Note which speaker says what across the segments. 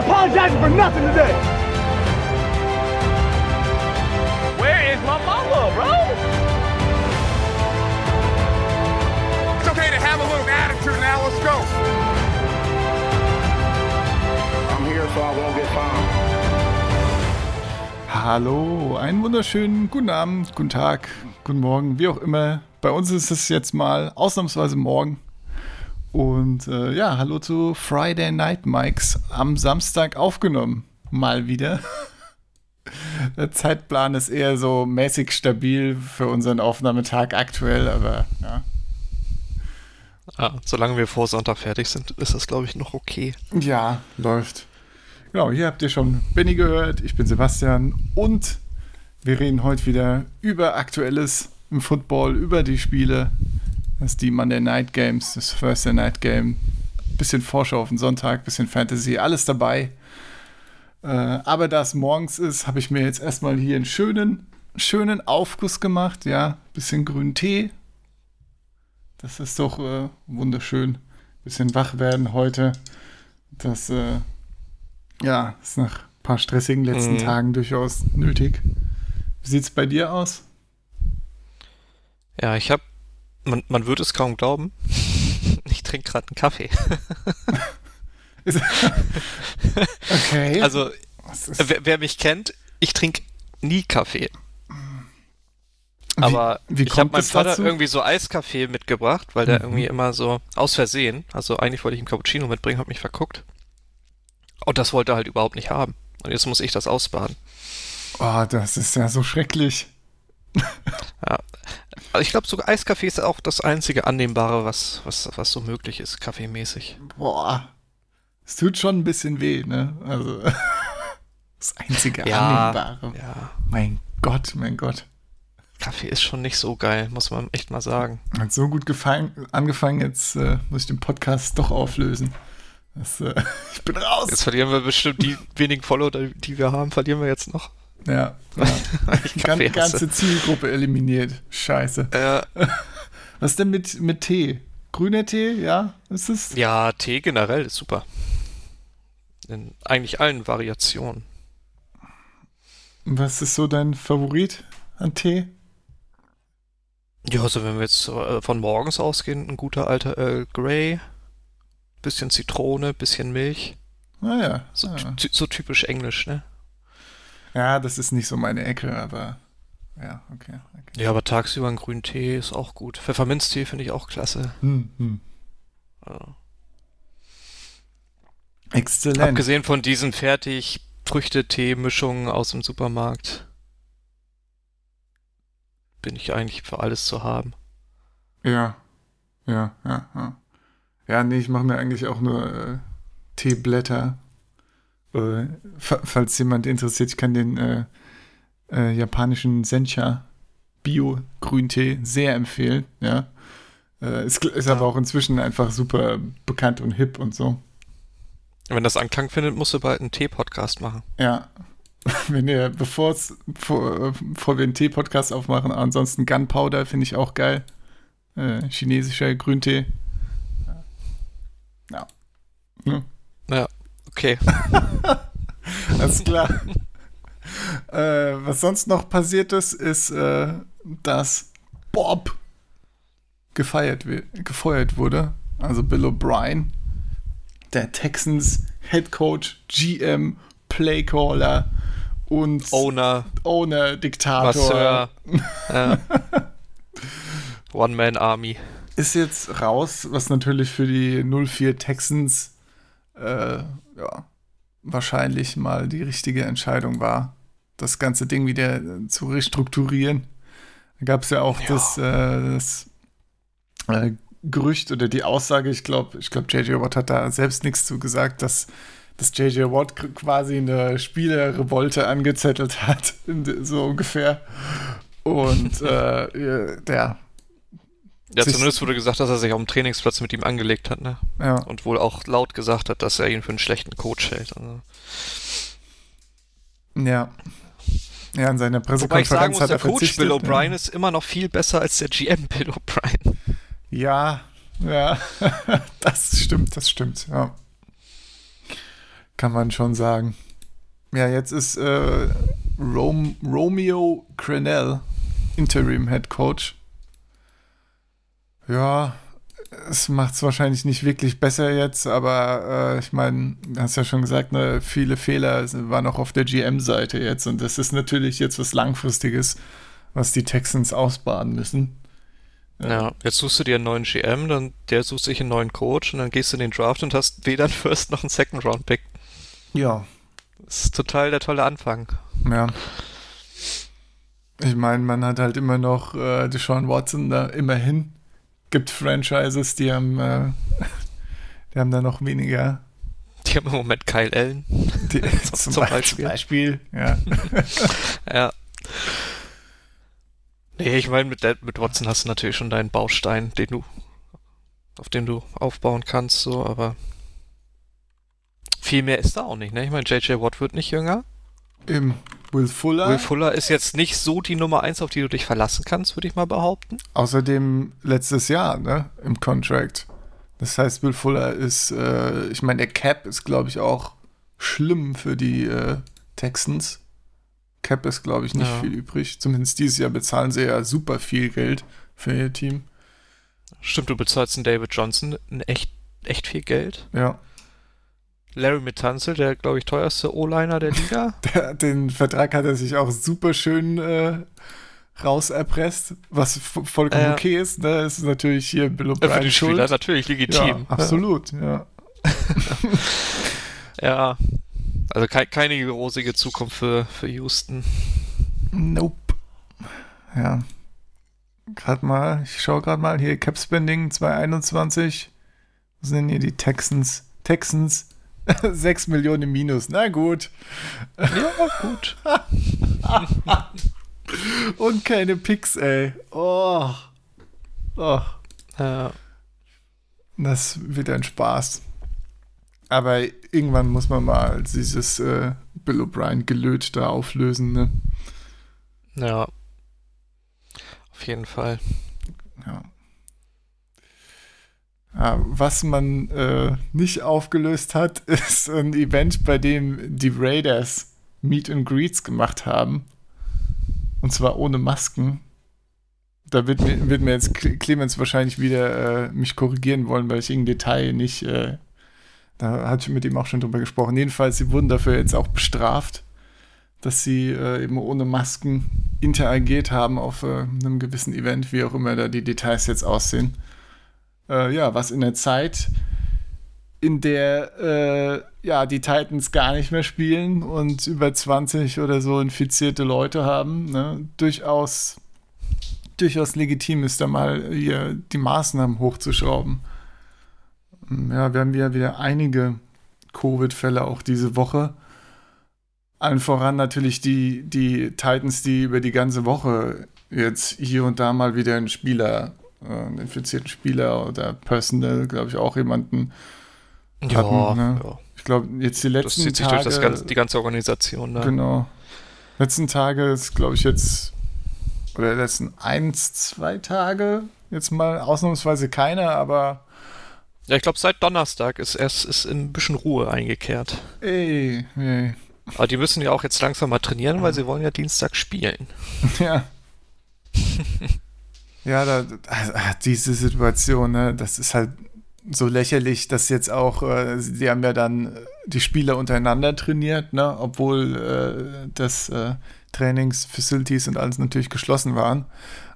Speaker 1: apologizing for nothing today.
Speaker 2: Where is my mama, bro?
Speaker 3: It's okay to have a little attitude now. Let's go.
Speaker 4: I'm here so I won't get found.
Speaker 5: Hallo, einen wunderschönen guten Abend, guten Tag, guten Morgen, wie auch immer. Bei uns ist es jetzt mal ausnahmsweise morgen. Und äh, ja, hallo zu Friday Night Mikes am Samstag aufgenommen. Mal wieder. Der Zeitplan ist eher so mäßig stabil für unseren Aufnahmetag aktuell, aber ja.
Speaker 6: Ah, solange wir vor Sonntag fertig sind, ist das, glaube ich, noch okay.
Speaker 5: Ja, läuft. Genau, hier habt ihr schon Benny gehört, ich bin Sebastian und wir reden heute wieder über Aktuelles im Football, über die Spiele. Das ist die Monday Night Games, das Thursday Night Game. Bisschen Vorschau auf den Sonntag, bisschen Fantasy, alles dabei. Äh, aber da es morgens ist, habe ich mir jetzt erstmal hier einen schönen, schönen Aufguss gemacht. Ja, bisschen grünen Tee. Das ist doch äh, wunderschön. Bisschen wach werden heute. Das äh, ja, ist nach ein paar stressigen letzten
Speaker 6: Mhm.
Speaker 5: Tagen durchaus nötig. Wie sieht's bei dir aus?
Speaker 6: Ja, ich habe, man, man würde es kaum glauben, ich trinke gerade einen Kaffee.
Speaker 5: Okay.
Speaker 6: Also, wer, wer mich kennt, ich trinke nie Kaffee. Aber
Speaker 5: wie
Speaker 6: ich habe meinem Vater
Speaker 5: dazu?
Speaker 6: irgendwie so Eiskaffee mitgebracht, weil der
Speaker 5: Mhm.
Speaker 6: irgendwie immer so aus Versehen, also eigentlich wollte ich ihm Cappuccino mitbringen, hat mich verguckt. Und das wollte er halt überhaupt nicht haben. Und jetzt muss ich das ausbaden.
Speaker 5: oh, das ist ja so schrecklich.
Speaker 6: Also ich glaube, sogar Eiskaffee ist auch das einzige Annehmbare, was, was, was so möglich ist, kaffeemäßig.
Speaker 5: Boah. Es tut schon ein bisschen weh, ne? Also. Das einzige
Speaker 6: Ja,
Speaker 5: Annehmbare.
Speaker 6: ja.
Speaker 5: Mein Gott, mein Gott.
Speaker 6: Kaffee ist schon nicht so geil, muss man echt mal sagen.
Speaker 5: Hat so gut gefallen, angefangen, jetzt äh, muss ich den Podcast doch auflösen. Das, äh, ich bin raus.
Speaker 6: Jetzt verlieren wir bestimmt die wenigen Follower, die die wir haben, verlieren wir jetzt noch.
Speaker 5: Ja, ja.
Speaker 6: Ich
Speaker 5: Gan ganze Zielgruppe eliminiert. Scheiße.
Speaker 6: Äh,
Speaker 5: Was denn mit, mit Tee? Grüner Tee, ja? Ist es?
Speaker 6: ja, Tee generell ist super. In eigentlich allen Variationen.
Speaker 5: Was ist so dein Favorit an Tee?
Speaker 6: Ja, also wenn wir jetzt äh, von morgens ausgehen, ein guter alter Earl Grey, bisschen Zitrone, bisschen Milch.
Speaker 5: Naja.
Speaker 6: So,
Speaker 5: ja.
Speaker 6: ty so typisch englisch, ne?
Speaker 5: Ja, das ist nicht so meine Ecke, aber ja, okay. okay.
Speaker 6: Ja, aber tagsüber einen grünen Tee ist auch gut. Pfefferminztee finde ich auch klasse.
Speaker 5: Hm, hm.
Speaker 6: Also,
Speaker 5: Exzellent.
Speaker 6: abgesehen von diesen fertig Früchtetee-Mischungen aus dem Supermarkt bin ich eigentlich für alles zu haben.
Speaker 5: Ja, ja, ja, ja. Ja, nee, ich mache mir eigentlich auch nur äh, Teeblätter. Äh, fa- falls jemand interessiert, ich kann den äh, äh, japanischen Sencha Bio-Grüntee sehr empfehlen, ja. Äh, ist ist aber auch inzwischen einfach super bekannt und hip und so.
Speaker 6: Wenn das Anklang findet, musst du bald einen Tee-Podcast machen.
Speaker 5: Ja. Wenn ihr, bevor es, bevor, äh, bevor wir einen Tee-Podcast aufmachen, ansonsten Gunpowder finde ich auch geil. Äh, chinesischer Grüntee. Ja. ja.
Speaker 6: Okay.
Speaker 5: Alles klar. äh, was sonst noch passiert ist, ist, äh, dass Bob gefeiert, gefeuert wurde. Also Bill O'Brien, der Texans Head Coach, GM, Playcaller und
Speaker 6: Owner,
Speaker 5: Owner, Diktator.
Speaker 6: Ja. One-Man-Army.
Speaker 5: Ist jetzt raus, was natürlich für die 04 Texans äh, ja, wahrscheinlich mal die richtige Entscheidung war, das ganze Ding wieder äh, zu restrukturieren. Da gab es ja auch
Speaker 6: Ja.
Speaker 5: das, äh, das äh, Gerücht oder die Aussage, ich glaube, ich glaube, JJ Watt hat da selbst nichts zu gesagt, dass, dass JJ Watt quasi eine Spielerrevolte angezettelt hat, so ungefähr. Und äh, ja,
Speaker 6: Ja, zumindest wurde gesagt, dass er sich auf dem Trainingsplatz mit ihm angelegt hat, ne?
Speaker 5: ja.
Speaker 6: Und wohl auch laut gesagt hat, dass er ihn für einen schlechten Coach hält. Also.
Speaker 5: Ja. Ja, in seiner
Speaker 6: Wobei ich sagen
Speaker 5: Pressekonferenz
Speaker 6: muss,
Speaker 5: hat
Speaker 6: der
Speaker 5: er
Speaker 6: Coach
Speaker 5: verzichtet.
Speaker 6: Bill O'Brien ist immer noch viel besser als der GM Bill O'Brien.
Speaker 5: Ja, ja, das stimmt, das stimmt, ja. Kann man schon sagen. Ja, jetzt ist äh, Rom Romeo Crenell Interim Head Coach. Ja, es macht es wahrscheinlich nicht wirklich besser jetzt, aber äh, ich meine, du hast ja schon gesagt, ne, viele Fehler waren auch auf der GM-Seite jetzt und das ist natürlich jetzt was Langfristiges, was die Texans ausbaden müssen.
Speaker 6: Ja, jetzt suchst du dir einen neuen GM, dann der sucht sich einen neuen Coach und dann gehst du in den Draft und hast weder einen First noch einen Second Round Pick.
Speaker 5: Ja.
Speaker 6: Das ist total der tolle Anfang.
Speaker 5: Ja. Ich meine, man hat halt immer noch äh, Deshaun Watson da immerhin. Gibt Franchises, die haben, äh, die haben da noch weniger.
Speaker 6: Die haben im Moment Kyle Allen.
Speaker 5: Die, zum, zum, Beispiel. Beispiel. Ja.
Speaker 6: ja. Nee, ich meine, mit, mit Watson hast du natürlich schon deinen Baustein, den du, auf dem du aufbauen kannst, so, aber viel mehr ist da auch nicht, ne? Ich meine, JJ Watt wird nicht jünger.
Speaker 5: Im Will Fuller.
Speaker 6: Will Fuller ist jetzt nicht so die Nummer 1, auf die du dich verlassen kannst, würde ich mal behaupten.
Speaker 5: Außerdem letztes Jahr, ne? Im Contract. Das heißt, Will Fuller ist, äh, ich meine, der Cap ist, glaube ich, auch schlimm für die äh, Texans. Cap ist, glaube ich, nicht ja. viel übrig. Zumindest dieses Jahr bezahlen sie ja super viel Geld für ihr Team.
Speaker 6: Stimmt, du bezahlst einen David Johnson ein echt, echt viel Geld.
Speaker 5: Ja.
Speaker 6: Larry Mitanzel, der, glaube ich, teuerste O-Liner der Liga.
Speaker 5: den Vertrag hat er sich auch super schön äh, rauserpresst, was vollkommen äh, okay ist. Ne? ist natürlich hier Bill
Speaker 6: O'Brien Für die Schuld. Spieler natürlich legitim. Ja,
Speaker 5: absolut, ja.
Speaker 6: ja. Also ke keine rosige Zukunft für, für Houston.
Speaker 5: Nope. Ja. Gerade mal, ich schaue gerade mal hier, Cap Spending 2021. Was sind denn hier die Texans? Texans 6 Millionen im Minus. Na gut.
Speaker 6: Ja, gut.
Speaker 5: Und keine Picks, ey. Oh. Oh.
Speaker 6: Ja.
Speaker 5: Das wird ein Spaß. Aber irgendwann muss man mal dieses äh, Bill O'Brien gelöt da auflösen, ne?
Speaker 6: Ja. Auf jeden Fall.
Speaker 5: Ja. Was man äh, nicht aufgelöst hat, ist ein Event, bei dem die Raiders Meet and Greets gemacht haben. Und zwar ohne Masken. Da wird mir, wird mir jetzt Clemens wahrscheinlich wieder äh, mich korrigieren wollen, weil ich irgendein Detail nicht äh, da hatte ich mit ihm auch schon drüber gesprochen. Jedenfalls, sie wurden dafür jetzt auch bestraft, dass sie äh, eben ohne Masken interagiert haben auf äh, einem gewissen Event, wie auch immer da die Details jetzt aussehen. Äh, ja, was in der Zeit, in der äh, ja, die Titans gar nicht mehr spielen und über 20 oder so infizierte Leute haben, ne, durchaus, durchaus legitim ist, da mal hier die Maßnahmen hochzuschrauben. Ja, wir haben ja wieder einige Covid-Fälle auch diese Woche. Allen voran natürlich die, die Titans, die über die ganze Woche jetzt hier und da mal wieder einen Spieler, einen infizierten Spieler oder Personal, glaube ich, auch jemanden
Speaker 6: ja, hatten. Ne? Ja.
Speaker 5: Ich glaube, jetzt die letzten das zieht sich Tage,
Speaker 6: durch ganze, die ganze Organisation.
Speaker 5: Ne? Genau. Letzten Tage ist, glaube ich, jetzt, oder letzten eins, zwei Tage, jetzt mal ausnahmsweise keiner, aber
Speaker 6: ja, ich glaube, seit Donnerstag ist erst ist ein bisschen Ruhe eingekehrt.
Speaker 5: Ey, ey.
Speaker 6: Aber die müssen ja auch jetzt langsam mal trainieren, weil sie wollen ja Dienstag spielen.
Speaker 5: Ja. ja, da, also, diese Situation, ne, das ist halt so lächerlich, dass jetzt auch, äh, die haben ja dann die Spieler untereinander trainiert, ne, obwohl äh, das äh, Trainingsfacilities und alles natürlich geschlossen waren.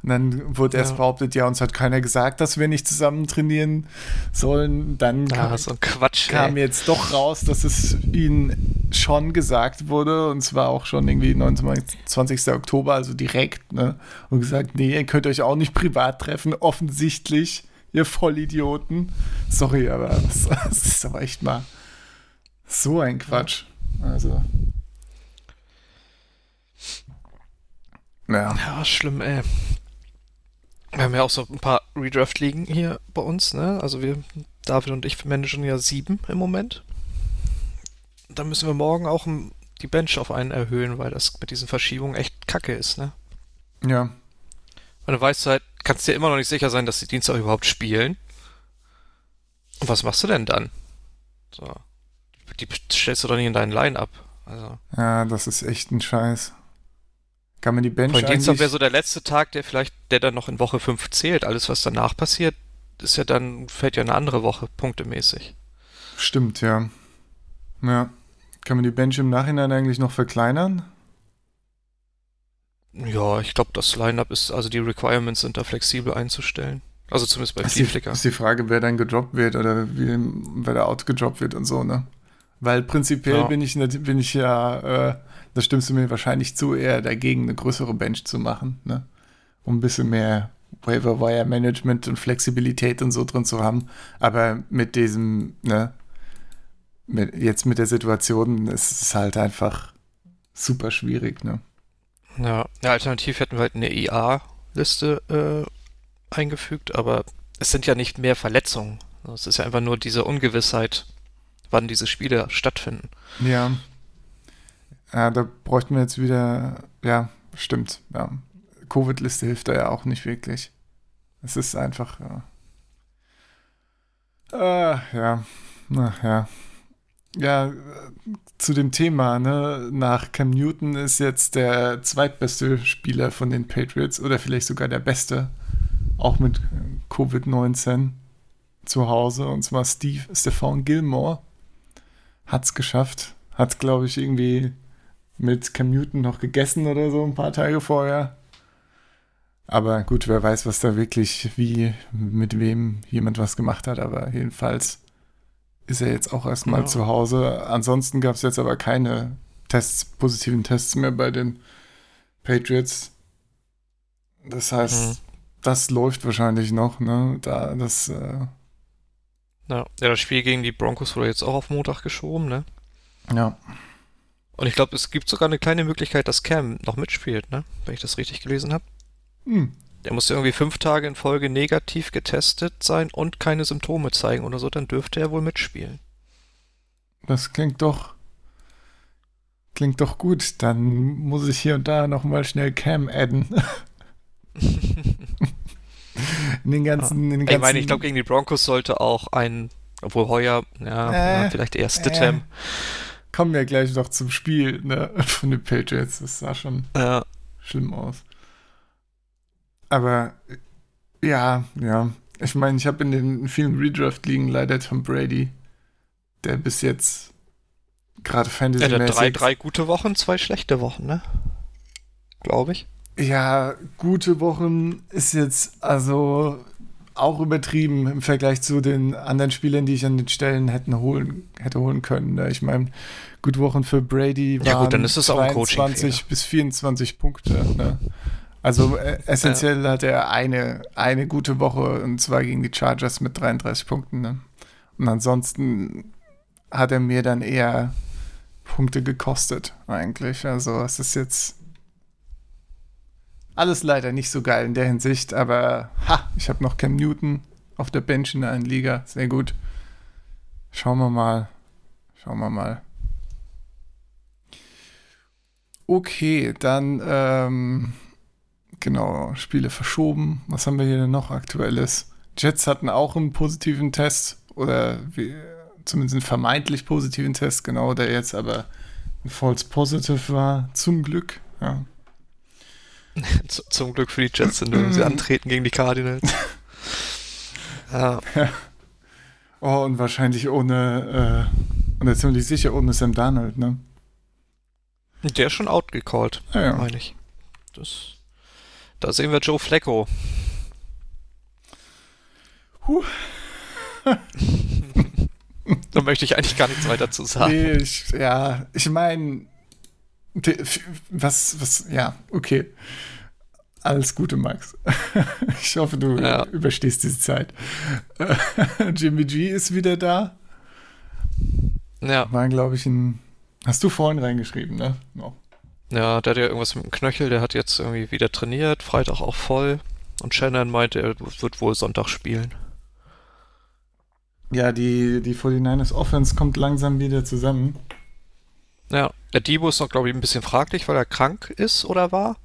Speaker 5: Und dann wurde erst behauptet, ja, uns hat keiner gesagt, dass wir nicht zusammen trainieren sollen. Dann
Speaker 6: ah, kam, so Quatsch,
Speaker 5: kam jetzt doch raus, dass es ihnen schon gesagt wurde, und zwar auch schon irgendwie 29. Oktober, also direkt, ne? Und gesagt, nee, ihr könnt euch auch nicht privat treffen, offensichtlich, ihr Vollidioten. Sorry, aber das, das ist aber echt mal so ein Quatsch. Also.
Speaker 6: Ja. ja, schlimm, ey. Wir haben ja auch so ein paar Redraft-Ligen hier bei uns, ne? Also wir, David und ich managen ja sieben im Moment. Da müssen wir morgen auch die Bench auf einen erhöhen, weil das mit diesen Verschiebungen echt kacke ist, ne?
Speaker 5: Ja.
Speaker 6: Weil du weißt halt, kannst dir immer noch nicht sicher sein, dass die Dienstag überhaupt spielen. Und was machst du denn dann? So. die stellst du doch nicht in deinen Line-Up. Also.
Speaker 5: Ja, das ist echt ein Scheiß. Kann man die Bench
Speaker 6: Von Dienstag wäre so der letzte Tag, der vielleicht, der dann noch in Woche 5 zählt. Alles, was danach passiert, ist ja dann, fällt ja eine andere Woche, punktemäßig.
Speaker 5: Stimmt, ja. Ja. Kann man die Bench im Nachhinein eigentlich noch verkleinern?
Speaker 6: Ja, ich glaube, das Line-Up ist, also die Requirements sind da flexibel einzustellen. Also zumindest bei Flickr.
Speaker 5: ist die Frage, wer dann gedroppt wird oder wie, wer da outgedroppt wird und so, ne? Weil prinzipiell
Speaker 6: Ja.
Speaker 5: bin ich bin ich ja, äh, da stimmst du mir wahrscheinlich zu, eher dagegen, eine größere Bench zu machen, ne? Um ein bisschen mehr Waiver Wire Management und Flexibilität und so drin zu haben. Aber mit diesem, ne, mit, jetzt mit der Situation ist es halt einfach super schwierig, ne?
Speaker 6: Ja, ja, alternativ hätten wir halt eine IA-Liste äh, eingefügt, aber es sind ja nicht mehr Verletzungen. Es ist ja einfach nur diese Ungewissheit, wann diese Spiele stattfinden.
Speaker 5: Ja. Ja, da bräuchten wir jetzt wieder, ja, stimmt, ja. Covid-Liste hilft da ja auch nicht wirklich. Es ist einfach, ja. Äh, ja, na ja. Ja, äh, zu dem Thema, ne, nach Cam Newton ist jetzt der zweitbeste Spieler von den Patriots oder vielleicht sogar der beste, auch mit äh, Covid-19 zu Hause, und zwar Steve Stefan Gilmore hat's geschafft. Hat's, glaube ich, irgendwie mit Cam Newton noch gegessen oder so ein paar Tage vorher. Aber gut, wer weiß, was da wirklich, wie, mit wem jemand was gemacht hat. Aber jedenfalls ist er jetzt auch erstmal
Speaker 6: Ja.
Speaker 5: zu Hause. Ansonsten gab es jetzt aber keine Tests, positiven Tests mehr bei den Patriots. Das heißt,
Speaker 6: Mhm.
Speaker 5: das läuft wahrscheinlich noch, ne? Da, das, äh,
Speaker 6: Ja, ja, das Spiel gegen die Broncos wurde jetzt auch auf Montag geschoben, ne?
Speaker 5: ja.
Speaker 6: Und ich glaube, es gibt sogar eine kleine Möglichkeit, dass Cam noch mitspielt, ne? Wenn ich das richtig gelesen habe.
Speaker 5: Hm.
Speaker 6: Der muss irgendwie fünf Tage in Folge negativ getestet sein und keine Symptome zeigen oder so, dann dürfte er wohl mitspielen.
Speaker 5: Das klingt doch. Klingt doch gut. Dann muss ich hier und da nochmal schnell Cam adden. in den ganzen. In den ganzen
Speaker 6: Ich meine, ich glaube, gegen die Broncos sollte auch ein, obwohl Heuer, ja,
Speaker 5: Äh,
Speaker 6: ja vielleicht eher Stidham.
Speaker 5: kommen wir gleich noch zum Spiel ne, von den Patriots. Das sah schon
Speaker 6: Ja,
Speaker 5: schlimm aus. Aber ja, ja. Ich meine, ich habe in den vielen Redraft-Ligen leider Tom Brady, der bis jetzt gerade
Speaker 6: er
Speaker 5: fantasy
Speaker 6: hatte drei, drei gute Wochen, zwei schlechte Wochen, ne? Glaube ich.
Speaker 5: Ja, gute Wochen ist jetzt also auch übertrieben im Vergleich zu den anderen Spielern, die ich an den Stellen hätten holen, hätte holen können. ne? Ich meine, gute Wochen für Brady waren
Speaker 6: Ja gut, dann ist
Speaker 5: 22
Speaker 6: Coaching-Fehler.
Speaker 5: bis 24 Punkte. Ne? Also äh, essentiell hat er eine, eine gute Woche und zwar gegen die Chargers mit 33 Punkten. Ne? Und ansonsten hat er mir dann eher Punkte gekostet eigentlich. Also es ist jetzt alles leider nicht so geil in der Hinsicht, aber ha, ich habe noch Cam Newton auf der Bench in der einen Liga. Sehr gut. Schauen wir mal. Schauen wir mal. Okay, dann ähm, genau, Spiele verschoben. Was haben wir hier denn noch aktuelles? Jets hatten auch einen positiven Test oder wie, zumindest einen vermeintlich positiven Test, genau, der jetzt aber ein False Positive war. Zum Glück, ja.
Speaker 6: Zum Glück für die Jets sind sie antreten gegen die Cardinals. ja,
Speaker 5: Oh, und wahrscheinlich ohne, äh, und ziemlich sicher ohne Sam Darnold, ne?
Speaker 6: der ist schon outgecallt,
Speaker 5: Ja, ja.
Speaker 6: meine ich. Das, da sehen wir Joe Flacco.
Speaker 5: Huh.
Speaker 6: da möchte ich eigentlich gar nichts weiter zu sagen.
Speaker 5: Nee, ich, ja, ich meine, was, was, ja, okay. Alles Gute, Max. Ich hoffe, du
Speaker 6: Ja.
Speaker 5: überstehst diese Zeit. Jimmy G ist wieder da.
Speaker 6: Ja,
Speaker 5: War, glaube ich, ein. Hast du vorhin reingeschrieben, ne? No.
Speaker 6: ja, der hat ja irgendwas mit dem Knöchel, der hat jetzt irgendwie wieder trainiert, Freitag auch voll. Und Shannon meinte, er wird wohl Sonntag spielen.
Speaker 5: Ja, die, die 49ers Offense kommt langsam wieder zusammen.
Speaker 6: Ja, der Debo ist noch, glaube ich, ein bisschen fraglich, weil er krank ist oder war.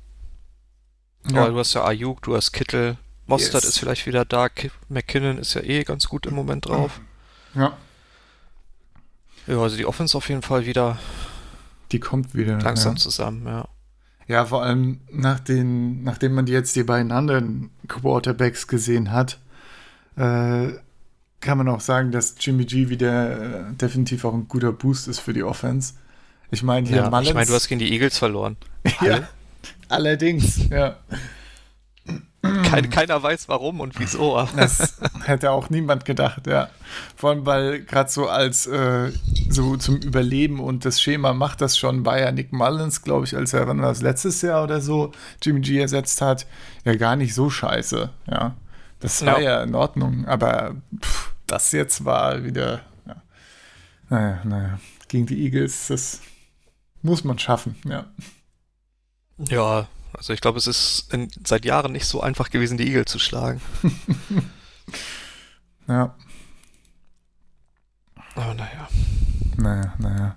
Speaker 5: Ja.
Speaker 6: Aber du hast ja Ayuk, du hast Kittel, Mostert
Speaker 5: Yes.
Speaker 6: ist vielleicht wieder da, Ki McKinnon ist ja eh ganz gut im Moment drauf.
Speaker 5: Ja.
Speaker 6: Ja, also die Offense auf jeden Fall wieder
Speaker 5: Die kommt wieder.
Speaker 6: langsam
Speaker 5: ja.
Speaker 6: zusammen, ja.
Speaker 5: Ja, vor allem nach den, nachdem man jetzt die beiden anderen Quarterbacks gesehen hat, äh, kann man auch sagen, dass Jimmy G wieder äh, definitiv auch ein guter Boost ist für die Offense. Ich meine, hier
Speaker 6: ja
Speaker 5: Mullins,
Speaker 6: ich meine, du hast gegen die Eagles verloren.
Speaker 5: ja, allerdings, ja.
Speaker 6: Kein, keiner weiß warum und wieso.
Speaker 5: Das hätte auch niemand gedacht, ja. Vor allem, weil gerade so als äh, so zum Überleben und das Schema macht das schon, war ja Nick Mullins, glaube ich, als er war das letztes Jahr oder so Jimmy G ersetzt hat, ja gar nicht so scheiße, ja. Das war ja,
Speaker 6: Ja.
Speaker 5: in Ordnung, aber pff, das jetzt war wieder, ja. Naja, naja, gegen die Eagles, das muss man schaffen, ja.
Speaker 6: Ja, also ich glaube, es ist in, seit Jahren nicht so einfach gewesen, die Eagles zu schlagen.
Speaker 5: Ja,
Speaker 6: Aber naja.
Speaker 5: naja, naja.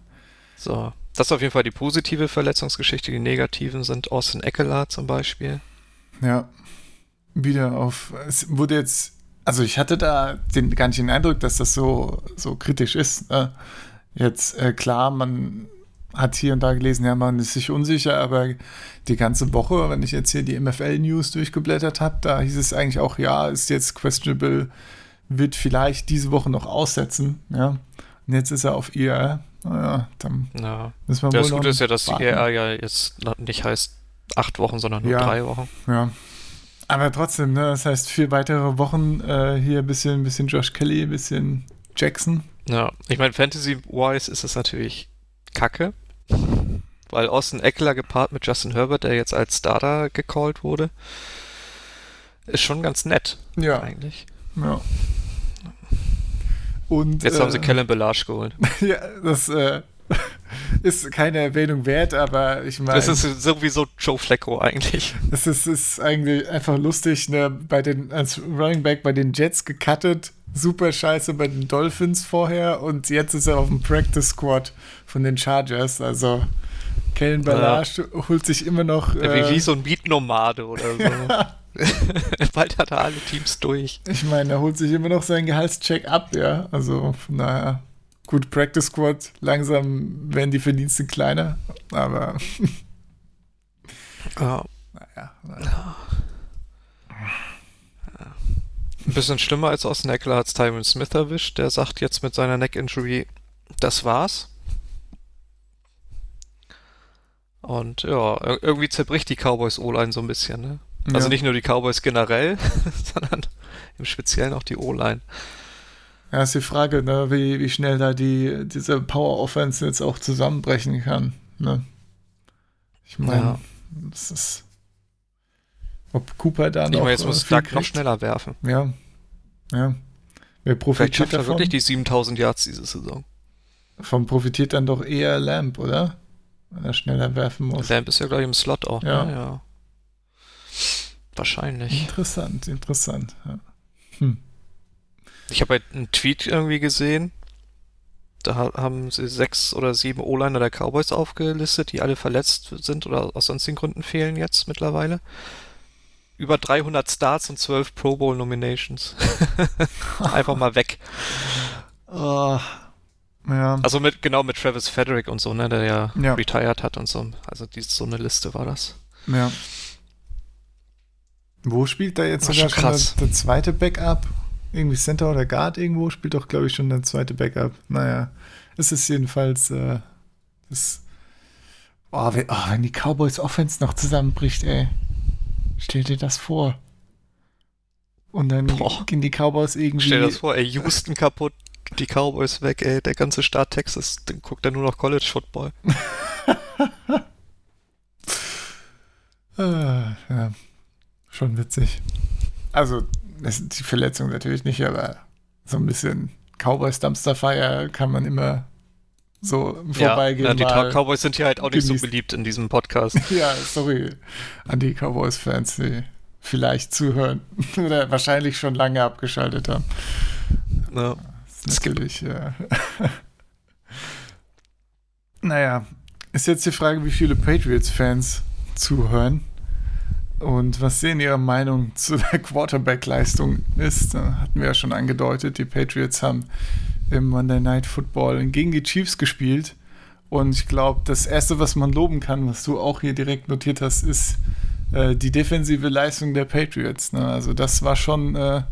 Speaker 6: So. Das ist auf jeden Fall die positive Verletzungsgeschichte. Die negativen sind Austin Eckler zum Beispiel.
Speaker 5: Ja, wieder auf. Es wurde jetzt. Also ich hatte da den, gar nicht den Eindruck, dass das so, so kritisch ist. Ne? Jetzt äh, klar, man hat hier und da gelesen, ja, man ist sich unsicher, aber die ganze Woche, wenn ich jetzt hier die MFL-News durchgeblättert habe, da hieß es eigentlich auch, ja, ist jetzt questionable, wird vielleicht diese Woche noch aussetzen, ja. Und jetzt ist er auf IR. Naja, dann
Speaker 6: Ja.
Speaker 5: müssen wir
Speaker 6: Das
Speaker 5: wohl noch
Speaker 6: Gute ist ja, dass
Speaker 5: warten.
Speaker 6: ER ja jetzt nicht heißt acht Wochen, sondern nur
Speaker 5: Ja.
Speaker 6: drei Wochen.
Speaker 5: Ja. Aber trotzdem, ne, das heißt vier weitere Wochen äh, hier ein bisschen, ein bisschen Josh Kelly, ein bisschen Jackson.
Speaker 6: Ja, ich meine, Fantasy-wise ist es natürlich kacke, weil Austin Eckler gepaart mit Justin Herbert, der jetzt als Starter gecallt wurde, ist schon ganz nett
Speaker 5: Ja,
Speaker 6: eigentlich.
Speaker 5: ja. Und
Speaker 6: Jetzt
Speaker 5: äh,
Speaker 6: haben sie Kellen Belage geholt.
Speaker 5: ja, das äh, ist keine Erwähnung wert, aber ich meine,
Speaker 6: Das ist sowieso Joe Flacco eigentlich.
Speaker 5: es ist, ist eigentlich einfach lustig, ne, bei den, als Running Back bei den Jets gecuttet, super scheiße bei den Dolphins vorher und jetzt ist er auf dem Practice Squad von den Chargers, also Kellen Balage holt sich immer noch
Speaker 6: Wie,
Speaker 5: äh,
Speaker 6: wie so ein Mietnomade oder so. Bald hat er alle Teams durch.
Speaker 5: Ich meine, er holt sich immer noch seinen Gehaltscheck ab, ja. Also von daher, gut, Practice Squad, langsam werden die Verdienste kleiner, aber
Speaker 6: Ja.
Speaker 5: naja. naja.
Speaker 6: Ein bisschen schlimmer als Austin Eckler hat Tyron Smith erwischt. Der sagt jetzt mit seiner Neck-Injury, das war's. Und ja, ir- irgendwie zerbricht die Cowboys O-Line so ein bisschen, ne? Also
Speaker 5: Ja.
Speaker 6: nicht nur die Cowboys generell, sondern im Speziellen auch die O-Line.
Speaker 5: Ja, ist die Frage, ne, wie, wie schnell da die, diese Power Offense jetzt auch zusammenbrechen kann. Ne? Ich meine,
Speaker 6: Ja.
Speaker 5: das ist. Ob Cooper da noch.
Speaker 6: Ich meine, jetzt
Speaker 5: äh,
Speaker 6: muss Doug noch schneller werfen.
Speaker 5: Ja. Ja. Wer
Speaker 6: Vielleicht
Speaker 5: profitiert
Speaker 6: schafft er
Speaker 5: davon?
Speaker 6: wirklich die 7000 Yards diese Saison.
Speaker 5: Von profitiert dann doch eher Lamp, oder? Wenn er schneller werfen muss.
Speaker 6: Lamp ist ja, glaube ich, im Slot auch.
Speaker 5: Ja.
Speaker 6: Ne? ja. Wahrscheinlich.
Speaker 5: Interessant, interessant. Ja. Hm.
Speaker 6: Ich habe halt einen Tweet irgendwie gesehen. Da ha- haben sie sechs oder sieben O-Liner der Cowboys aufgelistet, die alle verletzt sind oder aus sonstigen Gründen fehlen jetzt mittlerweile. Über 300 Starts und 12 Pro Bowl Nominations. Einfach mal weg.
Speaker 5: Ah, ja.
Speaker 6: Also mit, genau mit Travis Frederick und so, ne, der ja,
Speaker 5: Ja.
Speaker 6: retired hat und so. Also die, so eine Liste war das.
Speaker 5: ja. Wo spielt da jetzt sogar
Speaker 6: schon
Speaker 5: schon der, der zweite Backup? Irgendwie Center oder Guard irgendwo spielt doch, glaube ich, schon der zweite Backup. Naja, es ist jedenfalls äh, das, oh, wenn, oh, wenn die Cowboys Offense noch zusammenbricht, ey. Stell dir das vor. Und dann
Speaker 6: Boah.
Speaker 5: gehen die Cowboys irgendwie.
Speaker 6: Stell dir das vor, ey, Houston kaputt, die Cowboys weg, ey, der ganze Staat Texas, dann guckt er nur noch College Football.
Speaker 5: Ah, ja, schon witzig. Also, das ist die Verletzung natürlich nicht, aber so ein bisschen Cowboys Dumpster Fire kann man immer so im Vorbeigehen.
Speaker 6: ja, die
Speaker 5: mal-
Speaker 6: Cowboys sind ja halt auch nicht so beliebt in diesem Podcast.
Speaker 5: ja, sorry an die Cowboys-Fans, die vielleicht zuhören oder wahrscheinlich schon lange abgeschaltet haben.
Speaker 6: ne?
Speaker 5: Das ist natürlich. Ja. naja, ist jetzt die Frage, wie viele Patriots-Fans zuhören und was sehen ihre Meinung zu der Quarterback-Leistung ist. Da hatten wir ja schon angedeutet, die Patriots haben im Monday Night Football gegen die Chiefs gespielt. Und ich glaube, das Erste, was man loben kann, was du auch hier direkt notiert hast, ist äh, die defensive Leistung der Patriots. Ne? Also das war schon, äh,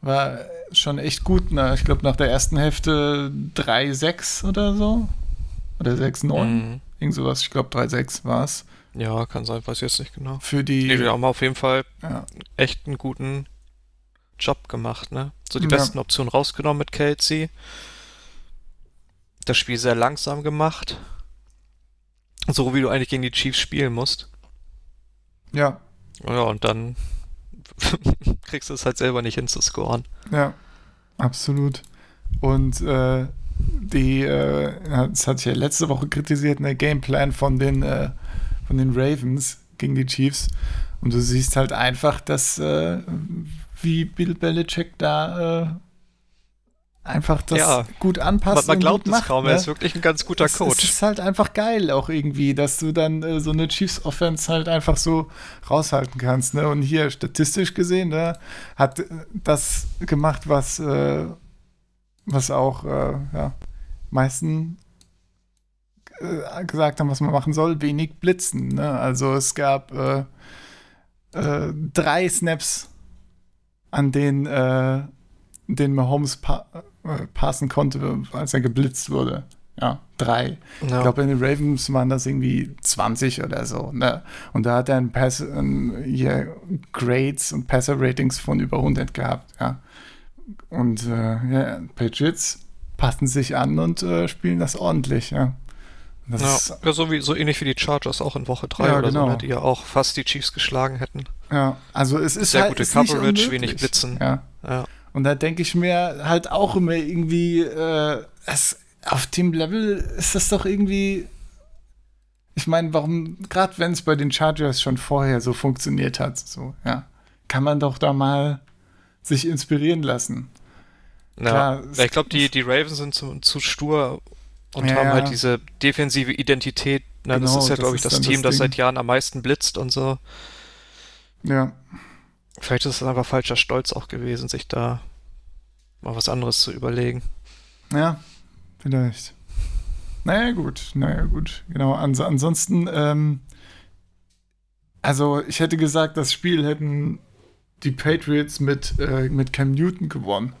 Speaker 5: war schon echt gut. Ne? Ich glaube, nach der ersten Hälfte 3-6 oder so. Oder 6-9.
Speaker 6: Mhm.
Speaker 5: Irgend sowas. Ich glaube, 3-6 war es.
Speaker 6: Ja, kann sein, weiß ich jetzt nicht genau.
Speaker 5: Für die.
Speaker 6: Nee, haben auf jeden Fall
Speaker 5: ja.
Speaker 6: echt einen guten Job gemacht, ne? So die
Speaker 5: Ja.
Speaker 6: besten Optionen rausgenommen mit Kelsey. Das Spiel sehr langsam gemacht. So wie du eigentlich gegen die Chiefs spielen musst.
Speaker 5: ja,
Speaker 6: Ja, und dann kriegst du es halt selber nicht hinzuscoren.
Speaker 5: Ja, absolut. Und äh, die, äh, das hatte ich ja letzte Woche kritisiert, der Gameplan von den, äh, von den Ravens gegen die Chiefs. Und du siehst halt einfach, dass äh, wie Bill Belichick da äh, einfach das
Speaker 6: Ja.
Speaker 5: gut anpasst.
Speaker 6: Man, man glaubt es
Speaker 5: macht,
Speaker 6: kaum,
Speaker 5: ne?
Speaker 6: er ist wirklich ein ganz guter
Speaker 5: Es, es
Speaker 6: Coach.
Speaker 5: ist halt einfach geil auch irgendwie, dass du dann äh, so eine Chiefs-Offense halt einfach so raushalten kannst. Ne? Und hier statistisch gesehen ne, hat äh, das gemacht, was, äh, was auch äh, ja, meisten äh, gesagt haben, was man machen soll, wenig blitzen. Ne? Also es gab äh, drei Snaps, an denen, äh, denen Mahomes pa äh, passen konnte, als er geblitzt wurde. Ja, drei. Ich
Speaker 6: Ja.
Speaker 5: glaube, in den Ravens waren das irgendwie 20 oder so. Ne? Und da hat er ein Pass, ein, hier Grades und Passer-Ratings von über 100 gehabt. Ja. Und äh, ja, Patriots passen sich an und äh, spielen das ordentlich. Ja. Das
Speaker 6: Ja, ja so, wie, so ähnlich wie die Chargers auch in Woche 3
Speaker 5: Ja,
Speaker 6: oder
Speaker 5: genau.
Speaker 6: so, ne, die ja auch fast die Chiefs geschlagen hätten.
Speaker 5: ja, also es ist
Speaker 6: Sehr
Speaker 5: halt
Speaker 6: gute
Speaker 5: ist
Speaker 6: Coverage, wenig Blitzen.
Speaker 5: Ja.
Speaker 6: Ja.
Speaker 5: Und da denke ich mir halt auch immer irgendwie, äh, es, auf dem Level ist das doch irgendwie. Ich meine, warum, gerade wenn es bei den Chargers schon vorher so funktioniert hat, so, ja, kann man doch da mal sich inspirieren lassen.
Speaker 6: Ja,
Speaker 5: Klar,
Speaker 6: ich glaube, die, die Ravens sind zu, zu stur und
Speaker 5: Ja,
Speaker 6: haben halt diese defensive Identität. Das
Speaker 5: Genau,
Speaker 6: ist ja,
Speaker 5: das
Speaker 6: glaube ich, das Team,
Speaker 5: das
Speaker 6: das, seit Jahren am meisten blitzt und so.
Speaker 5: Ja,
Speaker 6: Vielleicht ist es einfach falscher Stolz auch gewesen, sich da mal was anderes zu überlegen.
Speaker 5: ja, vielleicht. Naja, gut, naja, gut. Genau, ans ansonsten, ähm, also ich hätte gesagt, das Spiel hätten die Patriots mit, äh, mit Cam Newton gewonnen.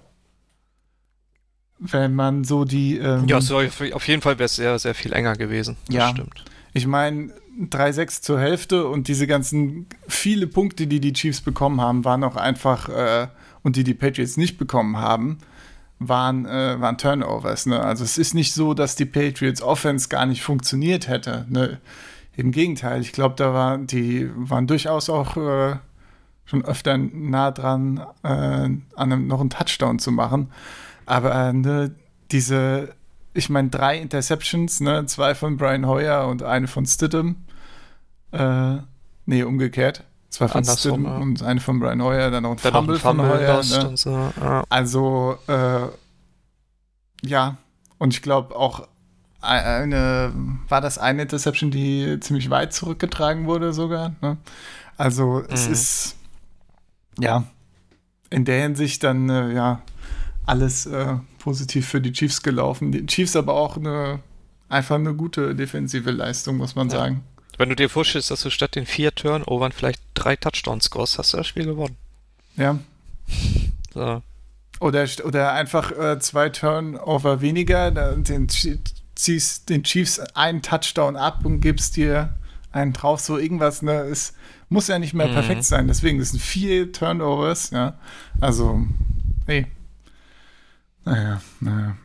Speaker 5: Wenn man so die. Ähm,
Speaker 6: Ja, so, auf jeden Fall wäre es sehr, sehr viel enger gewesen. Das
Speaker 5: Ja.
Speaker 6: stimmt.
Speaker 5: Ich meine, 3-6 zur Hälfte und diese ganzen viele Punkte, die die Chiefs bekommen haben, waren auch einfach, äh, und die die Patriots nicht bekommen haben, waren, äh, waren Turnovers. Ne? Also es ist nicht so, dass die Patriots Offense gar nicht funktioniert hätte. Ne? Im Gegenteil, ich glaube, da waren die waren durchaus auch äh, schon öfter nah dran, äh, an einem, noch einen Touchdown zu machen. Aber äh, ne, diese, ich meine, drei Interceptions, ne, zwei von Brian Hoyer und eine von Stidham. Äh, nee, umgekehrt. Zwei von
Speaker 6: Andersrum,
Speaker 5: Stidham
Speaker 6: ja.
Speaker 5: und eine von Brian Hoyer, dann noch ein
Speaker 6: Dann
Speaker 5: Fumble,
Speaker 6: Fumble
Speaker 5: von Hoyer. Ne?
Speaker 6: so. Ja.
Speaker 5: Also, äh, ja, und ich glaube auch eine, war das eine Interception, die ziemlich weit zurückgetragen wurde sogar. Ne? Also es
Speaker 6: Mhm.
Speaker 5: ist, ja, in der Hinsicht dann, äh, ja, alles äh, positiv für die Chiefs gelaufen. Die Chiefs aber auch eine, einfach eine gute defensive Leistung, muss man
Speaker 6: Ja.
Speaker 5: sagen.
Speaker 6: Wenn du dir vorstellst, dass du statt den vier Turnovern vielleicht drei Touchdowns scorest, hast du das Spiel gewonnen.
Speaker 5: Ja.
Speaker 6: So.
Speaker 5: Oder, oder einfach äh, zwei Turnover weniger, den, ziehst den Chiefs einen Touchdown ab und gibst dir einen drauf, so irgendwas, ne, es muss ja nicht mehr
Speaker 6: Mhm.
Speaker 5: perfekt sein, deswegen, das sind vier Turnovers, ja, also, hey, naja, naja.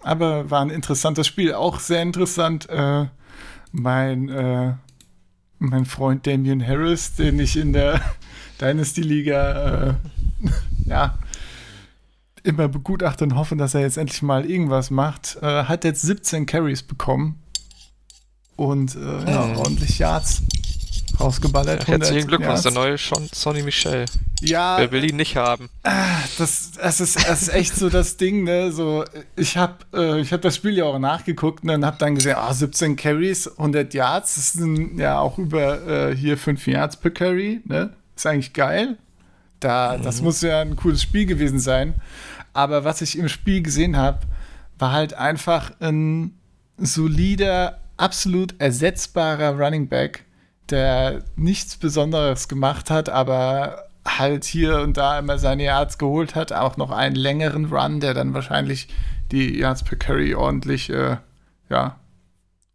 Speaker 5: Aber war ein interessantes Spiel, auch sehr interessant, äh, mein, äh, mein Freund Damian Harris, den ich in der Dynasty-Liga äh, ja, immer begutachten und hoffen, dass er jetzt endlich mal irgendwas macht. Äh, hat jetzt 17 Carries bekommen und äh, ja,
Speaker 6: Mhm.
Speaker 5: ordentlich Yards rausgeballert.
Speaker 6: Ja, herzlichen
Speaker 5: 100
Speaker 6: Glückwunsch, der neue Sean, Sonny Michel.
Speaker 5: Ja,
Speaker 6: Wer will ihn nicht haben?
Speaker 5: das, das, ist, das ist echt so das Ding, ne? So, ich habe äh, ich hab das Spiel ja auch nachgeguckt ne, und habe dann gesehen, ah, 17 Carries, 100 Yards, das sind ja auch über äh, hier 5 Yards per Carry, ne? Ist eigentlich geil. Da, das muss ja ein cooles Spiel gewesen sein. Aber was ich im Spiel gesehen habe, war halt einfach ein solider, absolut ersetzbarer Running Back, der nichts Besonderes gemacht hat, aber halt hier und da immer seine Yards geholt hat. Auch noch einen längeren Run, der dann wahrscheinlich die Yards per Carry ordentlich, äh, ja,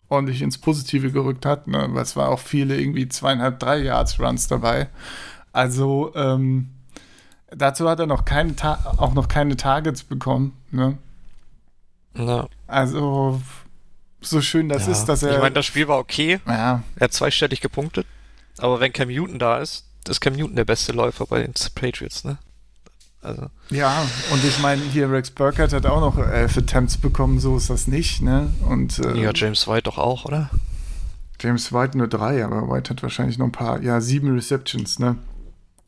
Speaker 5: ordentlich ins Positive gerückt hat. Ne? Weil es war auch viele irgendwie zweieinhalb, drei Yards Runs dabei. Also, ähm, dazu hat er noch keine auch noch keine Targets bekommen. Ne?
Speaker 6: Ja.
Speaker 5: Also, so schön das
Speaker 6: ja.
Speaker 5: ist, dass er.
Speaker 6: Ich meine, das Spiel war okay.
Speaker 5: Ja.
Speaker 6: Er hat zweistellig gepunktet. Aber wenn Cam Newton da ist, ist Cam Newton der beste Läufer bei den Patriots, ne? Also.
Speaker 5: Ja, und ich meine, hier Rex Burkhardt hat auch noch elf Attempts bekommen, so ist das nicht, ne? Und, äh,
Speaker 6: ja, James White doch auch, oder?
Speaker 5: James White nur drei, aber White hat wahrscheinlich noch ein paar, ja, sieben Receptions, ne?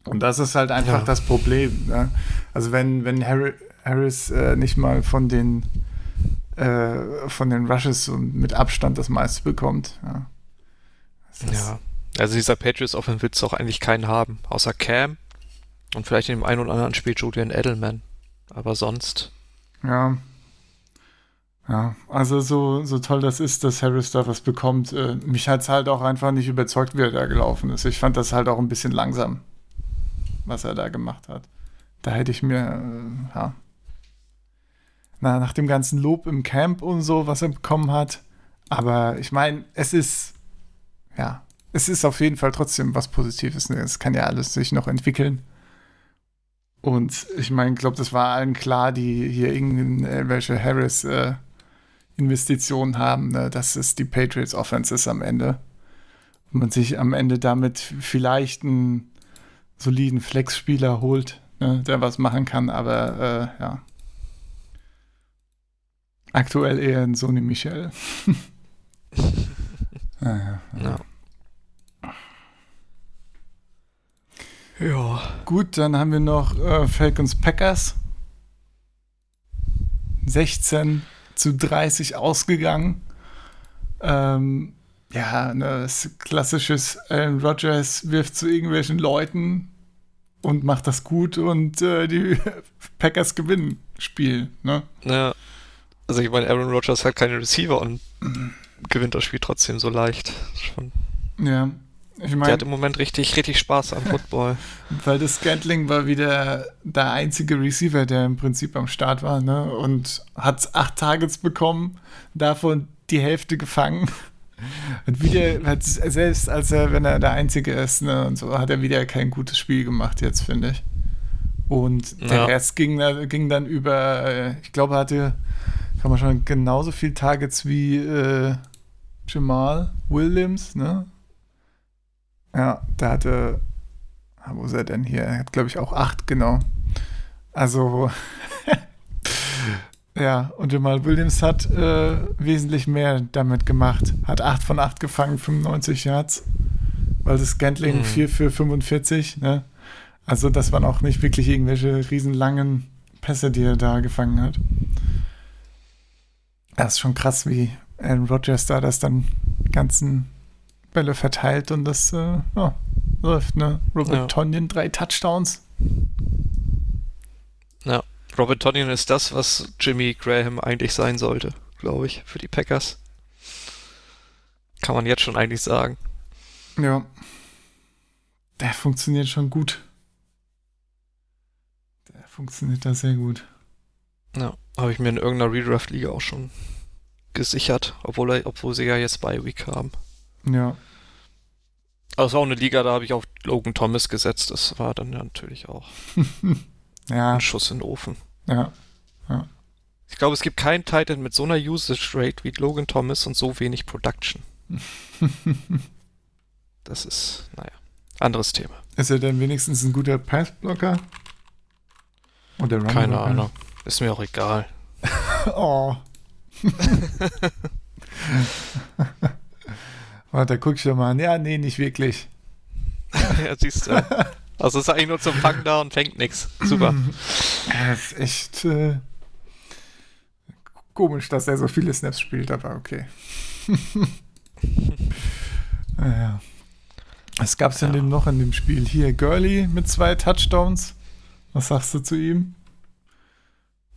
Speaker 5: Und das ist halt einfach ja. das Problem. Ne? Also wenn, wenn Harry, Harris äh, nicht mal von den äh, von den Rushes und mit Abstand das meiste bekommt. Ja.
Speaker 6: ja. Also dieser Patriots Offense willst du auch eigentlich keinen haben, außer Cam und vielleicht in dem einen oder anderen Spiel Julian Edelman. Aber sonst.
Speaker 5: Ja. Ja, also so, so toll das ist, dass Harris da was bekommt. Äh, mich hat es halt auch einfach nicht überzeugt, wie er da gelaufen ist. Ich fand das halt auch ein bisschen langsam, was er da gemacht hat. Da hätte ich mir, äh, ja, na, nach dem ganzen Lob im Camp und so, was er bekommen hat. Aber ich meine, es ist, ja, es ist auf jeden Fall trotzdem was Positives. Ne? Es kann ja alles sich noch entwickeln. Und ich meine, ich glaube, das war allen klar, die hier irgendwelche Harris-Investitionen äh, haben, ne? dass es die Patriots Offense ist am Ende. Und man sich am Ende damit vielleicht einen soliden Flex-Spieler holt, ne? der was machen kann, aber äh, ja. Aktuell eher ein Sony Michel.
Speaker 6: ah, ja, ja. Ja.
Speaker 5: Gut, dann haben wir noch äh, Falcons Packers. 16 zu 30 ausgegangen. Ähm, ja, ne, klassisches Aaron Rodgers wirft zu irgendwelchen Leuten und macht das gut und äh, die Packers gewinnen Spiel. Ne?
Speaker 6: Ja. Also ich meine, Aaron Rodgers hat keine Receiver und gewinnt das Spiel trotzdem so leicht. Schon
Speaker 5: ja. Ich mein,
Speaker 6: der hat im Moment richtig, richtig Spaß am Football.
Speaker 5: Weil das Scantling war wieder der einzige Receiver, der im Prinzip am Start war, ne? Und hat acht Targets bekommen, davon die Hälfte gefangen. Und wieder, hat, selbst als er, wenn er der Einzige ist, ne, und so, hat er wieder kein gutes Spiel gemacht, jetzt, finde ich. Und der ja. Rest ging, ging dann über, äh, ich glaube, er hatte, kann man schon genauso viele Targets wie äh, Jamal Williams, ne? Ja, der hatte, ah, wo ist er denn hier? Er hat, glaube ich, auch acht, genau. Also, ja, und Jamal Williams hat äh, wesentlich mehr damit gemacht. Hat acht von acht gefangen, 95 Yards. Weil das Gantling mhm. 4 für 45, ne? Also, das waren auch nicht wirklich irgendwelche riesenlangen Pässe, die er da gefangen hat. Das ist schon krass, wie Aaron Rodgers da das dann ganzen Bälle verteilt und das äh, ja, läuft, ne? Robert ja. Tonyan, drei Touchdowns.
Speaker 6: Ja, Robert Tonyan ist das, was Jimmy Graham eigentlich sein sollte, glaube ich, für die Packers. Kann man jetzt schon eigentlich sagen.
Speaker 5: Ja. Der funktioniert schon gut. Der funktioniert da sehr gut.
Speaker 6: Ja, habe ich mir in irgendeiner Redraft-Liga auch schon gesichert, obwohl, er, obwohl sie ja jetzt bei Week haben.
Speaker 5: Ja.
Speaker 6: Aber es war auch eine Liga, da habe ich auf Logan Thomas gesetzt. Das war dann natürlich auch
Speaker 5: ja.
Speaker 6: ein Schuss in den Ofen.
Speaker 5: Ja. ja.
Speaker 6: Ich glaube, es gibt keinen Titan mit so einer Usage Rate wie Logan Thomas und so wenig Production. das ist, naja, anderes Thema.
Speaker 5: Ist er denn wenigstens ein guter Passblocker?
Speaker 6: Oder? Keine Ahnung. Ist mir auch egal.
Speaker 5: oh. Warte, guck ich mal an. Ja, nee, nicht wirklich.
Speaker 6: ja, siehst du. Also ist eigentlich nur zum Fangen da und fängt nichts. Super.
Speaker 5: Das ist echt äh, komisch, dass er so viele Snaps spielt, aber okay. naja. Was gab es denn,
Speaker 6: Ja.
Speaker 5: noch in dem Spiel? Hier, Gurley mit zwei Touchdowns. Was sagst du zu ihm?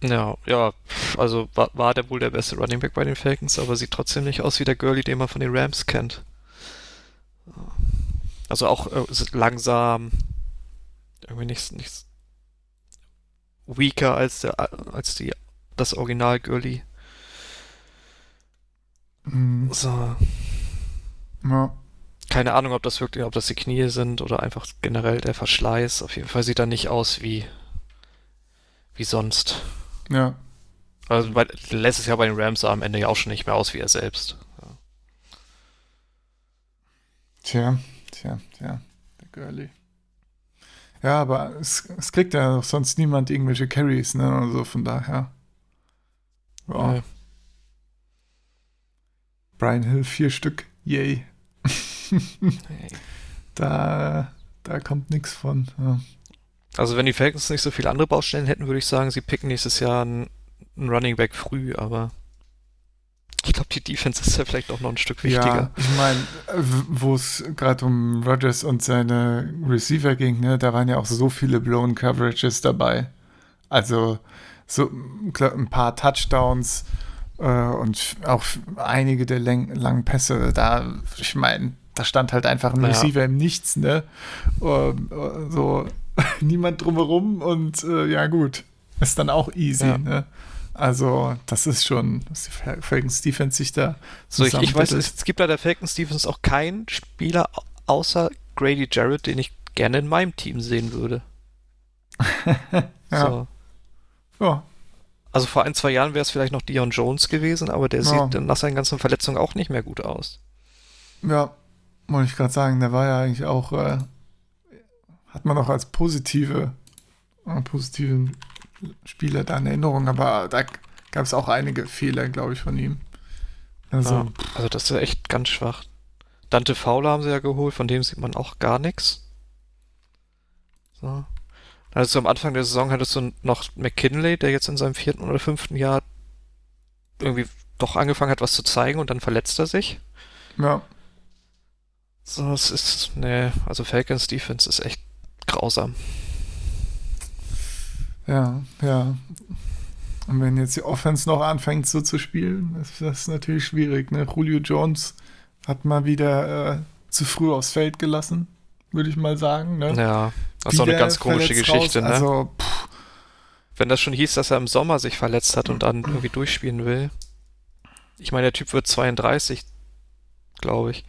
Speaker 6: Ja, ja, also war, war der wohl der beste Running Back bei den Falcons, aber sieht trotzdem nicht aus wie der Gurley, den man von den Rams kennt. Also auch äh, langsam, irgendwie nicht, nicht weaker als der als die das Original Gurley.
Speaker 5: Hm,
Speaker 6: So,
Speaker 5: ja.
Speaker 6: keine Ahnung, ob das wirklich, ob das die Knie sind oder einfach generell der Verschleiß. Auf jeden Fall sieht er nicht aus wie wie sonst.
Speaker 5: Ja.
Speaker 6: Also bei, letztes Jahr bei den Rams sah am Ende ja auch schon nicht mehr aus wie er selbst.
Speaker 5: Tja, tja, tja. Der Gurley. Ja, aber es, es kriegt ja auch sonst niemand irgendwelche Carries, ne? Oder so, von daher. Ja.
Speaker 6: Äh,
Speaker 5: Brian Hill, vier Stück. Yay. da, da kommt nichts von. Ja.
Speaker 6: Also wenn die Falcons nicht so viele andere Baustellen hätten, würde ich sagen, sie picken nächstes Jahr einen, einen Running Back früh, aber ich glaube, die Defense ist ja vielleicht auch noch ein Stück wichtiger.
Speaker 5: Ja, ich meine, wo es gerade um Rodgers und seine Receiver ging, ne, da waren ja auch so viele blown Coverages dabei. Also so ein paar Touchdowns äh, und auch einige der langen Pässe. Da, ich meine, da stand halt einfach ein. Receiver im Nichts, ne? Ähm, äh, so niemand drumherum und äh, ja gut, ist dann auch easy,
Speaker 6: Ja.
Speaker 5: ne? Also, das ist schon, dass die Fal- Falcons Defense sich da
Speaker 6: So, ich, ich weiß, es, es gibt bei der Falcons Defense auch keinen Spieler au- außer Grady Jarrett, den ich gerne in meinem Team sehen würde.
Speaker 5: Ja.
Speaker 6: So.
Speaker 5: Ja,
Speaker 6: Also vor ein, zwei Jahren wäre es vielleicht noch Dion Jones gewesen, aber der
Speaker 5: Ja.
Speaker 6: sieht nach seinen ganzen Verletzungen auch nicht mehr gut aus.
Speaker 5: ja, wollte ich gerade sagen, der war ja eigentlich auch, äh, hat man auch als positive, äh, positiven Spieler da in Erinnerung, aber da gab es auch einige Fehler, glaube ich, von ihm. Also,
Speaker 6: Ja, also das ist ja echt ganz schwach. Dante Fowler haben sie ja geholt, von dem sieht man auch gar nichts. So. Also am Anfang der Saison hattest du noch McKinley, der jetzt in seinem vierten oder fünften Jahr irgendwie doch angefangen hat, was zu zeigen und dann verletzt er sich.
Speaker 5: ja,
Speaker 6: So, es ist, nee, also Falcons Defense ist echt grausam.
Speaker 5: ja, ja. Und wenn jetzt die Offense noch anfängt so zu spielen, ist das natürlich schwierig. Ne? Julio Jones hat mal wieder äh, zu früh aufs Feld gelassen, würde ich mal sagen. Ne?
Speaker 6: Ja, das ist doch eine ganz komische Geschichte,
Speaker 5: raus.
Speaker 6: ne?
Speaker 5: Also, pff,
Speaker 6: Wenn das schon hieß, dass er im Sommer sich verletzt hat und dann irgendwie durchspielen will. Ich meine, der Typ wird 32, glaube ich.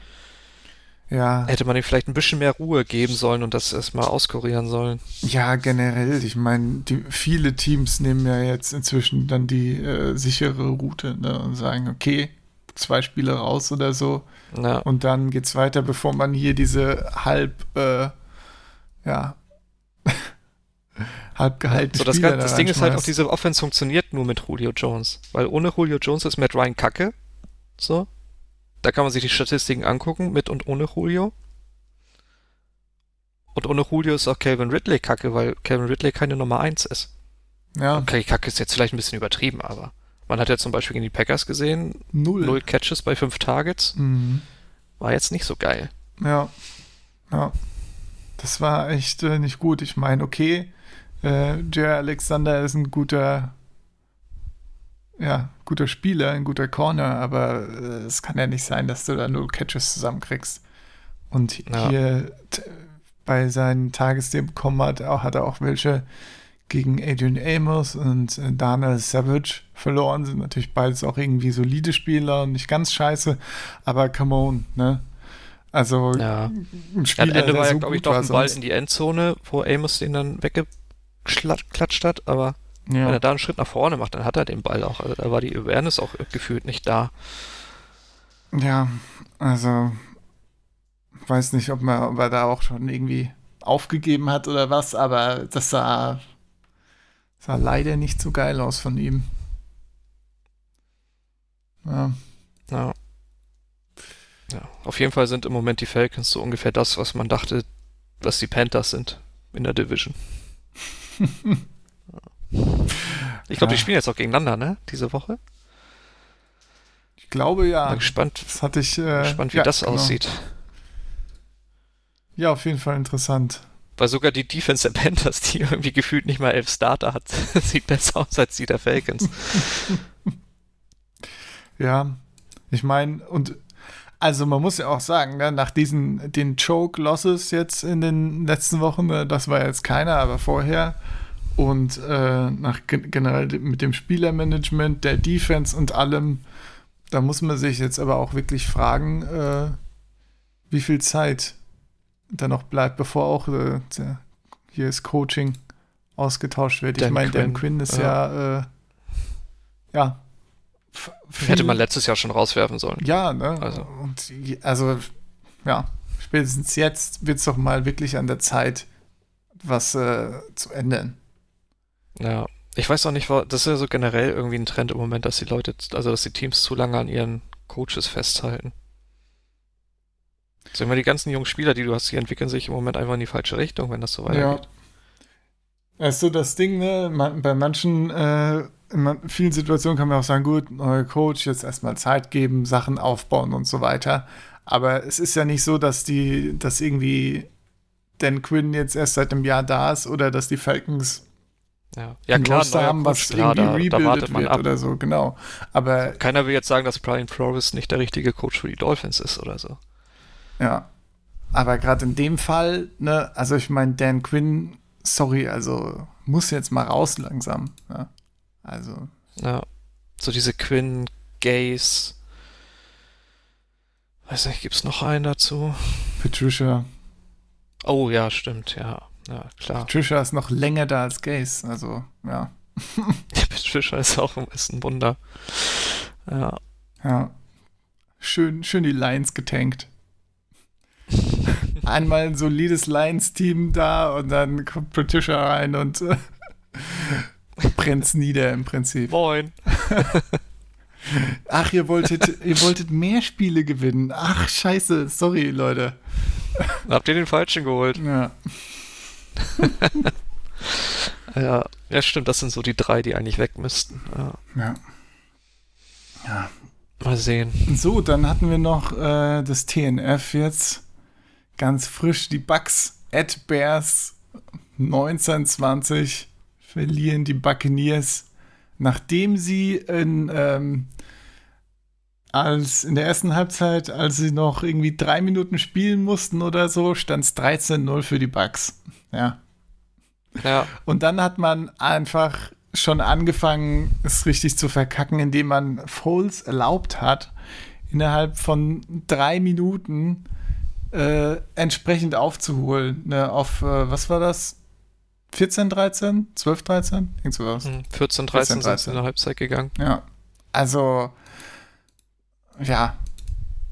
Speaker 5: Ja,
Speaker 6: Hätte man ihm vielleicht ein bisschen mehr Ruhe geben sollen und das erstmal auskurieren sollen.
Speaker 5: Ja, generell. Ich meine, viele Teams nehmen ja jetzt inzwischen dann die äh, sichere Route ne, und sagen, okay, zwei Spiele raus oder so.
Speaker 6: Ja,
Speaker 5: Und dann geht's weiter, bevor man hier diese halb, äh, ja, halb gehaltene
Speaker 6: so das,
Speaker 5: Spieler
Speaker 6: Gan- das
Speaker 5: da
Speaker 6: Ding ist halt auch, diese Offense funktioniert nur mit Julio Jones. Weil ohne Julio Jones ist Matt Ryan kacke. So. Da kann man sich die Statistiken angucken, mit und ohne Julio. Und ohne Julio ist auch Calvin Ridley kacke, weil Calvin Ridley keine Nummer 1 ist.
Speaker 5: Ja,
Speaker 6: Okay, kacke ist jetzt vielleicht ein bisschen übertrieben, aber man hat ja zum Beispiel gegen die Packers gesehen,
Speaker 5: null.
Speaker 6: null Catches bei fünf Targets.
Speaker 5: Mhm.
Speaker 6: War jetzt nicht so geil.
Speaker 5: Ja, ja. Das war echt äh, nicht gut. Ich meine, okay, äh, Jair Alexander ist ein guter, ja, guter Spieler, ein guter Corner, aber äh, es kann ja nicht sein, dass du da null Catches zusammenkriegst. Und
Speaker 6: Ja.
Speaker 5: hier bei seinen Tages, die er bekommen hat, auch, hat er auch welche gegen Adrian Amos und äh, Daniel Savage verloren. Sind natürlich beides auch irgendwie solide Spieler und nicht ganz scheiße, aber come on, ne? Also
Speaker 6: Ja.
Speaker 5: ein
Speaker 6: Ja,
Speaker 5: Spieler,
Speaker 6: am Ende
Speaker 5: der
Speaker 6: war ja,
Speaker 5: so
Speaker 6: glaube ich, doch ein Ball in die Endzone, wo Amos den dann weggeklatscht hat, aber wenn
Speaker 5: Ja,
Speaker 6: er da einen Schritt nach vorne macht, dann hat er den Ball auch. Also da war die Awareness auch gefühlt nicht da.
Speaker 5: ja, also weiß nicht, ob, man, ob er da auch schon irgendwie aufgegeben hat oder was, aber das sah, sah leider nicht so geil aus von ihm. Ja,
Speaker 6: Ja. ja. Auf jeden Fall sind im Moment die Falcons so ungefähr das, was man dachte, was die Panthers sind in der Division. Ich glaube,
Speaker 5: Ja.
Speaker 6: die spielen jetzt auch gegeneinander, ne? Diese Woche.
Speaker 5: ich glaube ja.
Speaker 6: Bin gespannt,
Speaker 5: Das hatte ich. Äh,
Speaker 6: gespannt wie
Speaker 5: ja,
Speaker 6: das
Speaker 5: genau.
Speaker 6: aussieht.
Speaker 5: Ja, auf jeden Fall interessant.
Speaker 6: Weil sogar die Defense der Panthers, die irgendwie gefühlt nicht mal elf Starter hat, sieht besser aus als die der Falcons.
Speaker 5: Ja, ich meine, und also man muss ja auch sagen, ne, nach diesen den Choke-Losses jetzt in den letzten Wochen, ne, das war jetzt keiner, aber vorher und äh, nach gen generell mit dem Spielermanagement, der Defense und allem, da muss man sich jetzt aber auch wirklich fragen, äh, wie viel Zeit da noch bleibt, bevor auch äh, hier das Coaching ausgetauscht wird.
Speaker 6: Dan
Speaker 5: ich meine, Dan
Speaker 6: Quinn,
Speaker 5: ist
Speaker 6: ja.
Speaker 5: ja, äh, ja,
Speaker 6: Hätte man letztes Jahr schon rauswerfen sollen.
Speaker 5: ja, ne?
Speaker 6: Also.
Speaker 5: Und also, ja, spätestens jetzt wird es doch mal wirklich an der Zeit, was äh, zu ändern.
Speaker 6: Ja. Ich weiß auch nicht, das ist ja so generell irgendwie ein Trend im Moment, dass die Leute, also dass die Teams zu lange an ihren Coaches festhalten. Sagen wir, die ganzen jungen Spieler, die du hast, die entwickeln sich im Moment einfach in die falsche Richtung, wenn das so weitergeht.
Speaker 5: Das ist so das Ding, ne? Man, bei manchen, äh, in vielen Situationen kann man auch sagen, gut, neuer Coach, jetzt erstmal Zeit geben, Sachen aufbauen und so weiter. Aber es ist ja nicht so, dass die, dass irgendwie Dan Quinn jetzt erst seit einem Jahr da ist oder dass die Falcons
Speaker 6: Ja, ja klar,
Speaker 5: Roster
Speaker 6: neuer
Speaker 5: haben,
Speaker 6: Coach,
Speaker 5: was
Speaker 6: klar,
Speaker 5: irgendwie
Speaker 6: da, da wartet
Speaker 5: rebuildet
Speaker 6: man
Speaker 5: wird
Speaker 6: ab.
Speaker 5: oder so, genau. Aber
Speaker 6: Keiner will jetzt sagen, dass Brian Flores nicht der richtige Coach für die Dolphins ist oder so.
Speaker 5: Ja. Aber gerade in dem Fall, ne, also ich meine, Dan Quinn, sorry, also muss jetzt mal raus langsam. Ne? Also,
Speaker 6: Ja. So diese Quinn, Gaze. Weiß nicht, gibt's noch einen dazu?
Speaker 5: Patricia.
Speaker 6: Oh ja, stimmt, ja. Ja, klar.
Speaker 5: Patricia ist noch länger da als Gaze. Also, ja.
Speaker 6: Patricia ist auch ist ein Wunder. Ja.
Speaker 5: Ja. Schön, schön die Lions getankt. Einmal ein solides Lions-Team da und dann kommt Patricia rein und äh, brennt's nieder im Prinzip.
Speaker 6: Moin.
Speaker 5: Ach, ihr wolltet, ihr wolltet mehr Spiele gewinnen. Ach, scheiße. Sorry, Leute.
Speaker 6: Habt ihr den falschen geholt?
Speaker 5: Ja.
Speaker 6: Ja. Ja, stimmt, das sind so die drei, die eigentlich weg müssten. Ja.
Speaker 5: Ja. Ja.
Speaker 6: Mal sehen.
Speaker 5: So, dann hatten wir noch äh, das TNF jetzt. Ganz frisch. Die Bucks at Bears 1920 verlieren die Buccaneers, nachdem sie in, ähm, als in der ersten Halbzeit, als sie noch irgendwie drei Minuten spielen mussten oder so, stand es 13-0 für die Bucks. Ja.
Speaker 6: Ja.
Speaker 5: Und dann hat man einfach schon angefangen, es richtig zu verkacken, indem man Foles erlaubt hat, innerhalb von drei Minuten äh, entsprechend aufzuholen. Ne, auf, äh, was war das? 14, 13? 12, 13? Irgend sowas.
Speaker 6: Hm, 14, 13 sind
Speaker 5: 13.
Speaker 6: sie in der Halbzeit gegangen.
Speaker 5: Ja. Also, ja,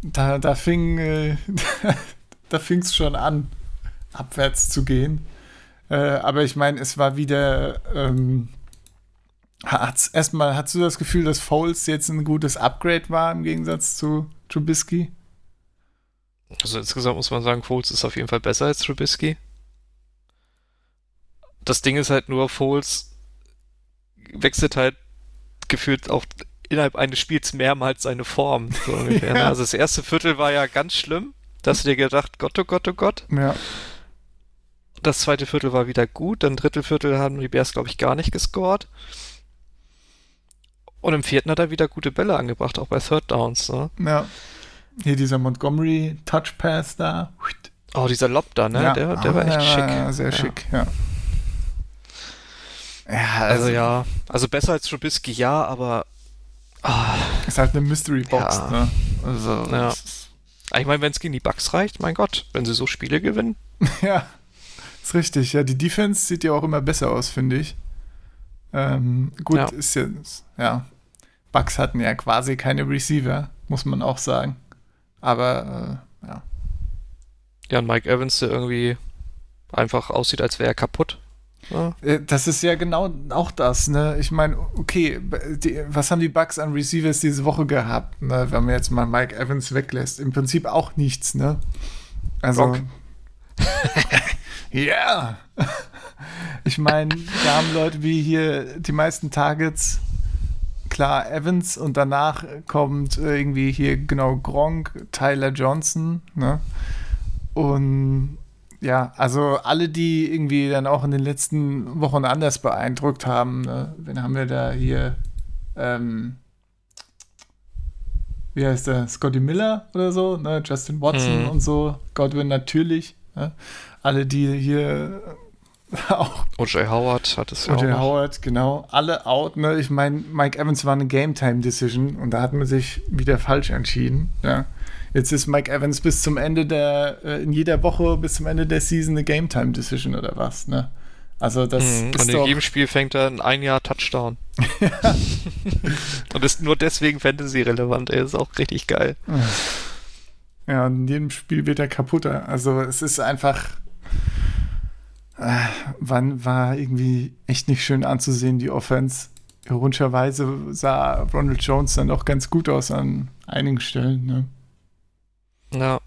Speaker 5: da, da fing äh, da fing's schon an, abwärts zu gehen. Äh, aber ich meine, es war wieder. Ähm, hat's, erstmal, hast du das Gefühl, dass Foles jetzt ein gutes Upgrade war im Gegensatz zu Trubisky?
Speaker 6: Also insgesamt muss man sagen, Foles ist auf jeden Fall besser als Trubisky. Das Ding ist halt nur, Foles wechselt halt gefühlt auch innerhalb eines Spiels mehrmals seine Form. So ungefähr, ne?
Speaker 5: Ja.
Speaker 6: Also das erste Viertel war ja ganz schlimm. Da hast du dir gedacht, Gott, oh Gott, oh Gott.
Speaker 5: Ja.
Speaker 6: Das zweite Viertel war wieder gut. Dann dritte Viertel haben die Bears, glaube ich, gar nicht gescored. Und im vierten hat er wieder gute Bälle angebracht, auch bei Third Downs. Ne?
Speaker 5: Ja. Hier dieser Montgomery Touch Pass da.
Speaker 6: Oh, dieser Lob da, ne?
Speaker 5: Ja.
Speaker 6: Der, der war
Speaker 5: Ah,
Speaker 6: echt schick.
Speaker 5: ja, Sehr
Speaker 6: Ja.
Speaker 5: schick, ja. Ja,
Speaker 6: Also ja, also besser als Trubisky, ja, aber ah,
Speaker 5: Ist halt eine Mystery Box,
Speaker 6: Ja.
Speaker 5: ne? Also,
Speaker 6: Ja.
Speaker 5: ist-
Speaker 6: ich meine, wenn es gegen die Bucks reicht, mein Gott, wenn sie so Spiele gewinnen.
Speaker 5: ja, ist richtig. Ja, die Defense sieht ja auch immer besser aus, finde ich. Ähm, gut,
Speaker 6: Ja.
Speaker 5: ist ja, ja. Bucks hatten ja quasi keine Receiver, muss man auch sagen. Aber, äh, ja.
Speaker 6: Ja, und Mike Evans, der irgendwie einfach aussieht, als wäre er kaputt. Ja,
Speaker 5: Äh, Das ist ja genau auch das, ne? Ich meine, okay, die, was haben die Bucks an Receivers diese Woche gehabt, ne? Wenn man jetzt mal Mike Evans weglässt. Im Prinzip auch nichts, ne? Also. Ja. Ich meine, da haben Leute wie hier die meisten Targets, klar, Evans und danach kommt irgendwie hier genau Gronk, Tyler Johnson, ne? Und ja, also alle, die irgendwie dann auch in den letzten Wochen anders beeindruckt haben, ne? wen haben wir da hier? Ähm, wie heißt der? Scotty Miller oder so, ne? Justin Watson
Speaker 6: Mhm.
Speaker 5: und so, Godwin natürlich. Ne? Alle, die hier auch
Speaker 6: O.J. Howard hat es ja auch.
Speaker 5: O.J. Howard, genau, alle out. Ne? Ich meine, Mike Evans war eine Game-Time-Decision und da hat man sich wieder falsch entschieden. Ja. Jetzt ist Mike Evans bis zum Ende der, äh, in jeder Woche bis zum Ende der Season eine Game-Time-Decision oder was, ne? Also das
Speaker 6: Mhm.
Speaker 5: ist
Speaker 6: Und in
Speaker 5: doch,
Speaker 6: jedem Spiel fängt er ein ein Jahr Touchdown. Und ist nur deswegen Fantasy-relevant, ey. Ist auch richtig geil.
Speaker 5: ja, in jedem Spiel wird er kaputter. Also es ist einfach, äh, wann war irgendwie echt nicht schön anzusehen, die Offense. Ironischerweise sah Ronald Jones dann auch ganz gut aus an einigen Stellen, ne?
Speaker 6: Ja.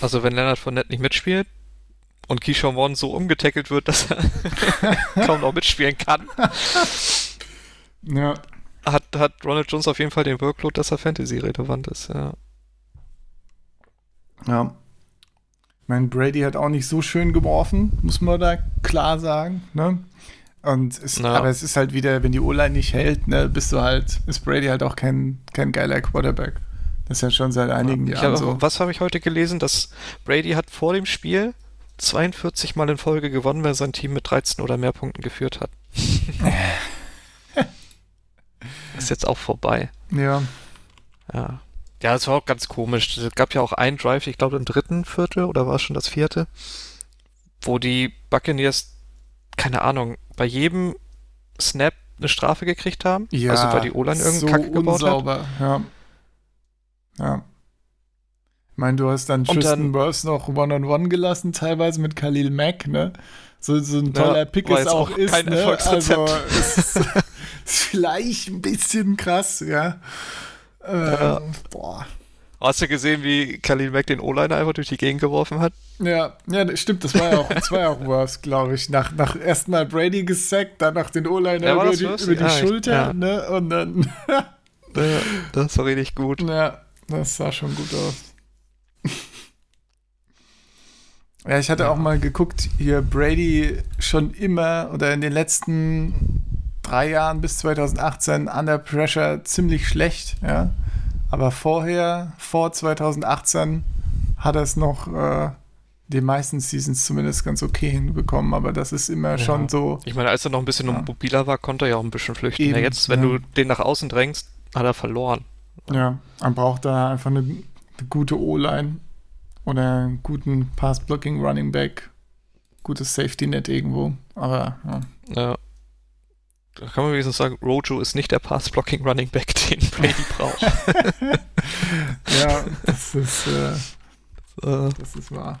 Speaker 6: Also wenn Leonard Fournette nicht mitspielt und Keyshawn Vaughn so umgetackelt wird, dass er kaum noch mitspielen kann,
Speaker 5: Ja,
Speaker 6: hat, hat Ronald Jones auf jeden Fall den Workload, dass er Fantasy-relevant ist, ja.
Speaker 5: Ja. Ich meine, Brady hat auch nicht so schön geworfen, muss man da klar sagen. Ne? Und es,
Speaker 6: Ja.
Speaker 5: aber es ist halt wieder, wenn die O-Line nicht hält, ne, bist du halt, ist Brady halt auch kein, kein geiler Quarterback. Das ist ja schon seit einigen Jahren
Speaker 6: hab,
Speaker 5: so.
Speaker 6: Was habe ich heute gelesen? Dass Brady hat vor dem Spiel 42 Mal in Folge gewonnen, weil sein Team mit 13 oder mehr Punkten geführt hat. ist jetzt auch vorbei.
Speaker 5: Ja,
Speaker 6: Ja. Ja, das war auch ganz komisch. Es gab ja auch einen Drive, ich glaube im dritten Viertel oder war es schon das vierte, wo die Buccaneers, keine Ahnung, bei jedem Snap eine Strafe gekriegt haben.
Speaker 5: ja.
Speaker 6: also weil die O-Line irgendeinen
Speaker 5: so
Speaker 6: Kack gebaut hat.
Speaker 5: unsauber. Ja. Ja. Ich meine, du hast dann
Speaker 6: Und
Speaker 5: Tristan
Speaker 6: dann-
Speaker 5: Burrs noch One-on-One gelassen, teilweise mit Khalil Mack, ne? So, so ein
Speaker 6: Ja,
Speaker 5: toller Pick
Speaker 6: war
Speaker 5: es auch
Speaker 6: auch
Speaker 5: ist,
Speaker 6: kein
Speaker 5: ne?
Speaker 6: Erfolgsrezept.
Speaker 5: Also, ist, ist vielleicht ein bisschen krass, ja. Ähm,
Speaker 6: Ja.
Speaker 5: Boah.
Speaker 6: Hast du gesehen, wie Khalil Mack den O-Liner einfach durch die Gegend geworfen hat?
Speaker 5: Ja, ja, das stimmt, das war ja auch, das war ja auch Worst, glaube ich. Nach, nach erstmal Brady gesackt, dann nach den O-Liner
Speaker 6: Ja,
Speaker 5: über die, über die
Speaker 6: Ja,
Speaker 5: Schulter,
Speaker 6: ja.
Speaker 5: ne? Und dann,
Speaker 6: Ja, das war richtig gut.
Speaker 5: ja, das sah schon gut aus. Ja, ich hatte auch mal geguckt, hier Brady schon immer oder in den letzten drei Jahren bis 2018 under pressure ziemlich schlecht, ja. Aber vorher, vor 2018, hat er es noch äh, die meisten Seasons zumindest ganz okay hinbekommen, aber das ist immer schon so.
Speaker 6: Ich meine, als er noch ein bisschen
Speaker 5: Ja.
Speaker 6: mobiler war, konnte er ja auch ein bisschen flüchten.
Speaker 5: Eben,
Speaker 6: ja, jetzt, wenn
Speaker 5: ja.
Speaker 6: du den nach außen drängst, hat er verloren.
Speaker 5: Ja, man braucht da einfach eine, eine gute O-Line oder einen guten Pass-Blocking Running Back, gutes Safety-Net irgendwo. Aber ja.
Speaker 6: Ja. Da kann man wenigstens sagen, Rojo ist nicht der Pass-Blocking Running Back, den Brady braucht.
Speaker 5: ja, das ist, äh,
Speaker 6: äh,
Speaker 5: das ist wahr.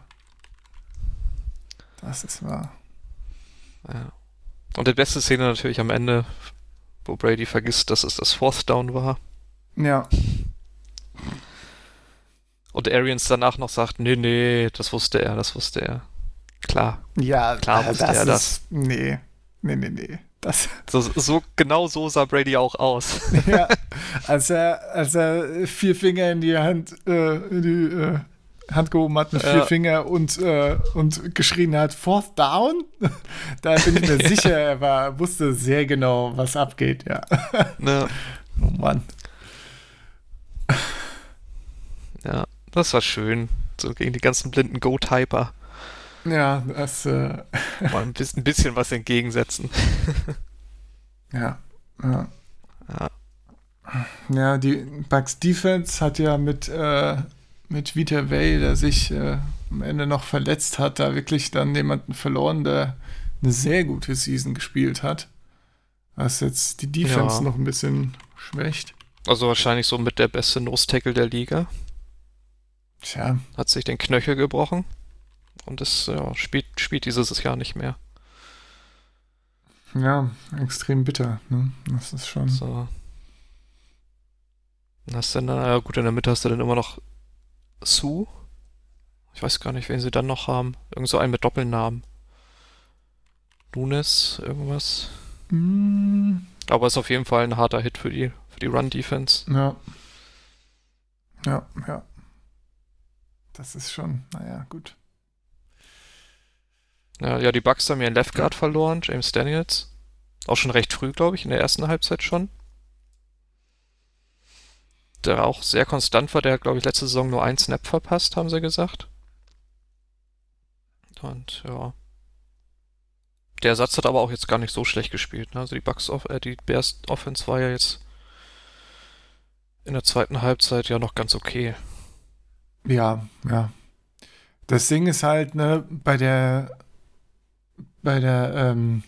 Speaker 5: Das ist wahr.
Speaker 6: ja. Und die beste Szene natürlich am Ende, wo Brady vergisst, dass es das Fourth Down war.
Speaker 5: Ja,
Speaker 6: Und Arians danach noch sagt, nee, nee, das wusste er, das wusste er. Klar.
Speaker 5: ja,
Speaker 6: Klar
Speaker 5: äh,
Speaker 6: wusste
Speaker 5: das
Speaker 6: er
Speaker 5: ist,
Speaker 6: das.
Speaker 5: Nee, nee, nee, nee. Das,
Speaker 6: So, so, genau so sah Brady auch aus.
Speaker 5: ja, als er, als er vier Finger in die Hand, äh, in die äh, Hand gehoben hat mit vier
Speaker 6: Ja.
Speaker 5: Finger und, äh, und geschrien hat, Fourth Down, da bin ich mir sicher, er war, wusste sehr genau, was abgeht, ja.
Speaker 6: ne?
Speaker 5: Oh Mann.
Speaker 6: Ja, das war schön. So gegen die ganzen blinden Go-Typer.
Speaker 5: Ja, das, äh,
Speaker 6: Mal ein bisschen, ein bisschen was entgegensetzen.
Speaker 5: ja, ja.
Speaker 6: Ja.
Speaker 5: Ja, die Bucks Defense hat ja mit, äh, mit Vita Way, der sich äh, am Ende noch verletzt hat, da wirklich dann jemanden verloren, der eine sehr gute Season gespielt hat. Was jetzt die Defense
Speaker 6: Ja.
Speaker 5: noch ein bisschen schwächt.
Speaker 6: Also wahrscheinlich so mit der beste Nose-Tackle der Liga.
Speaker 5: Tja,
Speaker 6: Hat sich den Knöchel gebrochen. Und das ja, spielt, spielt dieses Jahr nicht mehr.
Speaker 5: ja, extrem bitter. Ne? Das ist schon.
Speaker 6: So. Hast du dann, ja gut, in der Mitte hast du dann immer noch Sue. Ich weiß gar nicht, wen sie dann noch haben. Irgend so einen mit Doppelnamen. Nunes, irgendwas.
Speaker 5: Mm,
Speaker 6: Aber ist auf jeden Fall ein harter Hit für die, für die Run-Defense.
Speaker 5: ja. Ja, ja. Das ist schon, naja, gut.
Speaker 6: Ja, ja, die Bucks haben ihren Left Guard verloren, James Daniels. Auch schon recht früh, glaube ich, in der ersten Halbzeit schon. Der auch sehr konstant war, der glaube ich, letzte Saison nur einen Snap verpasst, haben sie gesagt. Und ja. Der Ersatz hat aber auch jetzt gar nicht so schlecht gespielt. Ne? Also die Bucks, off äh, die Bears Offense war ja jetzt in der zweiten Halbzeit ja noch ganz okay.
Speaker 5: Ja, ja. Das Ding ist halt, ne, bei der bei der ähm,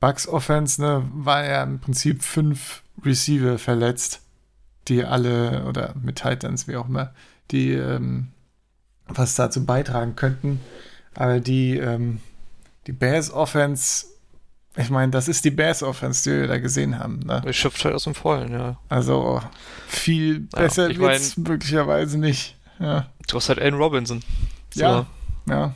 Speaker 5: Bucks Offense, ne, war ja im Prinzip fünf Receiver verletzt, die alle, oder mit Titans, wie auch immer, die ähm, was dazu beitragen könnten. Aber die, ähm, die Bears Offense, ich meine, das ist die Bears Offense, die wir da gesehen haben. Ne?
Speaker 6: Die schöpft halt aus dem Vollen, ja.
Speaker 5: Also viel besser
Speaker 6: ich
Speaker 5: wird's möglicherweise nicht. Ja,
Speaker 6: Du hast halt Allen Robinson. So.
Speaker 5: ja, ja.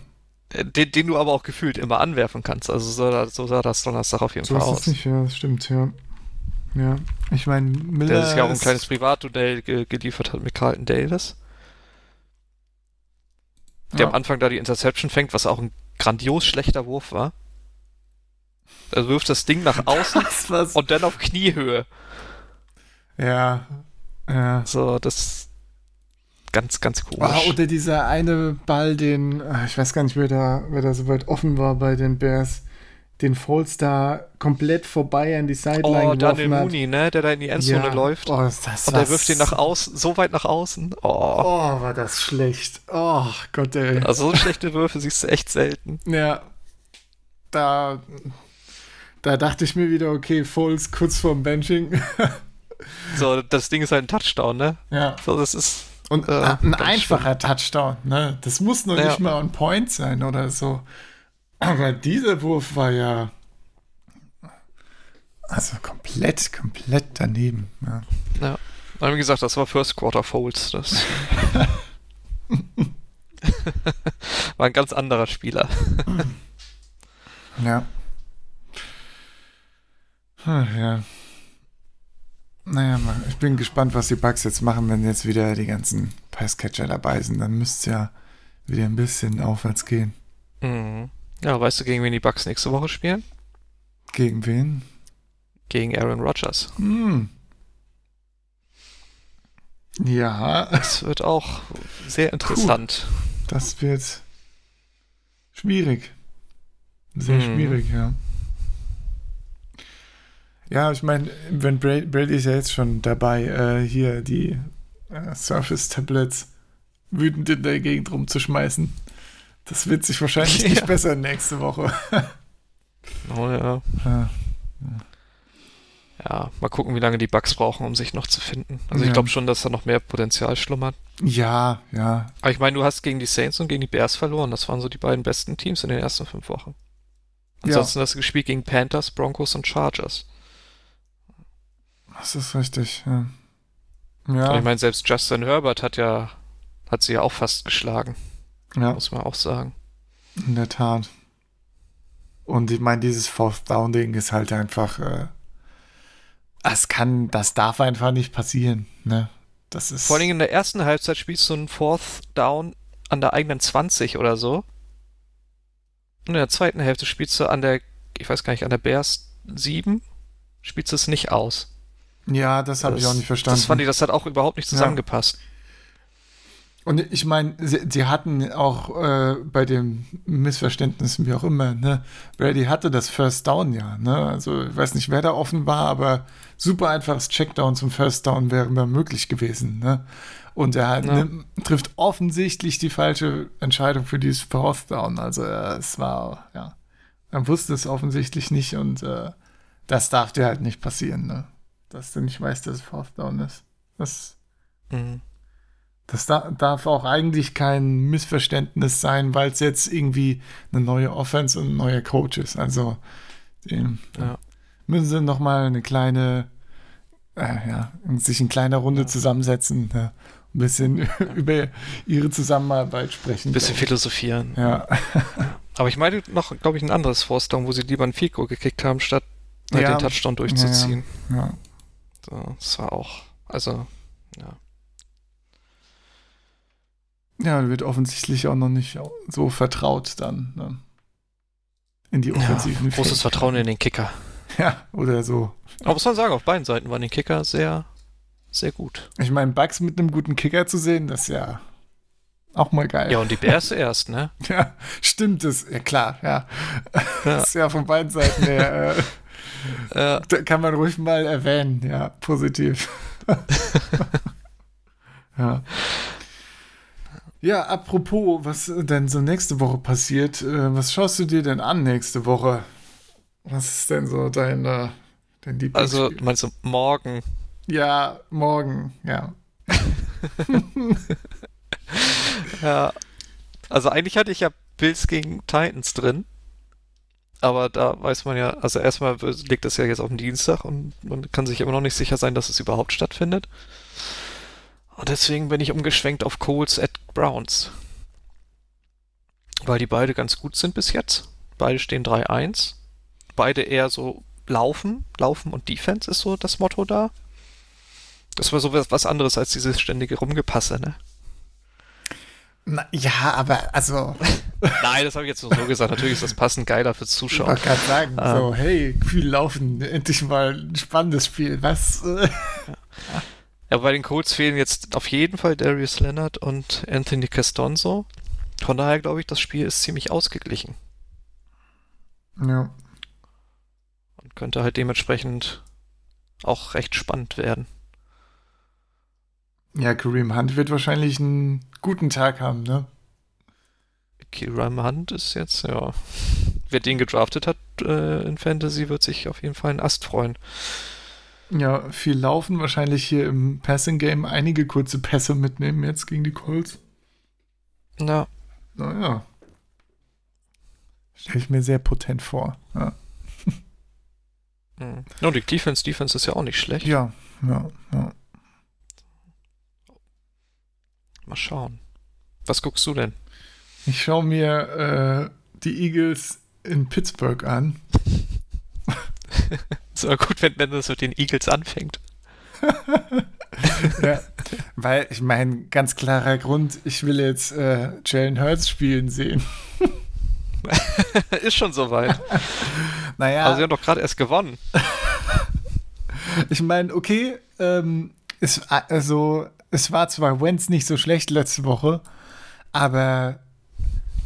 Speaker 6: Äh, Den, den du aber auch gefühlt immer anwerfen kannst. Also so, sah- so sah das Donnerstag auf jeden
Speaker 5: So
Speaker 6: Fall aus.
Speaker 5: nicht, ja, das stimmt, ja. Ja, ich meine, Miller
Speaker 6: Der sich ja auch ein kleines Privatduell ge geliefert hat mit Carlton Davis. Der
Speaker 5: Ja.
Speaker 6: am Anfang da die Interception fängt, was auch ein grandios schlechter Wurf war. Er wirft das Ding nach außen und dann auf Kniehöhe.
Speaker 5: Ja, ja.
Speaker 6: So, das ganz, ganz komisch.
Speaker 5: Ah, oder dieser eine Ball, den, ah, ich weiß gar nicht, wer da, wer da so weit offen war bei den Bears, den Foles da komplett vorbei an die Sideline
Speaker 6: oh, Daniel. Mooney, ne, der da in die Endzone
Speaker 5: Ja.
Speaker 6: läuft.
Speaker 5: Oh, das
Speaker 6: und
Speaker 5: war
Speaker 6: er wirft ihn nach außen, so weit nach außen. Oh.
Speaker 5: Oh, war das schlecht. Oh Gott, ey.
Speaker 6: Also so schlechte Würfe siehst du echt selten.
Speaker 5: Ja. Da, da dachte ich mir wieder, okay, Foles kurz vorm Benching.
Speaker 6: So, das Ding ist halt ein Touchdown, ne?
Speaker 5: ja.
Speaker 6: So, das ist.
Speaker 5: Und
Speaker 6: Äh,
Speaker 5: ein einfacher Touchdown, ne? Das muss noch
Speaker 6: Ja.
Speaker 5: nicht mal on point sein oder so. Aber dieser Wurf war ja. Also komplett, komplett daneben. Ja.
Speaker 6: Ja. Aber wie gesagt, das war First Quarter Folds. Das war ein ganz anderer Spieler.
Speaker 5: ja. Ach, ja. Naja, ich bin gespannt, was die Bugs jetzt machen, wenn jetzt wieder die ganzen Passcatcher dabei sind. Dann müsste es ja wieder ein bisschen aufwärts gehen.
Speaker 6: Mhm. Ja, weißt du, gegen wen die Bucks nächste Woche spielen?
Speaker 5: Gegen wen?
Speaker 6: Gegen Aaron Rodgers.
Speaker 5: Hm. Ja,
Speaker 6: Das wird auch sehr interessant.
Speaker 5: das wird schwierig. Sehr
Speaker 6: Mhm.
Speaker 5: schwierig, ja. Ja, ich meine, wenn Brady, Brady ist ja jetzt schon dabei, äh, hier die äh, Surface-Tablets wütend in der Gegend rumzuschmeißen. Das wird sich wahrscheinlich nicht
Speaker 6: Ja.
Speaker 5: bessern nächste Woche.
Speaker 6: Oh, ja.
Speaker 5: Ja.
Speaker 6: ja, mal gucken, wie lange die Bucks brauchen, um sich noch zu finden. Also
Speaker 5: Ja.
Speaker 6: ich glaube schon, dass da noch mehr Potenzial schlummert.
Speaker 5: ja, ja.
Speaker 6: Aber ich meine, du hast gegen die Saints und gegen die Bears verloren. Das waren so die beiden besten Teams in den ersten fünf Wochen. Ansonsten hast du gespielt gegen Panthers, Broncos und Chargers.
Speaker 5: Das ist richtig, ja. Ja,
Speaker 6: ich meine, selbst Justin Herbert hat ja, hat sie ja auch fast geschlagen,
Speaker 5: ja.
Speaker 6: muss man auch sagen.
Speaker 5: In der Tat. Und ich meine, dieses Fourth Down Ding ist halt einfach, äh, das kann, das darf einfach nicht passieren, ne? Das ist.
Speaker 6: Vor allem in der ersten Halbzeit spielst du einen Fourth Down an der eigenen 20 oder so. Und in der zweiten Hälfte spielst du an der, ich weiß gar nicht, an der Bears 7, spielst du es nicht aus.
Speaker 5: Ja, das habe ich auch nicht verstanden.
Speaker 6: Das fand ich, das hat auch überhaupt nicht zusammengepasst.
Speaker 5: Und ich meine, sie, sie hatten auch äh, bei den Missverständnissen, wie auch immer, ne? Brady hatte das First Down ja, ne? Also ich weiß nicht, wer da offen war, aber super einfaches Checkdown zum First Down wäre immer möglich gewesen, ne? Und er
Speaker 6: Ja.
Speaker 5: ne, trifft offensichtlich die falsche Entscheidung für dieses Fourth Down. Also äh, es war, ja, er wusste es offensichtlich nicht und äh, das darf dir halt nicht passieren, ne? Dass du nicht weißt, dass es Fourth Down ist. Das
Speaker 6: Mhm.
Speaker 5: das da, darf auch eigentlich kein Missverständnis sein, weil es jetzt irgendwie eine neue Offense und ein neuer Coach ist. Also dem,
Speaker 6: Ja.
Speaker 5: müssen sie noch mal eine kleine, äh, ja, sich in kleiner Runde zusammensetzen, ja, ein bisschen über ihre Zusammenarbeit sprechen.
Speaker 6: Ein bisschen philosophieren.
Speaker 5: Ja,
Speaker 6: Aber ich meine noch, glaube ich, ein anderes Fourth Down, wo sie lieber ein Field Goal gekickt haben, statt halt
Speaker 5: Ja.
Speaker 6: den Touchdown durchzuziehen.
Speaker 5: ja.
Speaker 6: Das war auch, also, ja.
Speaker 5: ja, wird offensichtlich auch noch nicht so vertraut dann. Ne? in die offensiven
Speaker 6: Großes Vertrauen in den Kicker.
Speaker 5: Ja, oder so.
Speaker 6: Aber muss man sagen, auf beiden Seiten waren die Kicker sehr, sehr gut.
Speaker 5: Ich meine, Bugs mit einem guten Kicker zu sehen, das ist ja auch mal geil.
Speaker 6: Ja, und die Bears erst, ne?
Speaker 5: Ja, stimmt es. Ja, klar, ja.
Speaker 6: Ja.
Speaker 5: Das ist ja von beiden Seiten her. Äh, kann man ruhig mal erwähnen, ja, positiv. ja. Ja, apropos, was denn so nächste Woche passiert, äh, was schaust du dir denn an nächste Woche? Was ist denn so dein, äh, dein
Speaker 6: Also,
Speaker 5: Lieblingsspiel?
Speaker 6: meinst du, morgen?
Speaker 5: ja, morgen, ja.
Speaker 6: Ja. Also, eigentlich hatte ich ja Bills gegen Titans drin. Aber da weiß man ja, also erstmal liegt das ja jetzt auf den Dienstag und man kann sich immer noch nicht sicher sein, dass es überhaupt stattfindet. Und deswegen bin ich umgeschwenkt auf Coles at Browns. Weil die beide ganz gut sind bis jetzt. Beide stehen 3-1. Beide eher so laufen, laufen und Defense ist so das Motto da. Das war so was anderes als dieses ständige Rumgepasse, ne?
Speaker 5: Na, ja, aber also,
Speaker 6: Nein, das habe ich jetzt nur so gesagt. Natürlich ist das passend geiler fürs
Speaker 5: ich
Speaker 6: Zuschauen.
Speaker 5: wollte gerade sagen,
Speaker 6: Ah.
Speaker 5: so, hey, viel laufen, endlich mal ein spannendes Spiel. Was?
Speaker 6: Ja, bei den Colts fehlen jetzt auf jeden Fall Darius Leonard und Anthony Castonzo. Von daher glaube ich, das Spiel ist ziemlich ausgeglichen
Speaker 5: Ja.
Speaker 6: und könnte halt dementsprechend auch recht spannend werden.
Speaker 5: Ja, Kareem Hunt wird wahrscheinlich einen guten Tag haben, ne?
Speaker 6: Kiram Hunt ist jetzt, ja. Wer den gedraftet hat äh, in Fantasy, wird sich auf jeden Fall einen Ast freuen.
Speaker 5: Ja, viel laufen, wahrscheinlich hier im Passing Game einige kurze Pässe mitnehmen jetzt gegen die Colts.
Speaker 6: Ja,
Speaker 5: Naja. Stelle ich mir sehr potent vor. Ja,
Speaker 6: mhm. Und die Defense, Defense ist ja auch nicht schlecht.
Speaker 5: ja, ja. ja.
Speaker 6: Mal schauen. Was guckst du denn?
Speaker 5: Ich schaue mir äh, die Eagles in Pittsburgh an.
Speaker 6: Ist aber gut, wenn, wenn das mit den Eagles anfängt.
Speaker 5: ja, weil ich meine, ganz klarer Grund, ich will jetzt äh, Jalen Hurts spielen sehen.
Speaker 6: ist schon soweit.
Speaker 5: Naja,
Speaker 6: Aber sie haben doch gerade erst gewonnen.
Speaker 5: ich meine, okay, ähm, es, also, es war zwar Wentz nicht so schlecht letzte Woche, aber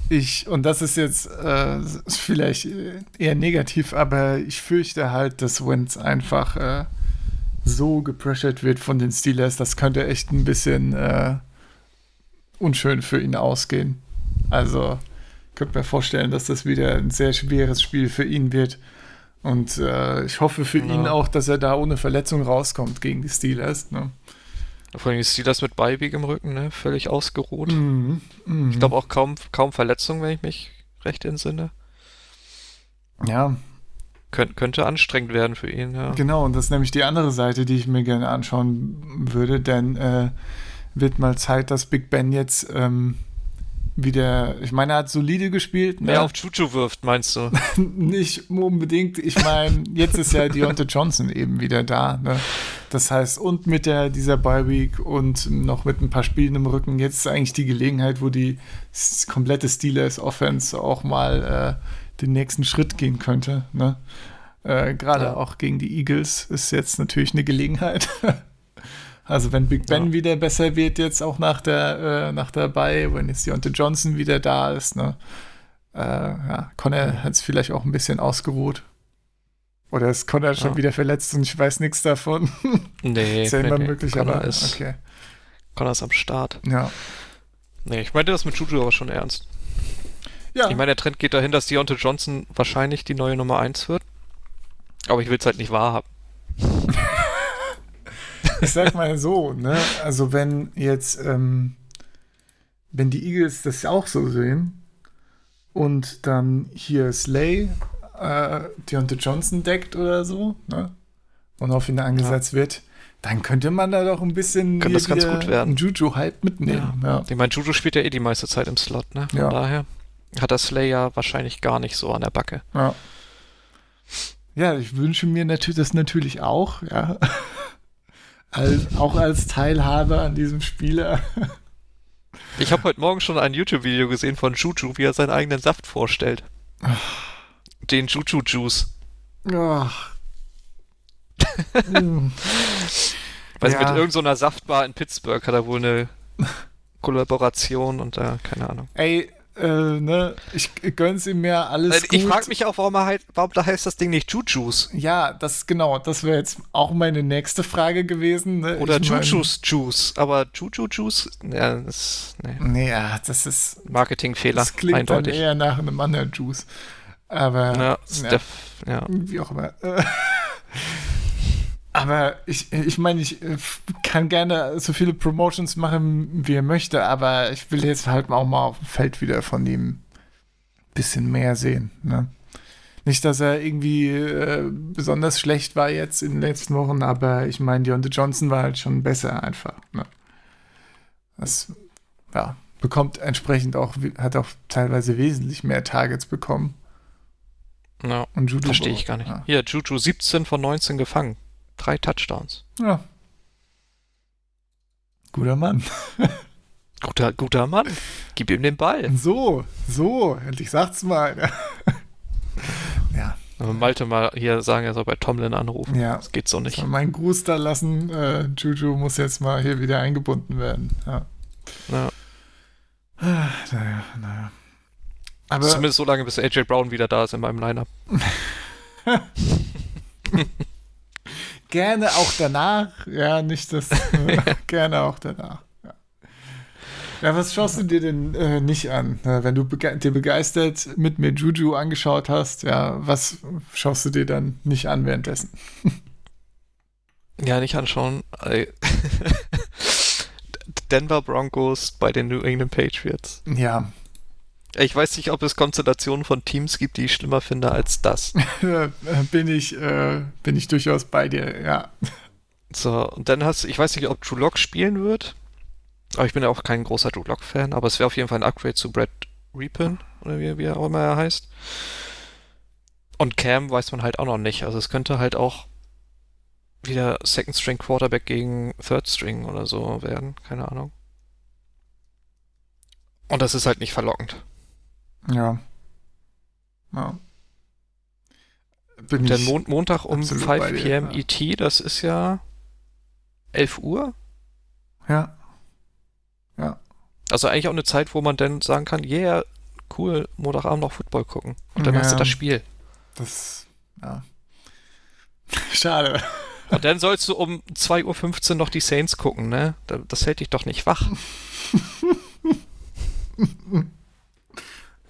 Speaker 5: ich, und das ist jetzt äh, vielleicht eher negativ, aber ich fürchte halt, dass Wentz einfach äh, so gepressured wird von den Steelers, das könnte echt ein bisschen äh, unschön für ihn ausgehen. Also, ich könnte mir vorstellen, dass das wieder ein sehr schweres Spiel für ihn wird. Und äh, ich hoffe für
Speaker 6: Ja.
Speaker 5: ihn auch, dass er da ohne Verletzung rauskommt gegen die Steelers. Ne?
Speaker 6: Vor allem ist das mit Beiweg im Rücken, ne? Völlig ausgeruht.
Speaker 5: Mhm. Mhm.
Speaker 6: Ich glaube auch kaum, kaum Verletzungen, wenn ich mich recht entsinne.
Speaker 5: Ja,
Speaker 6: Kön könnte anstrengend werden für ihn, ja.
Speaker 5: genau. Und das ist nämlich die andere Seite, die ich mir gerne anschauen würde, denn äh, wird mal Zeit, dass Big Ben jetzt ähm, wieder, ich meine, er hat solide gespielt. Ne?
Speaker 6: Wer auf Chuchu wirft, meinst du?
Speaker 5: Nicht unbedingt. Ich meine, jetzt ist ja Deontay Johnson eben wieder da. Ne? Das heißt, und mit der, dieser Bye Week und noch mit ein paar Spielen im Rücken, jetzt ist eigentlich die Gelegenheit, wo die komplette Steelers Offense auch mal äh, den nächsten Schritt gehen könnte. Ne? Äh, Gerade
Speaker 6: Ja.
Speaker 5: auch gegen die Eagles ist jetzt natürlich eine Gelegenheit. Also wenn Big Ben
Speaker 6: Ja.
Speaker 5: wieder besser wird, jetzt auch nach der, äh, nach der Bye, wenn jetzt Deontay Johnson wieder da ist, ne? Äh, ja, Connor hat es vielleicht auch ein bisschen ausgeruht. Oder ist Connor schon
Speaker 6: Ja.
Speaker 5: wieder verletzt und ich weiß nichts davon.
Speaker 6: Nee,
Speaker 5: ist ja
Speaker 6: nee,
Speaker 5: immer
Speaker 6: nee.
Speaker 5: möglich,
Speaker 6: Connor
Speaker 5: aber
Speaker 6: ist,
Speaker 5: okay.
Speaker 6: Connor ist am Start.
Speaker 5: Ja.
Speaker 6: Nee, ich meinte das mit Juju aber schon ernst.
Speaker 5: Ja,
Speaker 6: Ich meine, der Trend geht dahin, dass Deontay Johnson wahrscheinlich die neue Nummer 1 wird. Aber ich will es halt nicht wahrhaben.
Speaker 5: ich sag mal so, ne? Also wenn jetzt, ähm, wenn die Eagles das auch so sehen und dann hier Slay äh, Deontay Johnson deckt oder so, ne? Und auf ihn angesetzt wird, dann könnte man da doch ein bisschen
Speaker 6: Könnte das ganz gut werden.
Speaker 5: einen Juju-Hype mitnehmen. Ja.
Speaker 6: Ich meine, Juju spielt ja eh die meiste Zeit im Slot, ne? Von
Speaker 5: Ja.
Speaker 6: daher hat das Slay ja wahrscheinlich gar nicht so an der Backe.
Speaker 5: Ja. Ja, ich wünsche mir natürlich das natürlich auch, ja. Als, auch als Teilhabe an diesem Spieler.
Speaker 6: Ich habe heute Morgen schon ein YouTube-Video gesehen von Juju, wie er seinen eigenen Saft vorstellt. den Juju Juice.
Speaker 5: Ach.
Speaker 6: Weil
Speaker 5: Ja.
Speaker 6: mit irgendeiner Saftbar in Pittsburgh hat er wohl eine Kollaboration und da, keine Ahnung.
Speaker 5: Ey, äh, ne, ich gönn's ihm mehr alles
Speaker 6: Ich
Speaker 5: gut.
Speaker 6: frage mich auch, warum, er halt, warum da heißt das Ding nicht Jujus
Speaker 5: Ja, das genau, das wäre jetzt auch meine nächste Frage gewesen. Ne?
Speaker 6: oder Jujus Juice, aber Juju Juice, ja, das nee.
Speaker 5: Nee, ja, das ist
Speaker 6: Marketingfehler,
Speaker 5: das klingt
Speaker 6: eindeutig.
Speaker 5: dann eher nach einem anderen Juice. Aber
Speaker 6: ja,
Speaker 5: ja,
Speaker 6: Steph, ja.
Speaker 5: wie auch immer. Aber ich, ich meine, ich äh, kann gerne so viele Promotions machen, wie er möchte, aber ich will jetzt halt auch mal auf dem Feld wieder von ihm ein bisschen mehr sehen. Ne? Nicht, dass er irgendwie äh, besonders schlecht war jetzt in den letzten Wochen, aber ich meine, Deontay Johnson war halt schon besser einfach. Ne? Das, ja, bekommt entsprechend auch, hat auch teilweise wesentlich mehr Targets bekommen.
Speaker 6: ja.
Speaker 5: Juju
Speaker 6: Verstehe ich gar nicht.
Speaker 5: Ja.
Speaker 6: Hier, Juju 17 von 19 gefangen. Drei Touchdowns.
Speaker 5: Ja. Guter Mann.
Speaker 6: Guter, guter Mann. Gib ihm den Ball.
Speaker 5: So, so, endlich sagt's mal. ja,
Speaker 6: Aber Malte mal hier sagen, er soll bei Tomlin anrufen.
Speaker 5: Ja.
Speaker 6: Das geht so nicht.
Speaker 5: soll meinen Gruß da lassen. Äh, Juju muss jetzt mal hier wieder eingebunden werden. Ja.
Speaker 6: Ja.
Speaker 5: Ah, Naja, naja. Aber
Speaker 6: Zumindest so lange, bis AJ Brown wieder da ist in meinem Lineup.
Speaker 5: gerne auch danach. Ja, nicht das. Gerne auch danach. Ja. ja, was schaust du dir denn äh, nicht an? Wenn du bege dir begeistert mit mir Juju angeschaut hast, ja, was schaust du dir dann nicht an währenddessen?
Speaker 6: Ja, nicht anschauen. Denver Broncos bei den New England Patriots.
Speaker 5: Ja,
Speaker 6: Ich weiß nicht, ob es Konstellationen von Teams gibt, die ich schlimmer finde als das.
Speaker 5: bin ich, äh, bin ich durchaus bei dir, ja.
Speaker 6: So, und dann hast du, ich weiß nicht, ob Drew Lock spielen wird. Aber ich bin ja auch kein großer Drew Lock-Fan, aber es wäre auf jeden Fall ein Upgrade zu Brad Reapin, oder wie, wie auch immer er heißt. Und Cam weiß man halt auch noch nicht. Also es könnte halt auch wieder Second String Quarterback gegen Third String oder so werden. Keine Ahnung. Und das ist halt nicht verlockend.
Speaker 5: Ja. ja. Bin
Speaker 6: Und dann
Speaker 5: ich,
Speaker 6: Mon Montag um
Speaker 5: absolut
Speaker 6: 5
Speaker 5: bei dir,
Speaker 6: p.m.
Speaker 5: ja.
Speaker 6: ET, das ist ja 11 Uhr.
Speaker 5: ja,
Speaker 6: Also eigentlich auch eine Zeit, wo man dann sagen kann, yeah, cool, Montagabend noch Football gucken. Und dann
Speaker 5: Ja.
Speaker 6: hast du das Spiel.
Speaker 5: das, ja. Schade.
Speaker 6: Und dann sollst du um 2.15 Uhr noch die Saints gucken, ne? Da- Das hält dich doch nicht wach.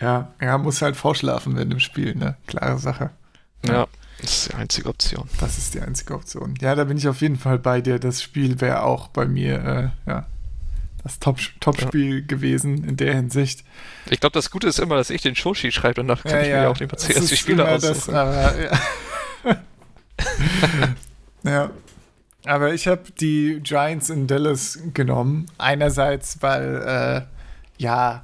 Speaker 5: Ja, er muss halt vorschlafen während dem Spiel, ne? Klare Sache.
Speaker 6: Ja, das ist die einzige Option.
Speaker 5: Das ist die einzige Option. Ja, da bin ich auf jeden Fall bei dir. Das Spiel wäre auch bei mir, äh, ja, das Top- Top-Spiel gewesen in der Hinsicht.
Speaker 6: Ich glaube, das Gute ist immer, dass ich den Shoshi schreibe und dann kann ich mir ja auch die,
Speaker 5: es
Speaker 6: die Spiele
Speaker 5: immer das,
Speaker 6: aussuchen.
Speaker 5: aber, ja. ja. Aber ich habe die Giants in Dallas genommen. Einerseits, weil, äh, ja,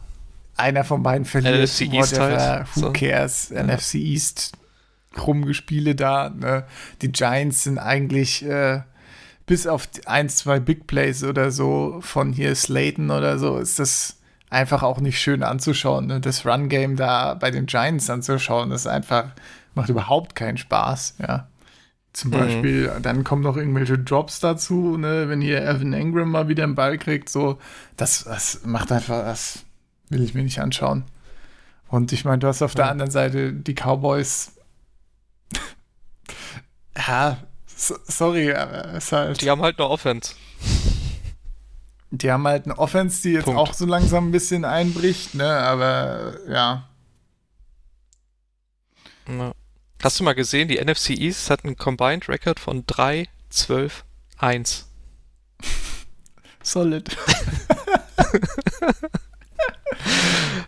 Speaker 5: einer von beiden verliert.
Speaker 6: NFC East
Speaker 5: whatever,
Speaker 6: halt,
Speaker 5: Who
Speaker 6: so.
Speaker 5: cares? NFC East. Rumgespiele da. Ne? Die Giants sind eigentlich äh, bis auf ein, zwei Big Plays oder so von hier Slayton oder so, ist das einfach auch nicht schön anzuschauen. Ne? Das Run-Game da bei den Giants anzuschauen, ist einfach, macht überhaupt keinen Spaß, ja. Zum
Speaker 6: Mhm.
Speaker 5: Beispiel, dann kommen noch irgendwelche Drops dazu, ne? wenn hier Evan Ingram mal wieder einen Ball kriegt, so, das, das macht einfach, das will ich mir nicht anschauen. Und ich meine, du hast auf der
Speaker 6: Ja.
Speaker 5: anderen Seite die Cowboys. ja, so, sorry, aber es ist halt.
Speaker 6: Die haben halt eine Offense.
Speaker 5: Die haben halt eine Offense, die jetzt
Speaker 6: Punkt.
Speaker 5: auch so langsam ein bisschen einbricht, ne? Aber ja.
Speaker 6: Ja. Hast du mal gesehen, die NFC East hat einen Combined Record von 3, 12, 1.
Speaker 5: Solid.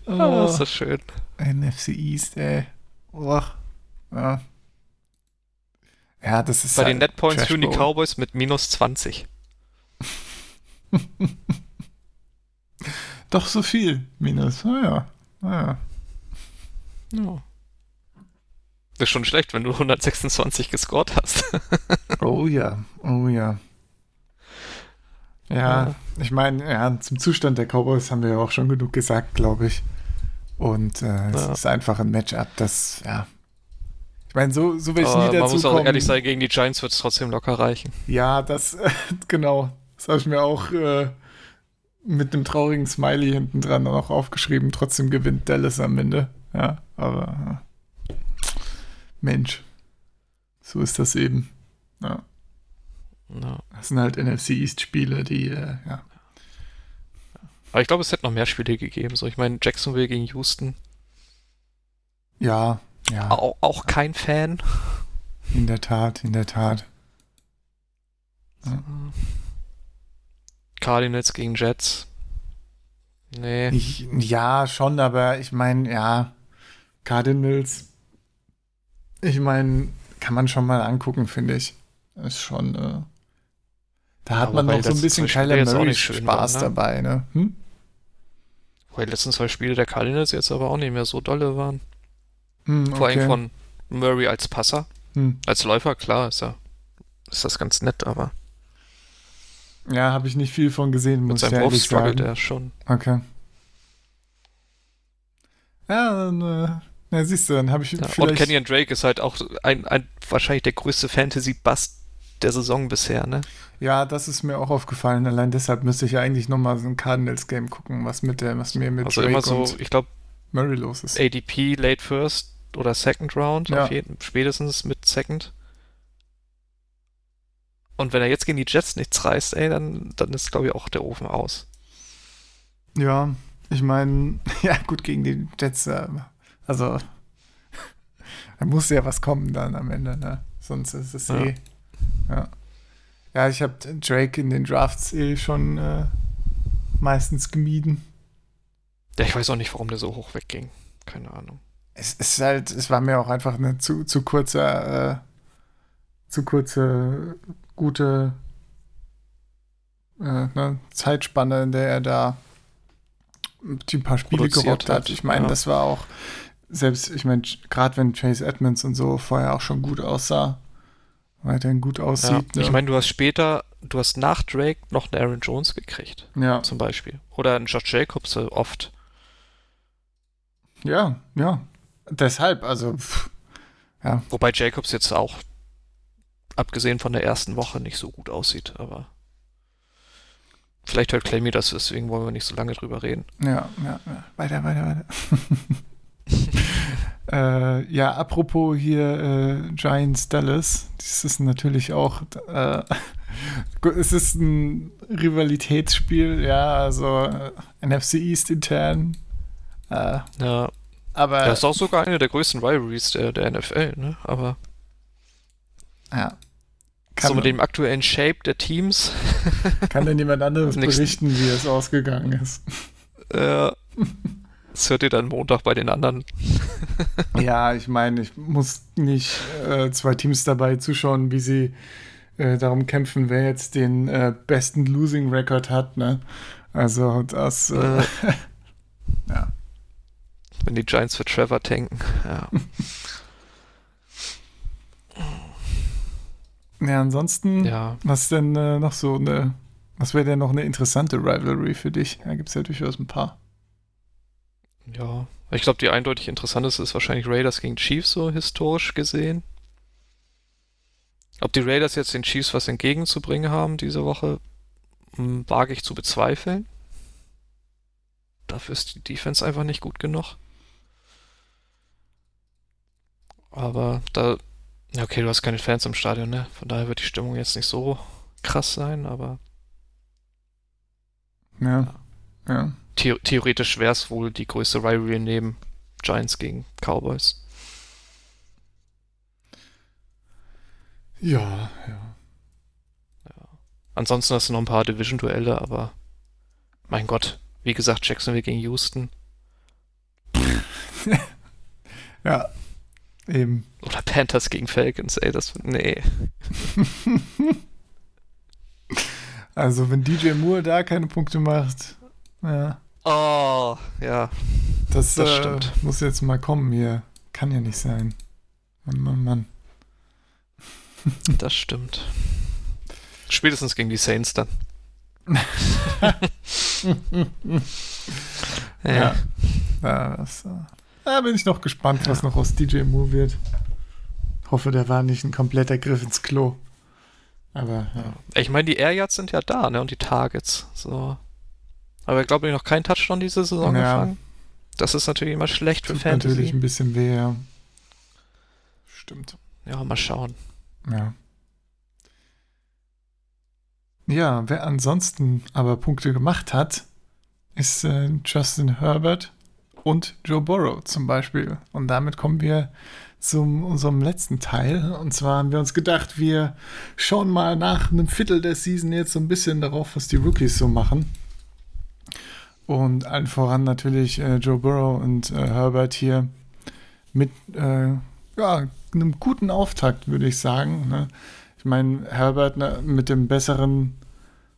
Speaker 6: Oh,
Speaker 5: oh,
Speaker 6: ist das schön.
Speaker 5: NFC East, ey. Och. Ja. Ja, das ist
Speaker 6: Bei
Speaker 5: halt
Speaker 6: den Net Points
Speaker 5: Trash
Speaker 6: führen die. Cowboys mit minus 20.
Speaker 5: Doch so viel. Minus. Ah ja. Ah, ja.
Speaker 6: Ja. Das ist schon schlecht, wenn du 126 gescored hast.
Speaker 5: Oh ja. Oh ja. Ja, ich meine, ja, zum Zustand der Cowboys haben wir ja auch schon genug gesagt, glaube ich. Und äh, es
Speaker 6: Ja.
Speaker 5: ist einfach ein Matchup, das, ja, Ich meine, so, so will ich
Speaker 6: Aber
Speaker 5: nie
Speaker 6: man
Speaker 5: dazu
Speaker 6: muss auch
Speaker 5: kommen.
Speaker 6: ehrlich sein, gegen die Giants wird es trotzdem locker reichen.
Speaker 5: Ja, das, genau. Das habe ich mir auch äh, mit einem traurigen Smiley hinten dran auch aufgeschrieben. Trotzdem gewinnt Dallas am Ende. Ja, aber äh, Mensch, so ist das eben. Ja,
Speaker 6: Ja.
Speaker 5: das sind halt NFC East-Spiele, die, äh, ja.
Speaker 6: Aber ich glaube, es hätte noch mehr Spiele gegeben. So, ich meine, Jacksonville gegen Houston,
Speaker 5: Ja, ja,
Speaker 6: auch, auch kein Fan.
Speaker 5: in der Tat, in der Tat.
Speaker 6: Cardinals gegen Jets. Nee.
Speaker 5: Ich, ja, schon, aber ich meine, ja, Cardinals, ich meine, kann man schon mal angucken, finde ich. Ist schon, äh, da hat
Speaker 6: Aber
Speaker 5: man noch so ein bisschen Kyler Murray Spaß
Speaker 6: waren, ne?
Speaker 5: dabei, ne? Hm?
Speaker 6: Wobei die letzten zwei Spiele der Cardinals jetzt aber auch nicht mehr so dolle waren.
Speaker 5: Hm,
Speaker 6: Vor allem
Speaker 5: okay.
Speaker 6: von Murray als Passer.
Speaker 5: Hm.
Speaker 6: Als Läufer, klar, ist er. Ist das ganz nett, aber
Speaker 5: Ja, habe ich nicht viel von gesehen,
Speaker 6: mit
Speaker 5: muss ich
Speaker 6: seinem
Speaker 5: ehrlich sagen.
Speaker 6: er schon.
Speaker 5: Okay. Ja, dann, äh, ja, siehst du, dann habe ich
Speaker 6: Ja, und
Speaker 5: vielleicht...
Speaker 6: Kenyon Drake ist halt auch ein, ein wahrscheinlich der größte Fantasy-Bust der Saison bisher, ne?
Speaker 5: Ja, das ist mir auch aufgefallen. Allein deshalb müsste ich ja eigentlich nochmal so ein Cardinals-Game gucken, was mit der, was mir mit
Speaker 6: Also
Speaker 5: Drake
Speaker 6: immer so, ich glaube,
Speaker 5: Murray los ist.
Speaker 6: ADP, Late First oder Second Round,
Speaker 5: Ja.
Speaker 6: auf jeden, spätestens mit Second. Und wenn er jetzt gegen die Jets nichts reißt, ey, dann, dann ist, glaube ich, auch der Ofen aus.
Speaker 5: Ja, ich meine, ja gut, gegen die Jets, äh, also da muss ja was kommen dann am Ende, ne? Sonst ist es
Speaker 6: Ja.
Speaker 5: eh. Ja. Ja, ich habe Drake in den Drafts eh schon äh, meistens gemieden.
Speaker 6: Ja, ich weiß auch nicht, warum der so hoch wegging. Keine Ahnung.
Speaker 5: Es ist halt, es war mir auch einfach eine zu, zu kurze, äh, zu kurze, gute äh, ne, Zeitspanne, in der er da die paar Spiele gerockt hat.
Speaker 6: hat,
Speaker 5: Ich meine,
Speaker 6: ja.
Speaker 5: das war auch, selbst, ich meine, gerade wenn Chase Edmonds und so vorher auch schon gut aussah, weiterhin gut
Speaker 6: Ja,
Speaker 5: aussieht. ne?
Speaker 6: Ich meine, du hast später, du hast nach Drake noch einen Aaron Jones gekriegt,
Speaker 5: ja,
Speaker 6: zum Beispiel. Oder einen Josh Jacobs äh, oft.
Speaker 5: ja, ja. Deshalb, also, pff, ja,
Speaker 6: Wobei Jacobs jetzt auch, abgesehen von der ersten Woche, nicht so gut aussieht, aber vielleicht hört Clemmy das, deswegen wollen wir nicht so lange drüber reden.
Speaker 5: Ja, ja, ja. Weiter, weiter, weiter. äh, ja, apropos hier äh, Giants Dallas, das ist natürlich auch, äh, es ist ein Rivalitätsspiel, ja, also äh, NFC East intern. Äh,
Speaker 6: Ja,
Speaker 5: aber
Speaker 6: das ist auch sogar eine der größten Rivalries der, der NFL, ne? Aber
Speaker 5: ja.
Speaker 6: so
Speaker 5: Kann,
Speaker 6: mit dem aktuellen Shape der Teams,
Speaker 5: kann denn jemand anderes berichten, wie es ausgegangen ist?
Speaker 6: das hört ihr dann Montag bei den anderen.
Speaker 5: Ja, ich meine, ich muss nicht äh, zwei Teams dabei zuschauen, wie sie äh, darum kämpfen, wer jetzt den äh, besten Losing Record hat, ne? Also das, äh,
Speaker 6: Äh,
Speaker 5: ja.
Speaker 6: Wenn die Giants für Trevor tanken. Ja.
Speaker 5: Ja, ansonsten,
Speaker 6: ja.
Speaker 5: was denn äh, noch so eine, was wäre denn noch eine interessante Rivalry für dich? Da gibt es ja durchaus ein paar.
Speaker 6: Ja. Ich glaube, die eindeutig interessanteste ist wahrscheinlich Raiders gegen Chiefs, so historisch gesehen. Ob die Raiders jetzt den Chiefs was entgegenzubringen haben diese Woche, hm, wage ich zu bezweifeln. Dafür ist die Defense einfach nicht gut genug. Aber da, ja, okay, du hast keine Fans im Stadion, ne? Von daher wird die Stimmung jetzt nicht so krass sein, aber
Speaker 5: Ja. Ja.
Speaker 6: The theoretisch wäre es wohl die größte Rivalry neben Giants gegen Cowboys.
Speaker 5: Ja, ja.
Speaker 6: Ansonsten hast du noch ein paar Division-Duelle, aber mein Gott, wie gesagt, Jacksonville gegen Houston
Speaker 5: Ja. Eben.
Speaker 6: oder Panthers gegen Falcons, ey, das, nee.
Speaker 5: Also wenn DJ Moore da keine Punkte macht, ja.
Speaker 6: Oh, ja,
Speaker 5: Das,
Speaker 6: Das
Speaker 5: äh,
Speaker 6: stimmt.
Speaker 5: muss jetzt mal kommen hier. Kann ja nicht sein. Mann, Mann, Mann.
Speaker 6: das stimmt. Spätestens gegen die Saints dann.
Speaker 5: Ja. Ja, das, äh, da bin ich noch gespannt, was noch aus DJ Moore wird. hoffe, der war nicht ein kompletter Griff ins Klo. Aber ja.
Speaker 6: Ich meine, die Air Yards sind ja da, ne? Und die Targets. So. Aber ich glaube, noch kein Touchdown diese Saison
Speaker 5: Ja.
Speaker 6: gefangen. Das ist natürlich immer schlecht für
Speaker 5: Tut
Speaker 6: Fantasy.
Speaker 5: natürlich ein bisschen weh, ja. Stimmt.
Speaker 6: Ja, mal schauen.
Speaker 5: Ja. Ja, wer ansonsten aber Punkte gemacht hat, ist äh, Justin Herbert und Joe Burrow zum Beispiel. Und damit kommen wir zu unserem letzten Teil. Und zwar haben wir uns gedacht, wir schauen mal nach einem Viertel der Season jetzt so ein bisschen darauf, was die Rookies so machen. Und allen voran natürlich äh, Joe Burrow und äh, Herbert hier mit äh, ja, einem guten Auftakt, würde ich sagen. Ne? Ich meine, Herbert ne, mit dem besseren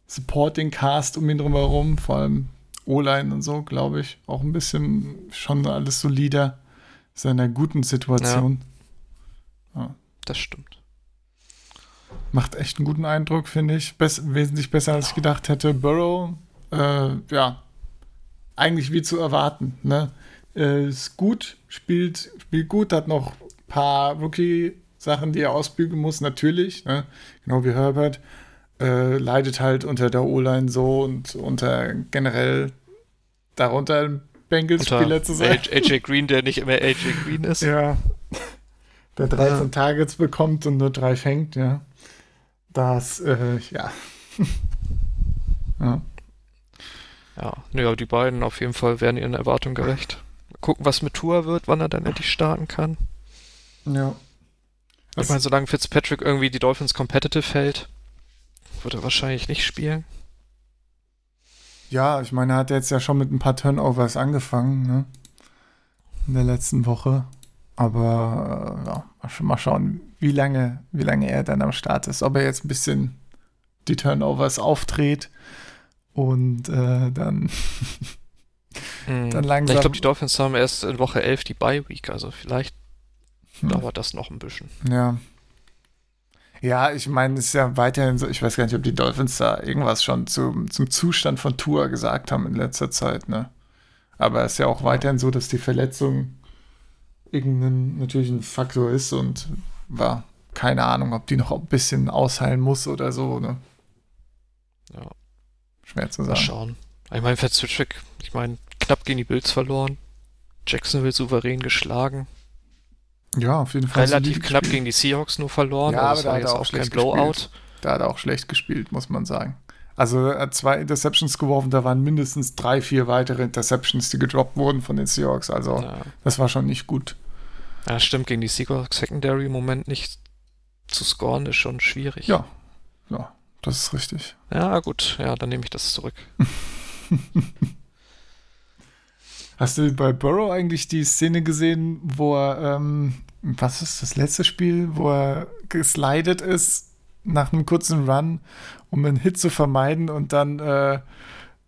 Speaker 5: Supporting Cast um ihn drumherum, vor allem O-Line und so, glaube ich, auch ein bisschen schon alles solider. Ist in einer guten Situation.
Speaker 6: Das stimmt.
Speaker 5: Macht echt einen guten Eindruck, finde ich. Bess wesentlich besser, als ich gedacht hätte. Burrow, äh, ja, eigentlich wie zu erwarten. Ne? Äh, ist gut, spielt, spielt gut, hat noch ein paar Rookie-Sachen, die er ausbügeln muss, natürlich. Ne? Genau wie Herbert. Äh, leidet halt unter der O-Line so und unter generell darunter ein Bengals-Spieler zu sein.
Speaker 6: AJ Green, der nicht immer AJ Green ist.
Speaker 5: Ja. Der 13
Speaker 6: Ja.
Speaker 5: Targets bekommt und nur drei fängt, ja. Das, äh, ja. ja.
Speaker 6: Ja, ja, die beiden auf jeden Fall werden ihren Erwartungen gerecht. Mal gucken, was mit Tour wird, wann er dann endlich starten kann.
Speaker 5: Ja.
Speaker 6: Ich meine, solange Fitzpatrick irgendwie die Dolphins competitive hält, wird er wahrscheinlich nicht spielen.
Speaker 5: Ja, ich meine, er hat jetzt ja schon mit ein paar Turnovers angefangen, ne? In der letzten Woche. Aber äh, ja, mal schauen, wie lange, wie lange er dann am Start ist. Ob er jetzt ein bisschen die Turnovers aufdreht und äh, dann
Speaker 6: Hm.
Speaker 5: Dann langsam-
Speaker 6: Ich glaube, die Dolphins haben erst in Woche 11 die Bye Week, also vielleicht
Speaker 5: Hm.
Speaker 6: dauert das noch ein bisschen.
Speaker 5: Ja. Ja, ich meine, es ist ja weiterhin so, ich weiß gar nicht, ob die Dolphins da irgendwas schon zum, zum Zustand von Tour gesagt haben in letzter Zeit, ne? Aber es ist ja auch weiterhin so, dass die Verletzung irgendein natürlich ein Faktor ist und war keine Ahnung, ob die noch ein bisschen ausheilen muss oder so, ne? Schwer zu
Speaker 6: mal
Speaker 5: sagen.
Speaker 6: schauen. Ich meine, Fitzpatrick, ich meine, knapp gegen die Bills verloren. Jacksonville souverän geschlagen.
Speaker 5: Ja, auf jeden Fall.
Speaker 6: Relativ knapp
Speaker 5: gespielt.
Speaker 6: gegen die Seahawks nur verloren.
Speaker 5: Ja, aber
Speaker 6: das
Speaker 5: da
Speaker 6: war
Speaker 5: hat
Speaker 6: jetzt
Speaker 5: er auch
Speaker 6: kein
Speaker 5: schlecht
Speaker 6: Blowout.
Speaker 5: gespielt. Da hat er auch schlecht gespielt, muss man sagen. Also er hat zwei Interceptions geworfen, da waren mindestens drei, vier weitere Interceptions, die gedroppt wurden von den Seahawks. Also
Speaker 6: Ja.
Speaker 5: das war schon nicht gut.
Speaker 6: ja, stimmt, gegen die Seahawks Secondary im Moment nicht zu scoren, ist schon schwierig.
Speaker 5: Ja, das ist richtig.
Speaker 6: Ja, gut, ja, dann nehme ich das zurück.
Speaker 5: Hast du bei Burrow eigentlich die Szene gesehen, wo er, ähm, was ist das letzte Spiel, wo er geslidet ist nach einem kurzen Run, um einen Hit zu vermeiden und dann äh,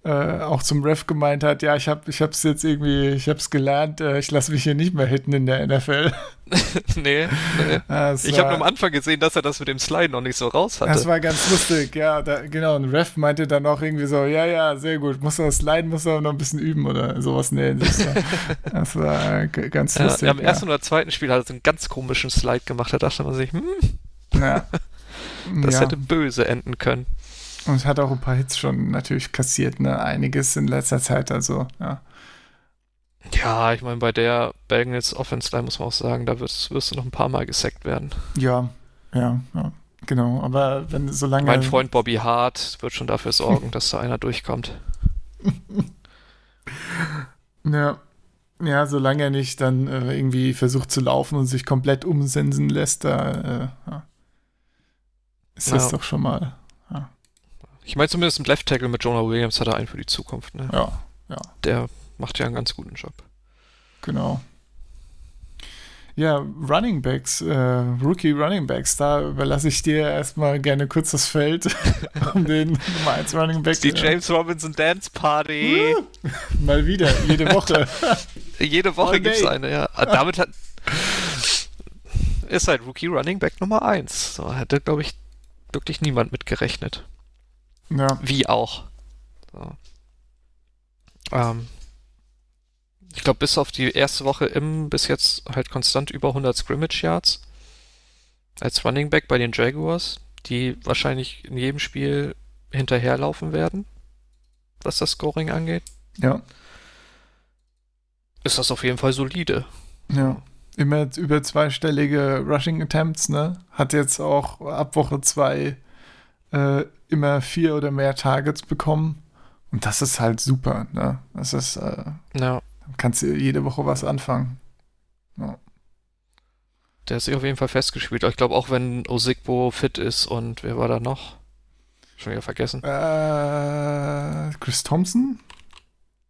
Speaker 5: äh, auch zum Ref gemeint hat, ja, ich habe ich hab's jetzt irgendwie, ich hab's gelernt, äh, ich lasse mich hier nicht mehr hitten in der NFL.
Speaker 6: nee, nee.
Speaker 5: Das
Speaker 6: Ich
Speaker 5: war-
Speaker 6: habe nur am Anfang gesehen, dass er das mit dem Slide noch nicht so raus hatte.
Speaker 5: Das war ganz lustig, ja, da, genau. Und Ref meinte dann auch irgendwie so, ja, ja, sehr gut, muss er das Sliden, muss er noch ein bisschen üben oder sowas. Nee, das war, das war ganz
Speaker 6: ja,
Speaker 5: lustig.
Speaker 6: Am
Speaker 5: ja.
Speaker 6: ersten oder zweiten Spiel hat er so einen ganz komischen Slide gemacht. Da dachte man sich, hm,
Speaker 5: Ja.
Speaker 6: das
Speaker 5: ja.
Speaker 6: hätte böse enden können.
Speaker 5: Und hat auch ein paar Hits schon natürlich kassiert, ne? Einiges in letzter Zeit, also, ja.
Speaker 6: Ja, ich meine, bei der Bengals Offense Line muss man auch sagen, da wirst, wirst du noch ein paar Mal gesackt werden.
Speaker 5: Ja, ja, ja. Genau, aber wenn solange.
Speaker 6: Mein Freund Bobby Hart wird schon dafür sorgen, dass da einer durchkommt.
Speaker 5: Ja. Ja, solange er nicht dann äh, irgendwie versucht zu laufen und sich komplett umsensen lässt, da äh, ja. ist das
Speaker 6: Ja.
Speaker 5: doch schon mal.
Speaker 6: Ich meine, zumindest im Left Tackle mit Jonah Williams hat er einen für die Zukunft. Ne?
Speaker 5: Ja, ja.
Speaker 6: Der macht ja einen ganz guten Job.
Speaker 5: Genau. Ja, Running Backs, äh, Rookie Running Backs, da überlasse ich dir erstmal gerne kurz das Feld, um den Nummer 1 Running Back
Speaker 6: Die James Robinson Dance Party.
Speaker 5: äh, mal wieder, jede Woche.
Speaker 6: Jede Woche
Speaker 5: All
Speaker 6: gibt es eine, ja. Ah, Damit hat. Ist halt Rookie Running Back Nummer 1. So hätte, glaube ich, wirklich niemand mit gerechnet.
Speaker 5: Ja,
Speaker 6: Wie auch. So. Ähm, ich glaube, bis auf die erste Woche im bis jetzt halt konstant über 100 Scrimmage Yards. als Running Back bei den Jaguars, die wahrscheinlich in jedem Spiel hinterherlaufen werden, was das Scoring angeht,
Speaker 5: Ja,
Speaker 6: ist das auf jeden Fall solide.
Speaker 5: ja. Immer über zweistellige Rushing Attempts, ne? Hat jetzt auch ab Woche zwei äh, immer vier oder mehr Targets bekommen. Und das ist halt super, ne? Das ist, äh,
Speaker 6: Ja,
Speaker 5: kannst du jede Woche was anfangen. Ja.
Speaker 6: der ist sich auf jeden Fall festgespielt. Ich glaube auch, wenn Osigbo fit ist und wer war da noch? Schon wieder vergessen.
Speaker 5: Äh, Chris Thompson?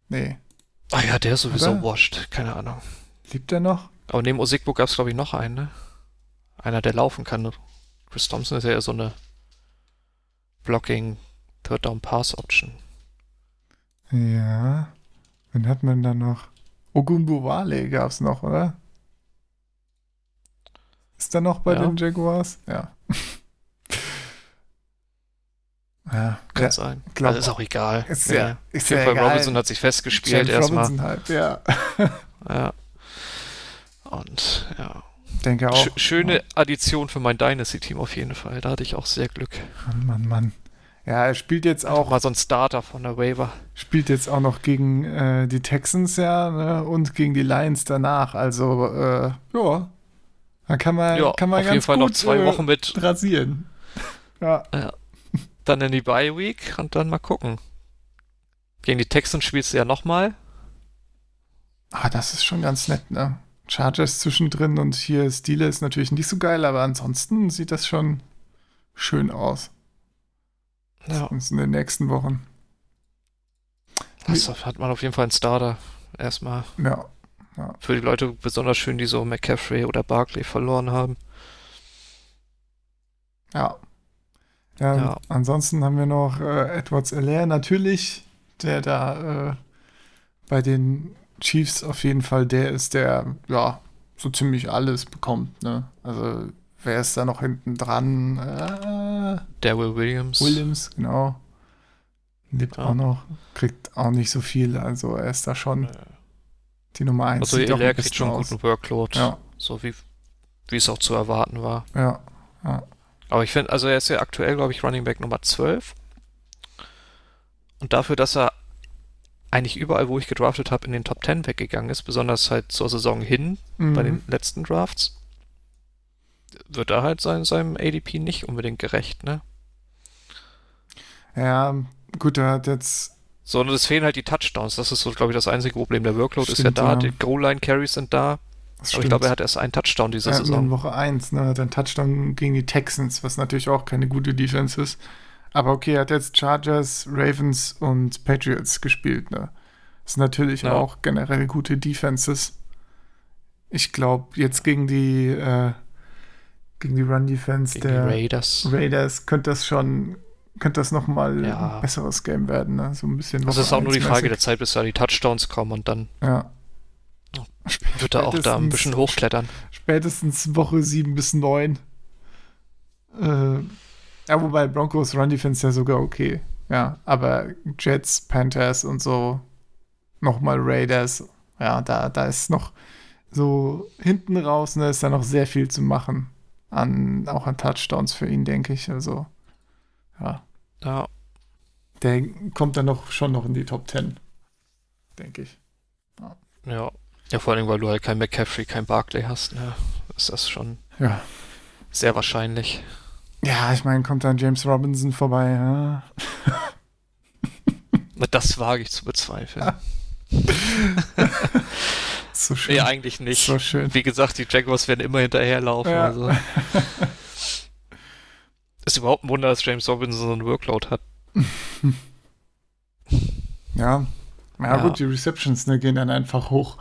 Speaker 5: Nee.
Speaker 6: Ah ja, der ist sowieso
Speaker 5: Oder?
Speaker 6: washed. Keine Ahnung.
Speaker 5: Liebt er noch?
Speaker 6: Aber neben Osigbo gab es, glaube ich, noch einen, ne? Einer, der laufen kann. Chris Thompson ist ja eher so eine Blocking Third Down Pass Option.
Speaker 5: Ja. Wen hat man da noch? Ogunbowale gab es noch, oder? Ist er noch bei
Speaker 6: Ja.
Speaker 5: den Jaguars? Ja. ja,
Speaker 6: Kann
Speaker 5: ja,
Speaker 6: sein.
Speaker 5: glaub-
Speaker 6: also ist auch egal.
Speaker 5: ist
Speaker 6: Nee.
Speaker 5: ja, ist ja egal.
Speaker 6: Robinson hat sich festgespielt erstmal.
Speaker 5: Robinson halt, ja.
Speaker 6: Ja. Und ja.
Speaker 5: Denke auch.
Speaker 6: Sch schöne Addition für mein Dynasty-Team auf jeden Fall. Da hatte ich auch sehr Glück.
Speaker 5: Mann, Mann, Mann. Ja, er spielt jetzt
Speaker 6: Auch mal so ein Starter von der Waiver.
Speaker 5: spielt jetzt auch noch gegen äh, die Texans ja ne, und gegen die Lions danach. Also, äh, ja. Da kann man,
Speaker 6: Ja,
Speaker 5: kann man
Speaker 6: auf
Speaker 5: ganz
Speaker 6: jeden Fall
Speaker 5: gut
Speaker 6: noch zwei
Speaker 5: äh,
Speaker 6: Wochen mit.
Speaker 5: rasieren. Ja.
Speaker 6: Dann in die Bye Week und dann mal gucken. Gegen die Texans spielst du ja nochmal.
Speaker 5: Ah, das ist schon ganz nett, ne? Chargers zwischendrin und hier Steelers ist natürlich nicht so geil, aber ansonsten sieht das schon schön aus.
Speaker 6: Ja,
Speaker 5: in den nächsten Wochen.
Speaker 6: das hat man auf jeden Fall einen Starter. Erstmal
Speaker 5: Ja.
Speaker 6: für die Leute besonders schön, die so McCaffrey oder Barkley verloren haben.
Speaker 5: Ja. Ja,
Speaker 6: Ja.
Speaker 5: ansonsten haben wir noch äh, Edwards Alaire natürlich, der da äh, bei den Chiefs auf jeden Fall der ist, der ja so ziemlich alles bekommt. Ne? Also wer ist da noch hinten dran? Äh,
Speaker 6: Daryl Williams.
Speaker 5: Williams, genau. Lebt
Speaker 6: Ja.
Speaker 5: auch noch, kriegt auch nicht so viel, also er ist da schon die Nummer 1.
Speaker 6: Also Hilaire kriegt schon einen guten Workload.
Speaker 5: Ja,
Speaker 6: So wie, wie es auch zu erwarten war.
Speaker 5: ja,
Speaker 6: Aber ich finde, also er ist ja aktuell, glaube ich, Running Back Nummer 12. Und dafür, dass er eigentlich überall, wo ich gedraftet habe, in den Top 10 weggegangen ist, besonders halt zur Saison hin,
Speaker 5: mhm.
Speaker 6: bei den letzten Drafts, wird er halt sein, seinem ADP nicht unbedingt gerecht, ne?
Speaker 5: ja, gut, er hat jetzt
Speaker 6: So, und es fehlen halt die Touchdowns. Das ist so, glaube ich, das einzige Problem. Der Workload ist ja
Speaker 5: Stimmt,
Speaker 6: da,
Speaker 5: ja.
Speaker 6: die Goal-Line-Carries sind da.
Speaker 5: das
Speaker 6: Aber ich glaube, er hat erst einen Touchdown diese
Speaker 5: ja, in
Speaker 6: Saison.
Speaker 5: Woche 1, ne, hat einen Touchdown gegen die Texans, was natürlich auch keine gute Defense ist. Aber okay, er hat jetzt Chargers, Ravens und Patriots gespielt, ne? Das sind natürlich
Speaker 6: Ja.
Speaker 5: auch generell gute Defenses. Ich glaube, jetzt gegen die äh, gegen die Run-Defense der
Speaker 6: Raiders.
Speaker 5: Raiders könnte das schon, könnte das nochmal
Speaker 6: Ja.
Speaker 5: ein besseres Game werden, ne? So ein bisschen.
Speaker 6: Das
Speaker 5: Woche
Speaker 6: ist auch nur die
Speaker 5: 1
Speaker 6: Frage der. Zeit, bis da die Touchdowns kommen und dann
Speaker 5: Ja.
Speaker 6: wird er auch da ein bisschen hochklettern.
Speaker 5: Spätestens Woche 7 bis 9. Äh, ja, wobei Broncos Run Defense ja sogar okay. Ja, aber Jets, Panthers und so, nochmal Raiders, ja, da, da ist noch so hinten raus, ne, ist da noch sehr viel zu machen. An, auch an Touchdowns für ihn, denke ich. Also, ja,
Speaker 6: Ja,
Speaker 5: der kommt dann noch schon noch in die Top 10, denke ich.
Speaker 6: ja. Ja, vor allem, weil du halt kein McCaffrey, kein Barkley hast, ne? Ist das schon
Speaker 5: Ja.
Speaker 6: sehr wahrscheinlich.
Speaker 5: Ja, ich meine, kommt dann James Robinson vorbei, ja.
Speaker 6: Na, Das wage ich zu bezweifeln.
Speaker 5: So schön.
Speaker 6: Nee, eigentlich nicht.
Speaker 5: So schön.
Speaker 6: Wie gesagt, die Jaguars werden immer hinterherlaufen.
Speaker 5: Ja.
Speaker 6: Also. Ist überhaupt ein Wunder, dass James Robinson so einen Workload hat.
Speaker 5: Ja. Ja,
Speaker 6: Ja.
Speaker 5: gut, die Receptions ne, gehen dann einfach hoch.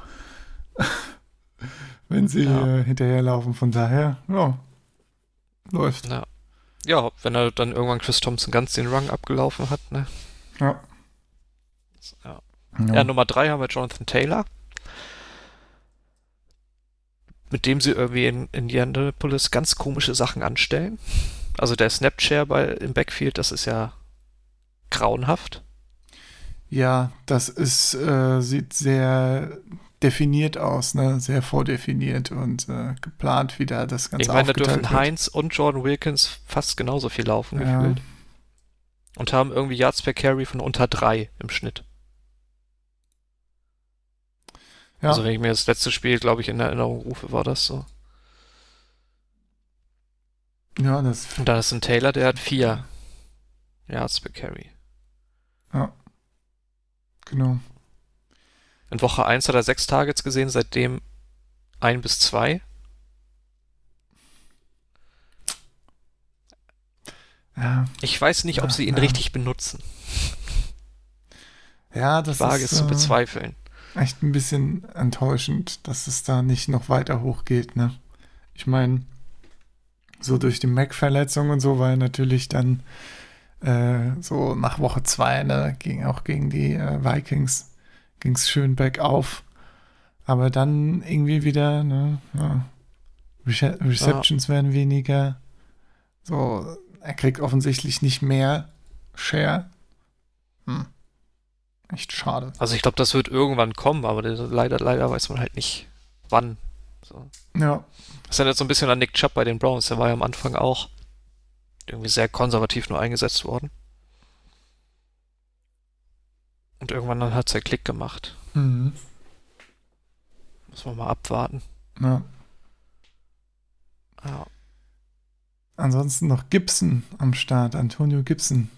Speaker 5: Wenn sie
Speaker 6: Ja.
Speaker 5: äh, hinterherlaufen, von daher, ja. Läuft.
Speaker 6: Ja. Ja, wenn er dann irgendwann Chris Thompson ganz den Run abgelaufen hat, ne?
Speaker 5: Ja.
Speaker 6: Ja.
Speaker 5: Ja.
Speaker 6: Ja, Nummer drei haben wir Jonathan Taylor. Mit dem sie irgendwie in Indianapolis ganz komische Sachen anstellen. Also der Snapshare bei, im Backfield, das ist ja grauenhaft.
Speaker 5: ja, das ist, äh, sieht sehr definiert aus, ne? Sehr vordefiniert und äh, geplant, wie da das Ganze
Speaker 6: Ich meine, da dürfen
Speaker 5: wird.
Speaker 6: Heinz und Jordan Wilkins fast genauso viel laufen
Speaker 5: Ja.
Speaker 6: gefühlt. Und haben irgendwie Yards per Carry von unter drei im Schnitt.
Speaker 5: Ja.
Speaker 6: Also wenn ich mir das letzte Spiel, glaube ich, in Erinnerung rufe, war das so.
Speaker 5: Ja, das
Speaker 6: Und dann ist ein Taylor, der hat vier Yards per Carry.
Speaker 5: genau.
Speaker 6: In Woche 1 hat er sechs Targets gesehen, seitdem ein bis zwei.
Speaker 5: Ja,
Speaker 6: Ich weiß nicht, ob
Speaker 5: Ja,
Speaker 6: sie ihn
Speaker 5: ja.
Speaker 6: richtig benutzen.
Speaker 5: ja das
Speaker 6: Ich wage
Speaker 5: ist
Speaker 6: es zu
Speaker 5: äh,
Speaker 6: bezweifeln.
Speaker 5: echt ein bisschen enttäuschend, dass es da nicht noch weiter hochgeht, ne? Ich meine, so durch die Mac-Verletzung und so war er natürlich dann äh, so nach Woche zwei, ne, ging auch gegen die äh, Vikings, ging es schön bergauf. Aber dann irgendwie wieder, ne, ja, Rece Receptions werden weniger. So, er kriegt offensichtlich nicht mehr Share. Hm. Echt schade.
Speaker 6: Also ich glaube, das wird irgendwann kommen, aber leider, leider weiß man halt nicht, wann. So.
Speaker 5: Ja,
Speaker 6: Das erinnert so ein bisschen an Nick Chubb bei den Browns. Der war ja am Anfang auch irgendwie sehr konservativ nur eingesetzt worden. Und irgendwann dann hat es ja Klick gemacht.
Speaker 5: mhm.
Speaker 6: Muss man mal abwarten.
Speaker 5: ja.
Speaker 6: Ja.
Speaker 5: Ansonsten noch Gibson am Start, Antonio Gibson,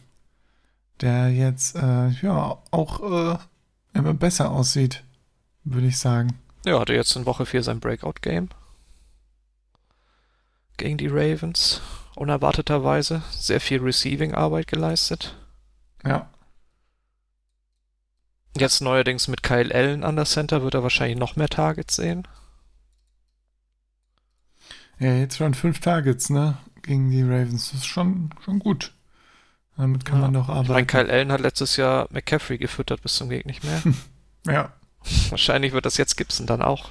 Speaker 5: der jetzt äh, ja auch äh, immer besser aussieht, würde ich sagen.
Speaker 6: Ja, hatte jetzt in Woche 4 sein Breakout-Game. Gegen die Ravens. Unerwarteterweise. Sehr viel Receiving-Arbeit geleistet.
Speaker 5: Ja,
Speaker 6: Jetzt neuerdings mit Kyle Allen an der Center wird er wahrscheinlich noch mehr Targets sehen.
Speaker 5: ja jetzt schon fünf Targets, ne, gegen die Ravens. Das ist schon, schon gut. Damit kann
Speaker 6: Ja.
Speaker 5: man doch
Speaker 6: Ich meine,
Speaker 5: arbeiten.
Speaker 6: Kyle Allen hat letztes Jahr McCaffrey gefüttert bis zum Geht nicht mehr.
Speaker 5: Ja,
Speaker 6: Wahrscheinlich wird das jetzt Gibson dann auch.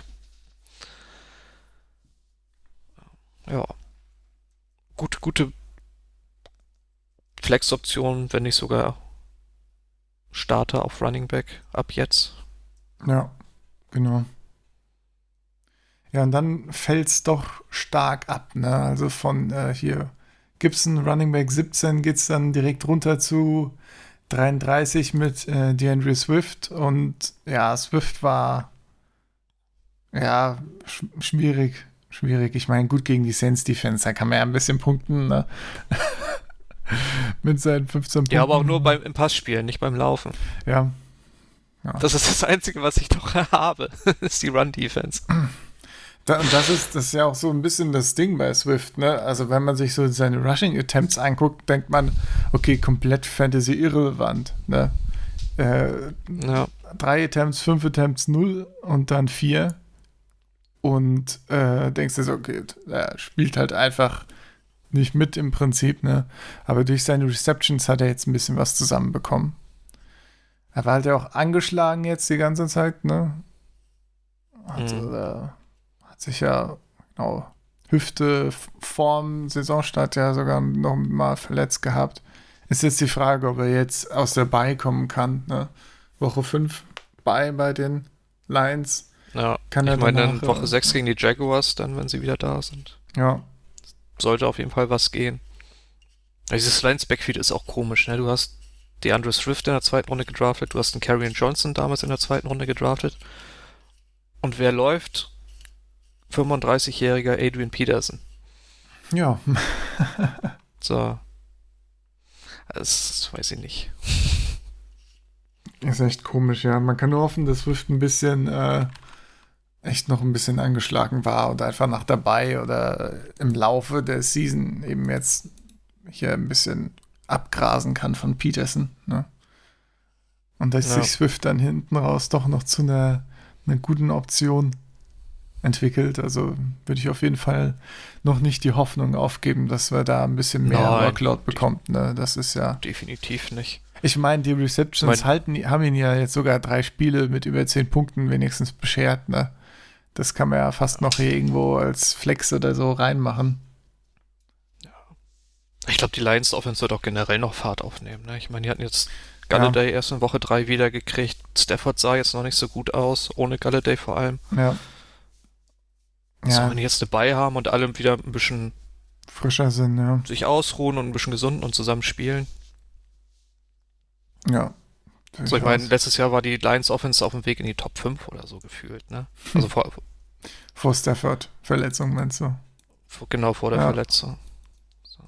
Speaker 6: Ja. Gut, gute Flex-Option, wenn nicht sogar Starter auf Running Back ab jetzt.
Speaker 5: ja, genau. Ja, und dann fällt es doch stark ab, ne? Also von äh, hier Gibson Running Back 17 geht es dann direkt runter zu 33 mit äh, DeAndre Swift und ja, Swift war ja sch schwierig, schwierig. Ich meine, gut gegen die Saints Defense, da kann man ja ein bisschen punkten, ne? mit seinen 15 Punkten.
Speaker 6: Ja, aber auch nur beim im Passspielen, nicht beim Laufen.
Speaker 5: Ja,
Speaker 6: Das ist das Einzige, was ich doch habe, ist die Run-Defense.
Speaker 5: Da, und das ist, das ist ja auch so ein bisschen das Ding bei Swift, ne? Also wenn man sich so seine Rushing Attempts anguckt, denkt man, okay, komplett Fantasy irrelevant, ne? Äh,
Speaker 6: Ja,
Speaker 5: drei Attempts, fünf Attempts, null und dann vier. Und äh, denkst dir so, okay, er spielt halt einfach nicht mit im Prinzip, ne? Aber durch seine Receptions hat er jetzt ein bisschen was zusammenbekommen. Er war halt ja auch angeschlagen jetzt die ganze Zeit, ne? Also,
Speaker 6: Mhm.
Speaker 5: äh, hat sich ja, genau, Hüfte vorm Saisonstart ja sogar noch mal verletzt gehabt. Ist jetzt die Frage, ob er jetzt aus der Bye kommen kann, ne? Woche 5 bei bei den Lions.
Speaker 6: ja.
Speaker 5: Kann
Speaker 6: ich
Speaker 5: er
Speaker 6: meine,
Speaker 5: danach,
Speaker 6: dann Woche
Speaker 5: äh,
Speaker 6: 6 gegen die Jaguars, dann, wenn sie wieder da sind.
Speaker 5: Ja,
Speaker 6: sollte auf jeden Fall was gehen. Dieses Lions Backfield ist auch komisch, ne? Du hast DeAndre Swift in der zweiten Runde gedraftet, du hast einen Karrion Johnson damals in der zweiten Runde gedraftet. Und wer läuft? 35-jähriger Adrian Peterson.
Speaker 5: ja,
Speaker 6: So. Das weiß ich nicht.
Speaker 5: ist echt komisch, ja. Man kann nur hoffen, dass Swift ein bisschen, äh, echt noch ein bisschen angeschlagen war und einfach nach dabei oder im Laufe der Season eben jetzt hier ein bisschen abgrasen kann von Peterson, ne? Und dass
Speaker 6: Ja.
Speaker 5: sich Swift dann hinten raus doch noch zu einer, einer guten Option entwickelt. Also würde ich auf jeden Fall noch nicht die Hoffnung aufgeben, dass wir da ein bisschen mehr
Speaker 6: Nein.
Speaker 5: Workload bekommt. Ne? Das ist ja.
Speaker 6: Definitiv nicht.
Speaker 5: Ich meine, die Receptions
Speaker 6: mein-
Speaker 5: halten, haben ihn ja jetzt sogar drei Spiele mit über zehn Punkten wenigstens beschert. Ne? Das kann man ja fast noch hier irgendwo als Flex oder so reinmachen.
Speaker 6: Ich glaube, die Lions Offense wird auch generell noch Fahrt aufnehmen. Ne? Ich meine, die hatten jetzt Galladay erst in Woche 3 wiedergekriegt. Stafford sah jetzt noch nicht so gut aus, ohne Galladay vor allem.
Speaker 5: Ja.
Speaker 6: So,
Speaker 5: Ja,
Speaker 6: wenn die jetzt dabei haben und alle wieder ein bisschen
Speaker 5: frischer sind, ja.
Speaker 6: sich ausruhen und ein bisschen gesund und zusammen spielen.
Speaker 5: Ja.
Speaker 6: So, ich meine, letztes Jahr war die Lions Offense auf dem Weg in die Top 5 oder so gefühlt, ne? Also vor,
Speaker 5: Vor Stafford. Verletzung meinst du?
Speaker 6: vor, genau vor der
Speaker 5: Ja.
Speaker 6: Verletzung. So.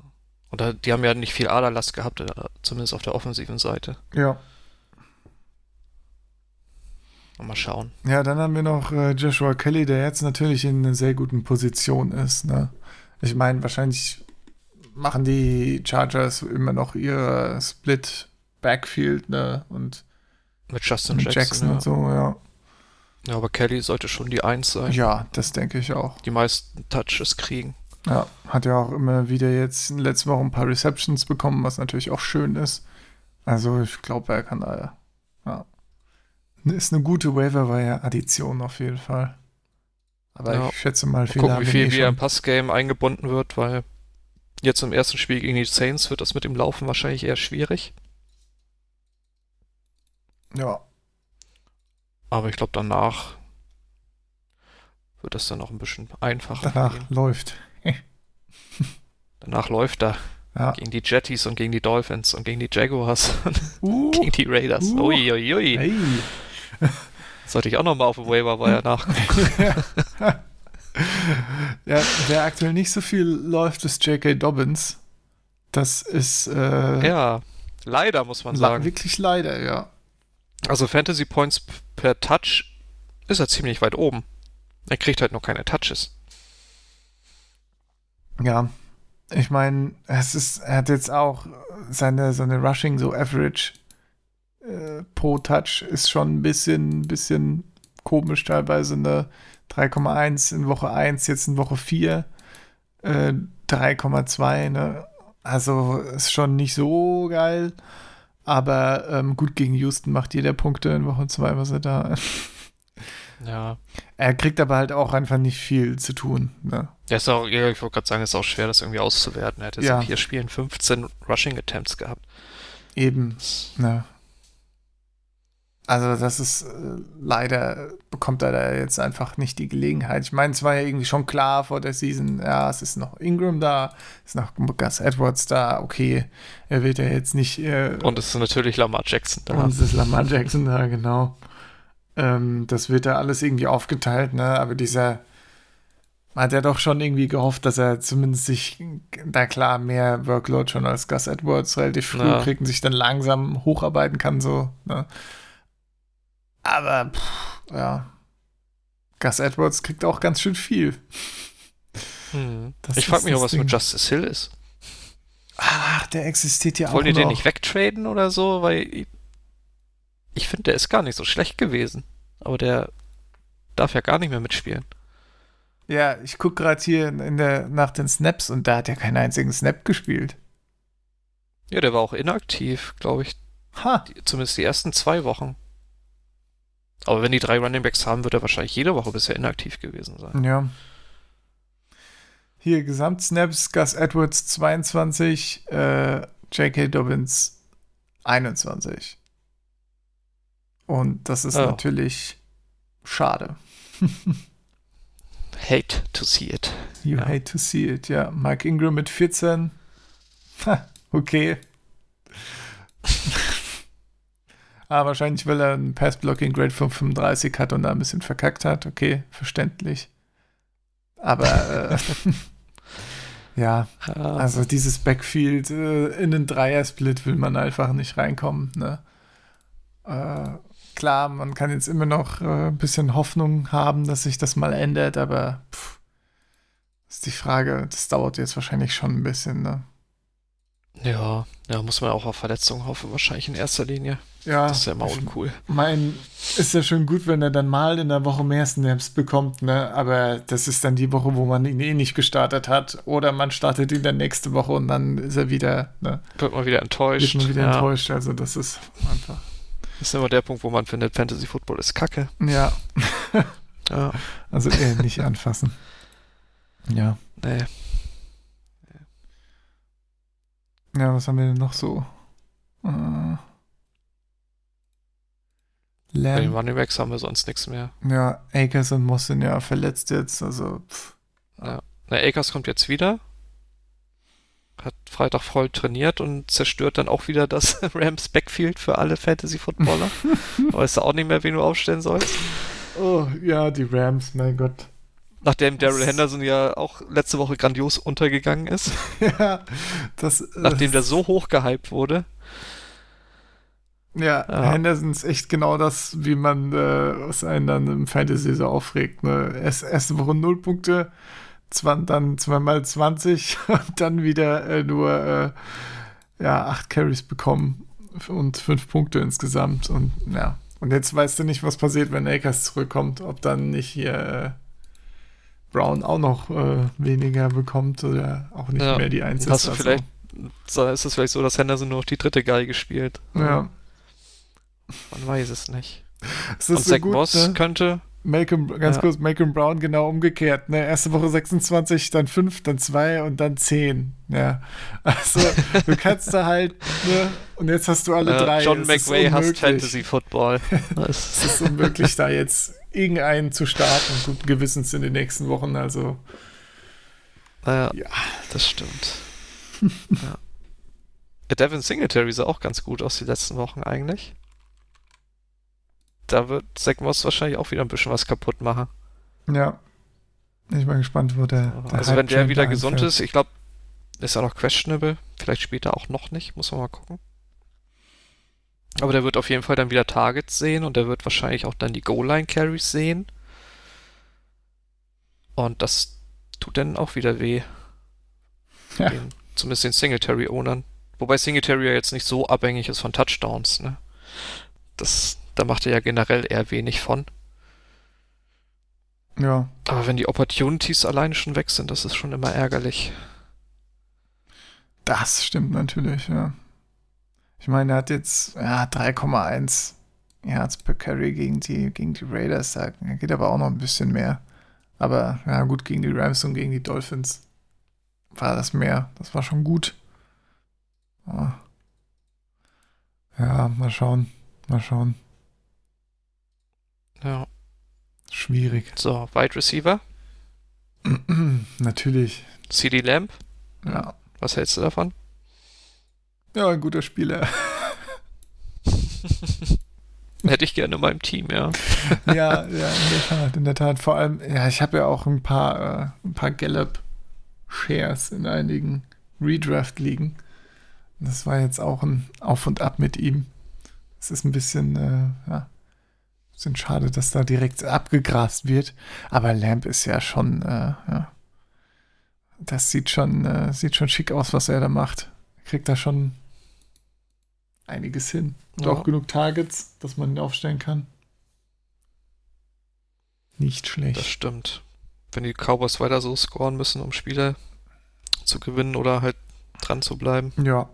Speaker 6: Und da, die haben ja nicht viel Aderlast gehabt, äh, zumindest auf der offensiven Seite.
Speaker 5: Ja.
Speaker 6: Mal schauen.
Speaker 5: Ja, dann haben wir noch äh, Joshua Kelly, der jetzt natürlich in einer sehr guten Position ist. Ne? Ich meine, wahrscheinlich machen die Chargers immer noch ihre Split Backfield ne? und
Speaker 6: Mit Justin
Speaker 5: mit
Speaker 6: Jackson.
Speaker 5: Jackson,
Speaker 6: ja.
Speaker 5: und so, ja.
Speaker 6: ja, aber Kelly sollte schon die Eins sein.
Speaker 5: Ja, das denke ich auch.
Speaker 6: Die meisten Touches kriegen.
Speaker 5: Ja, hat ja auch immer wieder jetzt in den letzten Wochen ein paar Receptions bekommen, was natürlich auch schön ist. Also ich glaube, er kann da, ja. Ist eine gute Waiver-Wire-Addition auf jeden Fall. Aber
Speaker 6: Ja.
Speaker 5: ich schätze mal, viele
Speaker 6: gucken, wie viel
Speaker 5: eh
Speaker 6: wie er im. Passgame eingebunden wird, weil jetzt im ersten Spiel gegen die Saints wird das mit dem Laufen wahrscheinlich eher schwierig.
Speaker 5: Ja,
Speaker 6: Aber ich glaube, danach wird das dann auch ein bisschen einfacher.
Speaker 5: danach
Speaker 6: ihn.
Speaker 5: läuft.
Speaker 6: danach läuft er
Speaker 5: Ja.
Speaker 6: gegen die Jetties und gegen die Dolphins und gegen die Jaguars und
Speaker 5: Uh,
Speaker 6: gegen die Raiders.
Speaker 5: Uh.
Speaker 6: Ui, ui, ui.
Speaker 5: hey.
Speaker 6: Sollte ich auch nochmal auf dem Waiver Wire nachgucken.
Speaker 5: Ja, wer aktuell nicht so viel läuft, ist J.K. Dobbins. Das ist äh,
Speaker 6: ja, leider muss man sagen.
Speaker 5: wirklich leider, ja.
Speaker 6: Also Fantasy Points per Touch ist er ziemlich weit oben. Er kriegt halt noch keine Touches.
Speaker 5: Ja, ich meine, es ist, er hat jetzt auch seine, seine Rushing, so Average äh, pro Touch ist schon ein bisschen, bisschen komisch teilweise. Ne? 3,1 in Woche 1, jetzt in Woche 4, äh, 3,2. Ne? Also ist schon nicht so geil. Aber ähm, gut gegen Houston macht jeder Punkte in Woche 2, was er da.
Speaker 6: Ja.
Speaker 5: er kriegt aber halt auch einfach nicht viel zu tun. Ne?
Speaker 6: Ja, ist auch, ich wollte gerade sagen, ist auch schwer, das irgendwie auszuwerten. Er hat jetzt
Speaker 5: Ja.
Speaker 6: in vier Spielen 15 Rushing Attempts gehabt.
Speaker 5: Eben. Ne. Also das ist äh, leider bekommt er da jetzt einfach nicht die Gelegenheit. Ich meine, es war ja irgendwie schon klar vor der Season, ja, es ist noch Ingram da, es ist noch Gus Edwards da, okay, er wird ja jetzt nicht äh,
Speaker 6: Und es ist natürlich Lamar Jackson da.
Speaker 5: und es ist Lamar Jackson da, genau. Ähm, das wird da alles irgendwie aufgeteilt, ne? Aber dieser man hat ja doch schon irgendwie gehofft, dass er zumindest sich da klar mehr Workload schon als Gus Edwards relativ früh
Speaker 6: Ja.
Speaker 5: kriegt und sich dann langsam hocharbeiten kann, so, ne? Aber, pff, ja. Gus Edwards kriegt auch ganz schön viel.
Speaker 6: Hm. Ich frage mich auch, was mit
Speaker 5: Ding.
Speaker 6: Justice Hill ist.
Speaker 5: Ach, der existiert ja
Speaker 6: Wollen die
Speaker 5: auch noch.
Speaker 6: den nicht wegtraden oder so? Weil ich, ich finde, der ist gar nicht so schlecht gewesen. Aber der darf ja gar nicht mehr mitspielen.
Speaker 5: Ja, ich gucke gerade hier in der, nach den Snaps und da hat er keinen einzigen Snap gespielt.
Speaker 6: Ja, der war auch inaktiv, glaube ich.
Speaker 5: Ha.
Speaker 6: Die, zumindest die ersten zwei Wochen. Aber wenn die drei Running Backs haben, wird er wahrscheinlich jede Woche bisher inaktiv gewesen sein.
Speaker 5: Ja. Hier Gesamtsnaps, Gus Edwards 22, äh, J.K. Dobbins 21. Und das ist
Speaker 6: Oh.
Speaker 5: natürlich schade.
Speaker 6: Hate to see it.
Speaker 5: You
Speaker 6: Ja.
Speaker 5: hate to see it, ja. Mike Ingram mit 14. Ha, okay. ah, wahrscheinlich, weil er ein Pass-Blocking-Grade von 35 hat und da ein bisschen verkackt hat. Okay, verständlich. Aber, äh, ja,
Speaker 6: Ja,
Speaker 5: also dieses Backfield äh, in den Dreier-Split will man einfach nicht reinkommen. Ne? Äh, klar, man kann jetzt immer noch äh, ein bisschen Hoffnung haben, dass sich das mal ändert, aber pff, ist die Frage, das dauert jetzt wahrscheinlich schon ein bisschen. Ne?
Speaker 6: Ja, ja, muss man auch auf Verletzungen hoffen, wahrscheinlich in erster Linie.
Speaker 5: Ja,
Speaker 6: Das ist ja immer
Speaker 5: ich
Speaker 6: uncool.
Speaker 5: mein, ist ja schon gut, wenn er dann mal in der Woche mehr Snaps bekommt, ne? aber das ist dann die Woche, wo man ihn eh nicht gestartet hat oder man startet ihn dann nächste Woche und dann ist er wieder, ne?
Speaker 6: Wird man wieder enttäuscht.
Speaker 5: wird man wieder
Speaker 6: ja.
Speaker 5: enttäuscht. Also das ist einfach.
Speaker 6: Das ist immer der Punkt, wo man findet, Fantasy Football ist kacke.
Speaker 5: Ja,
Speaker 6: Ja,
Speaker 5: also eher nicht anfassen. Ja.
Speaker 6: nee.
Speaker 5: Ja, was haben wir denn noch so? Äh,
Speaker 6: Bei den Running Backs haben wir sonst nichts mehr.
Speaker 5: ja, Akers und Moss sind ja verletzt jetzt, also pff.
Speaker 6: Na, Akers kommt jetzt wieder. Hat Freitag voll trainiert und zerstört dann auch wieder das Rams Backfield für alle Fantasy-Footballer. weißt du auch nicht mehr, wen du aufstellen sollst.
Speaker 5: Oh, ja, die Rams, mein Gott.
Speaker 6: Nachdem Daryl Henderson ja auch letzte Woche grandios untergegangen ist.
Speaker 5: ja, das,
Speaker 6: nachdem der so hoch gehypt wurde.
Speaker 5: ja,
Speaker 6: Ja.
Speaker 5: Henderson ist echt genau das, wie man, äh, was einen dann im Fantasy so aufregt, ne? Erst, erste Woche 0 Punkte, zwan, dann zweimal 20 und dann wieder äh, nur, äh, ja, 8 Carries bekommen und 5 Punkte insgesamt und, ja. Und jetzt weißt du nicht, was passiert, wenn Akers zurückkommt, ob dann nicht hier, äh, Brown auch noch äh, weniger bekommt oder auch nicht
Speaker 6: Ja,
Speaker 5: mehr die Eins
Speaker 6: hast
Speaker 5: ist.
Speaker 6: du
Speaker 5: also-
Speaker 6: vielleicht- So ist es vielleicht so, dass Henderson nur noch die dritte Geige spielt.
Speaker 5: Ja.
Speaker 6: Man weiß es nicht.
Speaker 5: Es
Speaker 6: Und
Speaker 5: ist so
Speaker 6: Zach
Speaker 5: gut,
Speaker 6: Moss
Speaker 5: ne?
Speaker 6: könnte.
Speaker 5: Malcolm, ganz
Speaker 6: Ja.
Speaker 5: kurz, Malcolm Brown genau umgekehrt. Ne? Erste Woche 26, dann 5, dann 2 und dann 10. Ja. Also, du kannst da halt, ne? Und jetzt hast du alle
Speaker 6: Äh,
Speaker 5: drei.
Speaker 6: John McVay hasst
Speaker 5: unmöglich.
Speaker 6: Fantasy Football.
Speaker 5: Es ist unmöglich, da jetzt irgendeinen zu starten, guten Gewissens in den nächsten Wochen. Also,
Speaker 6: naja,
Speaker 5: Ja.
Speaker 6: das stimmt. ja. Devin Singletary sah auch ganz gut aus die letzten Wochen eigentlich. Da wird Zach Moss wahrscheinlich auch wieder ein bisschen was kaputt machen.
Speaker 5: ja. Ich bin mal gespannt, wo der. der
Speaker 6: also wenn der wieder
Speaker 5: da
Speaker 6: gesund ist, ich glaube, ist er noch questionable. Vielleicht später auch noch nicht, muss man mal gucken. Aber der wird auf jeden Fall dann wieder Targets sehen und der wird wahrscheinlich auch dann die Goal-Line-Carries sehen. Und das tut dann auch wieder weh.
Speaker 5: Ja.
Speaker 6: Den, zumindest den Singletary-Ownern. Wobei Singletary ja jetzt nicht so abhängig ist von Touchdowns, ne? Das, da macht er ja generell eher wenig von.
Speaker 5: Ja.
Speaker 6: Aber wenn die Opportunities alleine schon weg sind, das ist schon immer ärgerlich.
Speaker 5: Das stimmt natürlich, ja. Ich meine, er hat jetzt ja, 3,1 Yards per Carry gegen die, gegen die Raiders. Da geht aber auch noch ein bisschen mehr. Aber ja, gut, gegen die Rams und gegen die Dolphins war das mehr. Das war schon gut. Ja, mal schauen. Mal schauen.
Speaker 6: Ja.
Speaker 5: Schwierig.
Speaker 6: So, Wide Receiver.
Speaker 5: natürlich.
Speaker 6: CD Lamb.
Speaker 5: Ja.
Speaker 6: Was hältst du davon?
Speaker 5: Ja, ein guter Spieler.
Speaker 6: Hätte ich gerne in meinem Team, ja.
Speaker 5: ja, ja, in der Tat, in der Tat. Vor allem, ja, ich habe ja auch ein paar, äh, ein paar Gallup-Shares in einigen Redraft-Ligen. Das war jetzt auch ein Auf und Ab mit ihm. Es ist ein bisschen, äh, ja, bisschen schade, dass da direkt abgegrast wird. Aber Lamp ist ja schon, äh, ja, das sieht schon, äh, sieht schon schick aus, was er da macht. Kriegt da schon einiges hin. Und
Speaker 6: Ja.
Speaker 5: auch genug Targets, dass man ihn aufstellen kann. Nicht
Speaker 6: Das
Speaker 5: schlecht.
Speaker 6: stimmt. Wenn die Cowboys weiter so scoren müssen, um Spiele zu gewinnen oder halt dran zu bleiben,
Speaker 5: Ja,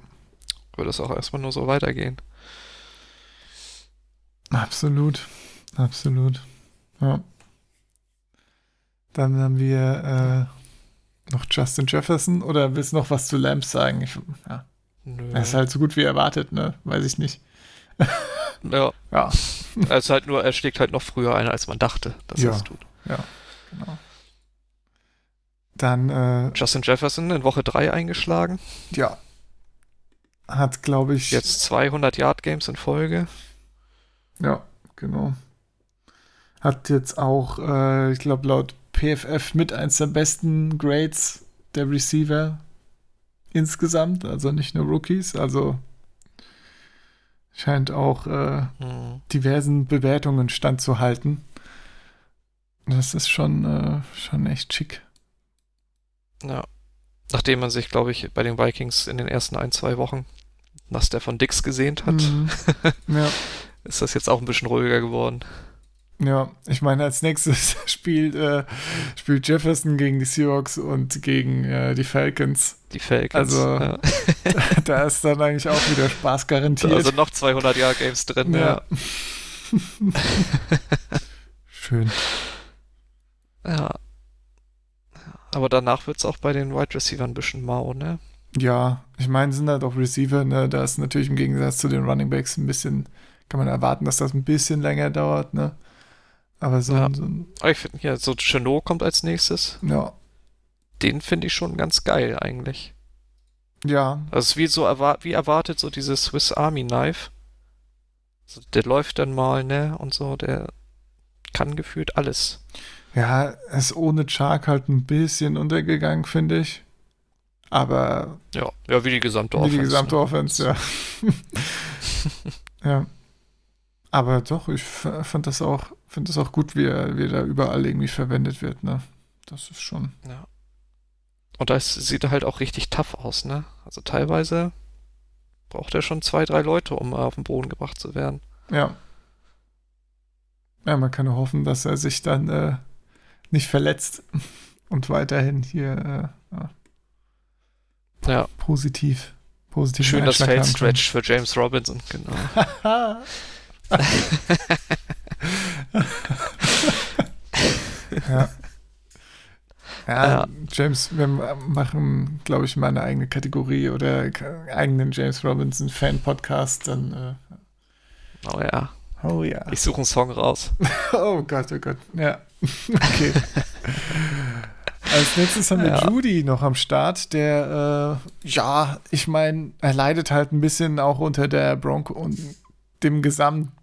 Speaker 6: wird es auch erstmal nur so weitergehen.
Speaker 5: absolut. Absolut. Ja. Dann haben wir äh, noch Justin Jefferson oder willst du noch was zu Lamps sagen? Ich, ja.
Speaker 6: Nö.
Speaker 5: Er ist halt so gut wie erwartet, ne? Weiß ich nicht.
Speaker 6: ja,
Speaker 5: Ja,
Speaker 6: er ist halt nur, er schlägt halt noch früher ein, als man dachte, dass
Speaker 5: Ja.
Speaker 6: er es tut.
Speaker 5: genau. Dann, äh,
Speaker 6: Justin Jefferson in Woche 3 eingeschlagen.
Speaker 5: ja. Hat, glaube ich.
Speaker 6: Jetzt 200 Yard Games in Folge.
Speaker 5: Ja, genau. Hat jetzt auch, äh, ich glaube, laut PFF mit eins der besten Grades der Receiver insgesamt, also nicht nur Rookies, also scheint auch äh,
Speaker 6: Hm.
Speaker 5: diversen Bewertungen standzuhalten. Das ist schon, äh, schon echt schick.
Speaker 6: Ja. Nachdem man sich, glaube ich, bei den Vikings in den ersten ein, zwei Wochen nach Stefan Dix gesehnt hat,
Speaker 5: Mhm. ja.
Speaker 6: ist das jetzt auch ein bisschen ruhiger geworden.
Speaker 5: Ja, ich meine, als nächstes spielt, äh, spielt Jefferson gegen die Seahawks und gegen äh, die Falcons.
Speaker 6: Die Falcons.
Speaker 5: Also,
Speaker 6: ja.
Speaker 5: da ist dann eigentlich auch wieder Spaß garantiert.
Speaker 6: also noch 200 Yard Games drin. Ja.
Speaker 5: Schön.
Speaker 6: ja. Aber danach wird es auch bei den Wide Receivers ein bisschen mau, ne?
Speaker 5: Ja, ich meine, sind halt auch Receiver, ne? Da ist natürlich im Gegensatz zu den Running Backs ein bisschen, kann man erwarten, dass das ein bisschen länger dauert, ne? Aber so,
Speaker 6: Ja.
Speaker 5: ein- so ein,
Speaker 6: Aber ich finde, ja, so Chenot kommt als nächstes.
Speaker 5: ja,
Speaker 6: Den finde ich schon ganz geil eigentlich.
Speaker 5: ja,
Speaker 6: Also wie so erwar wie erwartet so dieses Swiss Army Knife. Also der läuft dann mal, ne, und so, der kann gefühlt alles.
Speaker 5: ja, ist ohne Chark halt ein bisschen untergegangen, finde ich. Aber
Speaker 6: Ja, ja, wie die gesamte
Speaker 5: wie
Speaker 6: Offense.
Speaker 5: die gesamte
Speaker 6: ne?
Speaker 5: Offense, ja. ja. Aber doch, ich fand das auch, finde das auch gut, wie er, wie er da überall irgendwie verwendet wird, ne? Das ist schon.
Speaker 6: Ja. Und das sieht er halt auch richtig tough aus, ne? Also teilweise braucht er schon zwei, drei Leute, um auf den Boden gebracht zu werden.
Speaker 5: Ja. Ja, man kann nur hoffen, dass er sich dann äh, nicht verletzt und weiterhin hier äh, ja,
Speaker 6: Ja,
Speaker 5: positiv, positiv
Speaker 6: schön das
Speaker 5: Einschlag
Speaker 6: Feld
Speaker 5: haben kann.
Speaker 6: Stretch für James Robinson, genau.
Speaker 5: ja. Ja,
Speaker 6: Ja.
Speaker 5: James, wir machen, glaube ich, mal eine eigene Kategorie oder eigenen James Robinson Fan-Podcast, dann,
Speaker 6: Oh ja,
Speaker 5: äh, oh ja.
Speaker 6: ich suche einen Song raus.
Speaker 5: Oh Gott, oh Gott. Ja. Okay. Als nächstes haben wir
Speaker 6: Ja.
Speaker 5: Judy noch am Start, der, äh, ja, ich meine, er leidet halt ein bisschen auch unter der Bronco und dem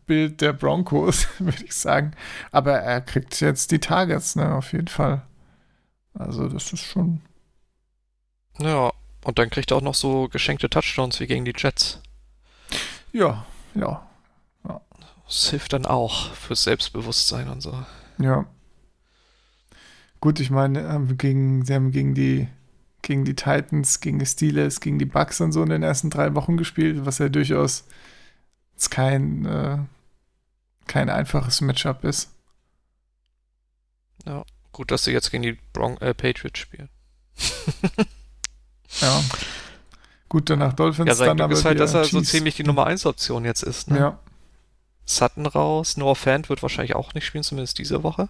Speaker 5: Gesamtbild der Broncos, würde ich sagen. Aber er kriegt jetzt die Targets, ne, auf jeden Fall. Also, das ist schon.
Speaker 6: Ja, und dann kriegt er auch noch so geschenkte Touchdowns wie gegen die Jets.
Speaker 5: Ja, ja,
Speaker 6: Das hilft dann auch fürs Selbstbewusstsein und so.
Speaker 5: ja. Gut, ich meine, ähm, gegen, sie haben gegen die, gegen die Titans, gegen die Steelers, gegen die Bucks und so in den ersten drei Wochen gespielt, was ja durchaus jetzt kein, äh, kein einfaches Matchup ist.
Speaker 6: Gut, dass sie jetzt gegen die Bron äh, Patriots spielen.
Speaker 5: Ja. Gut, danach Dolphins
Speaker 6: Ja, sein
Speaker 5: dann
Speaker 6: Glück
Speaker 5: aber
Speaker 6: ist halt, dass er so
Speaker 5: Chiefs.
Speaker 6: ziemlich die Nummer 1 Option jetzt ist. Ne?
Speaker 5: Ja,
Speaker 6: Sutton raus, Noah Fant wird wahrscheinlich auch nicht spielen, zumindest diese Woche.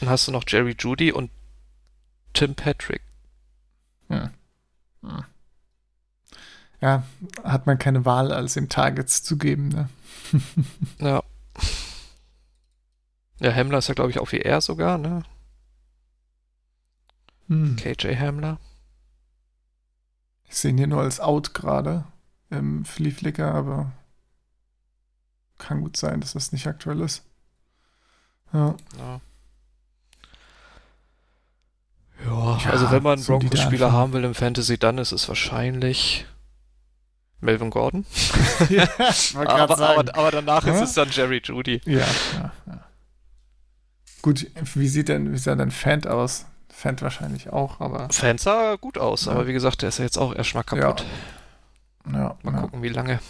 Speaker 6: Dann hast du noch Jerry Judy und Tim Patrick.
Speaker 5: ja, hat man keine Wahl, als ihm Targets zu geben. Ne?
Speaker 6: Ja. Ja, Hamler ist ja, glaube ich, auch wie er sogar, ne?
Speaker 5: Hm.
Speaker 6: KJ Hamler.
Speaker 5: Ich sehe ihn hier nur als Out gerade im Flea-Flicker, aber kann gut sein, dass das nicht aktuell ist. Ja.
Speaker 6: Ja. Ja,
Speaker 5: Ja,
Speaker 6: also wenn man einen Broncos-Spieler haben will im Fantasy, dann ist es wahrscheinlich Melvin Gordon.
Speaker 5: ja,
Speaker 6: Aber, aber, aber danach
Speaker 5: Ja?
Speaker 6: ist es dann Jerry Judy.
Speaker 5: ja, ja, ja. Gut, wie sieht denn, wie sah denn Fant aus? Fant wahrscheinlich auch, aber
Speaker 6: Fans sah gut aus,
Speaker 5: Ja.
Speaker 6: aber wie gesagt, der ist ja jetzt auch erstmal kaputt.
Speaker 5: ja,
Speaker 6: Mal
Speaker 5: ja.
Speaker 6: gucken, wie lange.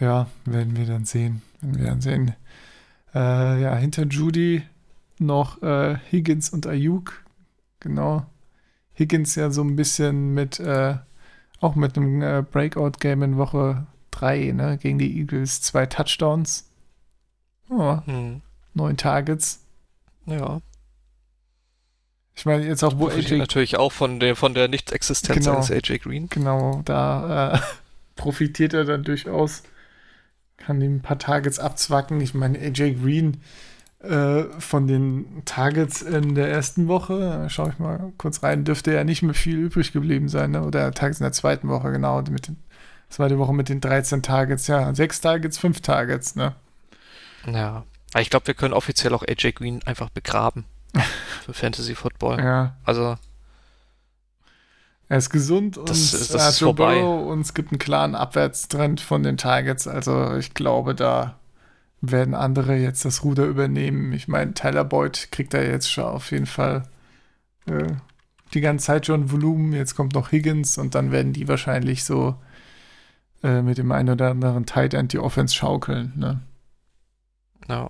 Speaker 5: Ja, werden wir dann sehen. Werden wir dann sehen. Äh, ja, hinter Judy noch äh, Higgins und Ayuk. Genau. Higgins ja so ein bisschen mit, äh, auch mit einem äh, Breakout-Game in Woche 3, ne, gegen die Eagles. Zwei Touchdowns. Oh,
Speaker 6: Hm.
Speaker 5: neun Targets.
Speaker 6: Ja.
Speaker 5: Ich meine, jetzt auch, wo AJ
Speaker 6: natürlich auch von der, von der Nicht-Existenz
Speaker 5: Genau.
Speaker 6: eines AJ Green.
Speaker 5: Genau, da äh, profitiert er dann durchaus. Kann ihm ein paar Targets abzwacken. Ich meine, AJ Green äh, von den Targets in der ersten Woche, äh, schaue ich mal kurz rein, dürfte ja nicht mehr viel übrig geblieben sein. Ne? Oder Targets in der zweiten Woche, genau. Mit den, zweite Woche mit den 13 Targets. Ja, sechs Targets, fünf Targets. Ne?
Speaker 6: Ja. Aber ich glaube, wir können offiziell auch AJ Green einfach begraben. für Fantasy Football.
Speaker 5: Ja,
Speaker 6: Also,
Speaker 5: er ist gesund und
Speaker 6: Das ist- das
Speaker 5: hat
Speaker 6: ist vorbei.
Speaker 5: Burrow und es gibt einen klaren Abwärtstrend von den Targets. Also ich glaube, da werden andere jetzt das Ruder übernehmen. Ich meine, Tyler Boyd kriegt da jetzt schon auf jeden Fall äh, die ganze Zeit schon Volumen. Jetzt kommt noch Higgins und dann werden die wahrscheinlich so äh, mit dem einen oder anderen Tight End die Offense schaukeln. Ne?
Speaker 6: ja.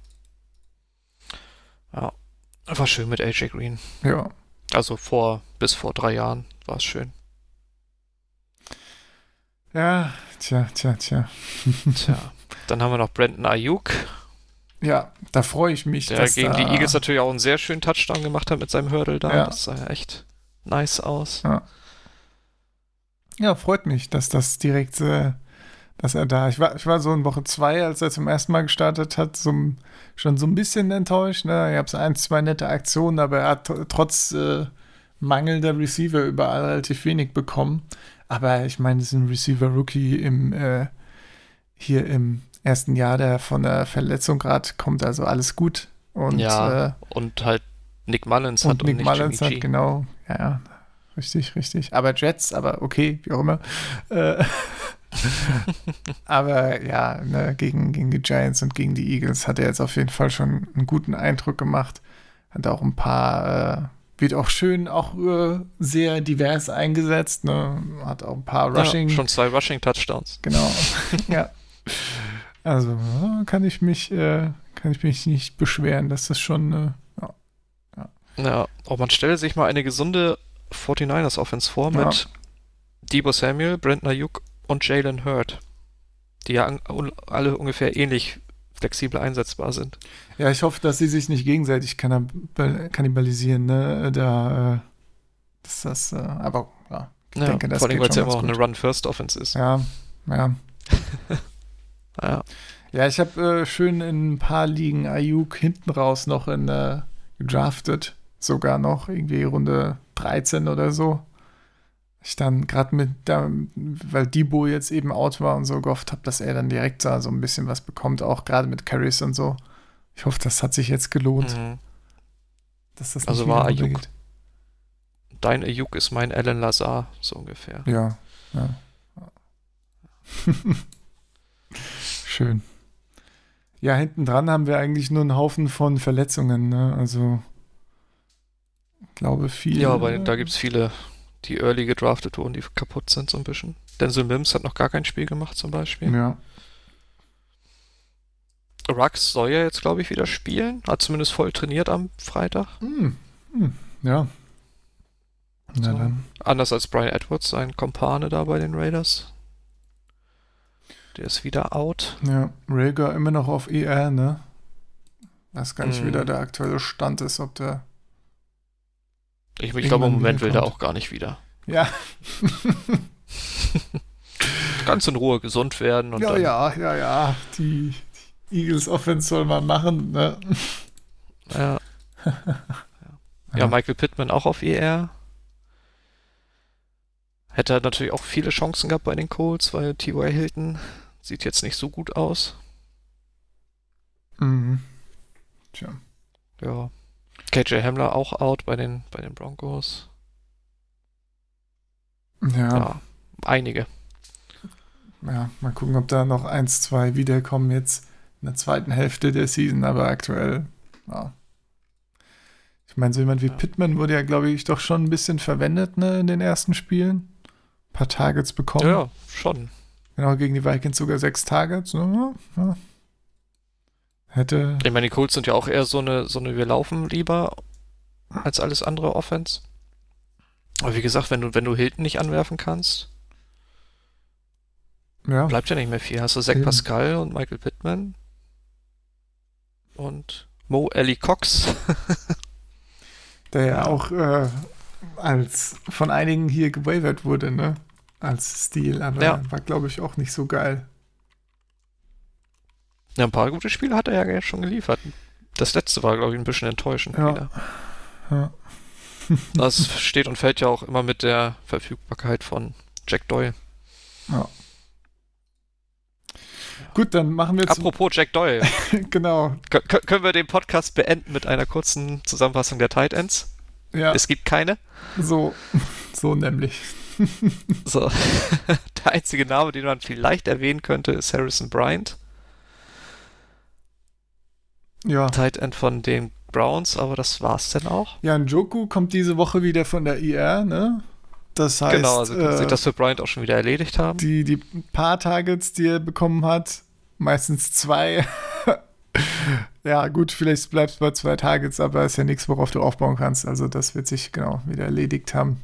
Speaker 6: Ja. War schön mit AJ Green.
Speaker 5: Ja.
Speaker 6: Also vor, bis vor drei Jahren war es schön.
Speaker 5: Ja, tja, tja, tja.
Speaker 6: Tja. Dann haben wir noch Brandon Ayuk,
Speaker 5: Ja, da freue ich mich.
Speaker 6: der
Speaker 5: dass
Speaker 6: gegen
Speaker 5: da,
Speaker 6: die Eagles natürlich auch einen sehr schönen Touchdown gemacht hat mit seinem Hurdle da.
Speaker 5: Ja.
Speaker 6: Das war ja echt nice aus.
Speaker 5: Ja. Ja, freut mich, dass das direkt, äh, dass er da. Ich war, ich war so in Woche zwei, als er zum ersten Mal gestartet hat, so, schon so ein bisschen enttäuscht. Ne? Ich habe so ein, zwei nette Aktionen, aber er hat tr- trotz äh, mangelnder Receiver überall relativ wenig bekommen. Aber ich meine, das ist ein Receiver-Rookie im äh, hier im ersten Jahr, der von der Verletzung gerade kommt, also alles gut. Und,
Speaker 6: ja,
Speaker 5: äh,
Speaker 6: und halt Nick Mullins
Speaker 5: und
Speaker 6: hat und
Speaker 5: Nick
Speaker 6: nicht
Speaker 5: Mullins
Speaker 6: Jimmy
Speaker 5: hat,
Speaker 6: G.
Speaker 5: genau. Ja, ja, richtig, richtig. Aber Jets, aber okay, wie auch immer. Äh, aber ja, ne, gegen, gegen die Giants und gegen die Eagles hat er jetzt auf jeden Fall schon einen guten Eindruck gemacht. Hat auch ein paar, äh, wird auch schön, auch äh, sehr divers eingesetzt. Ne? Hat auch ein paar Rushing.
Speaker 6: Ja, schon zwei Rushing-Touchdowns.
Speaker 5: Genau. ja. Also ja, kann ich mich, äh, kann ich mich nicht beschweren. Das ist schon, äh, ja.
Speaker 6: Ja, auch man stelle sich mal eine gesunde 49ers Offense vor
Speaker 5: Ja.
Speaker 6: mit Debo Samuel, Brent Ayuk und Jalen Hurd, die ja alle ungefähr ähnlich flexibel einsetzbar sind.
Speaker 5: Ja, ich hoffe, dass sie sich nicht gegenseitig kannibal- kannibalisieren, ne? Da, äh, ist das, äh, aber ja, ich
Speaker 6: Ja,
Speaker 5: denke, das
Speaker 6: vor allem, weil es ja immer auch eine. Run-First-Offense ist.
Speaker 5: Ja, ja.
Speaker 6: Ja.
Speaker 5: Ja, ich habe äh, schön in ein paar Ligen Ayuk hinten raus noch in äh, gedraftet. Sogar noch irgendwie Runde 13 oder so. Ich dann gerade mit, da, weil Debo jetzt eben out war und so gehofft habe, dass er dann direkt da so ein bisschen was bekommt, auch gerade mit Carries und so. Ich hoffe, das hat sich jetzt gelohnt,
Speaker 6: Mhm.
Speaker 5: dass das
Speaker 6: Also war Ayuk
Speaker 5: runtergeht.
Speaker 6: Dein Ayuk ist mein Alan Lazar, so ungefähr.
Speaker 5: Ja, ja. Schön. Ja, hinten dran haben wir eigentlich nur einen Haufen von Verletzungen, ne? Also, ich glaube viel.
Speaker 6: Ja, aber da gibt es viele, die early gedraftet wurden, die kaputt sind so ein bisschen. Denzel Mims hat noch gar kein Spiel gemacht zum Beispiel.
Speaker 5: Ja,
Speaker 6: Rux soll ja jetzt, glaube ich, wieder spielen. Hat zumindest voll trainiert am Freitag.
Speaker 5: hm. Hm. ja. Na
Speaker 6: So.
Speaker 5: dann.
Speaker 6: Anders als Brian Edwards, sein Kompane da bei den Raiders. Der ist wieder out.
Speaker 5: Ja, Rager immer noch auf ER, ne? Weiß gar nicht, wie
Speaker 6: Mhm.
Speaker 5: da der aktuelle Stand ist, ob der.
Speaker 6: Ich, ich glaube, im Moment will der auch gar nicht wieder.
Speaker 5: Ja,
Speaker 6: Ganz in Ruhe gesund werden und
Speaker 5: ja,
Speaker 6: dann,
Speaker 5: ja, ja, ja. Die, die Eagles Offense soll man machen, ne?
Speaker 6: Ja. ja, Michael Pittman auch auf ER. Hätte natürlich auch viele Chancen gehabt bei den Colts, weil T.Y. Hilton sieht jetzt nicht so gut aus.
Speaker 5: Mhm. Tja.
Speaker 6: Ja. KJ Hamler auch out bei den, bei den Broncos.
Speaker 5: Ja,
Speaker 6: Ja, einige.
Speaker 5: ja, mal gucken, ob da noch eins, zwei wiederkommen jetzt in der zweiten Hälfte der Season, aber aktuell, ja. Ich meine, so jemand wie
Speaker 6: Ja.
Speaker 5: Pittman wurde ja, glaube ich, doch schon ein bisschen verwendet, ne, in den ersten Spielen. Ein paar Targets bekommen.
Speaker 6: Ja, ja, schon.
Speaker 5: Genau, gegen die Vikings sogar sechs Targets. Ne? Ja. Hätte,
Speaker 6: Ich meine, die Colts sind ja auch eher so eine, so eine wir laufen lieber als alles andere Offense. Aber wie gesagt, wenn du, wenn du Hilton nicht anwerfen kannst,
Speaker 5: ja,
Speaker 6: bleibt ja nicht mehr viel. Hast du Zach
Speaker 5: Eben.
Speaker 6: Pascal und Michael Pittman und Mo Ellie Cox.
Speaker 5: der ja auch äh, als von einigen hier gewavert wurde, ne? Als Stil, aber
Speaker 6: Ja.
Speaker 5: war, glaube ich, auch nicht so geil.
Speaker 6: Ja, ein paar gute Spiele hat er ja schon geliefert. Das letzte war, glaube ich, ein bisschen enttäuschend
Speaker 5: Ja.
Speaker 6: wieder.
Speaker 5: Ja.
Speaker 6: Das steht und fällt ja auch immer mit der Verfügbarkeit von Jack Doyle.
Speaker 5: Gut, dann machen wir jetzt
Speaker 6: Apropos Jack Doyle,
Speaker 5: genau.
Speaker 6: Kö- kö- können wir den Podcast beenden mit einer kurzen Zusammenfassung der Tight Ends?
Speaker 5: Ja,
Speaker 6: Es gibt keine.
Speaker 5: so, so nämlich.
Speaker 6: So. Der einzige Name, den man vielleicht erwähnen könnte, ist Harrison Bryant,
Speaker 5: Ja.
Speaker 6: Tight End von den Browns, aber das war's dann auch.
Speaker 5: Ja, Njoku kommt diese Woche wieder von der IR, ne? Das heißt,
Speaker 6: genau, also
Speaker 5: äh,
Speaker 6: sich das für Bryant auch schon wieder erledigt haben.
Speaker 5: die, die paar Targets, die er bekommen hat, meistens zwei. ja, gut, vielleicht bleibst du bei zwei Targets, aber ist ja nichts, worauf du aufbauen kannst. Also, das wird sich genau wieder erledigt haben.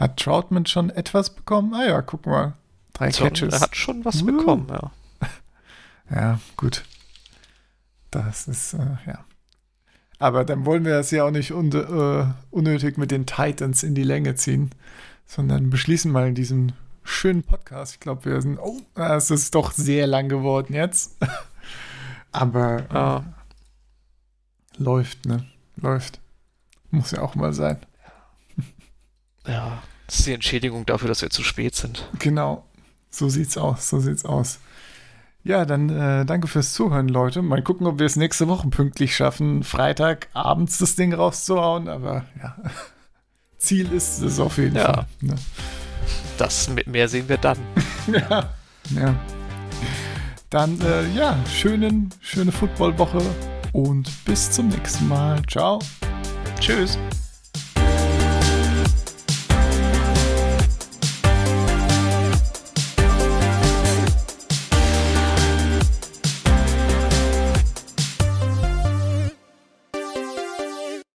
Speaker 5: Hat Troutman schon etwas bekommen? Ah ja, guck mal. Drei
Speaker 6: So,
Speaker 5: Catches.
Speaker 6: er hat schon was
Speaker 5: Uh.
Speaker 6: bekommen, ja.
Speaker 5: Ja, gut. Das ist, äh, ja. Aber dann wollen wir das ja auch nicht un äh, unnötig mit den Titans in die Länge ziehen, sondern beschließen mal diesen schönen Podcast. Ich glaube, wir sind, oh, es ist doch sehr lang geworden jetzt. Aber äh,
Speaker 6: Ja.
Speaker 5: läuft, ne? Läuft. Muss ja auch mal sein.
Speaker 6: Ja, das ist die Entschädigung dafür, dass wir zu spät sind.
Speaker 5: Genau. So sieht's aus. So sieht's aus. Ja, dann äh, danke fürs Zuhören, Leute. Mal gucken, ob wir es nächste Woche pünktlich schaffen, Freitag abends das Ding rauszuhauen. Aber ja, Ziel ist es auf jeden
Speaker 6: Ja.
Speaker 5: Fall. Ne?
Speaker 6: Das mit mehr sehen wir dann.
Speaker 5: Ja. ja. Dann, äh, ja, schönen, schöne Footballwoche und bis zum nächsten Mal. Ciao.
Speaker 6: Tschüss.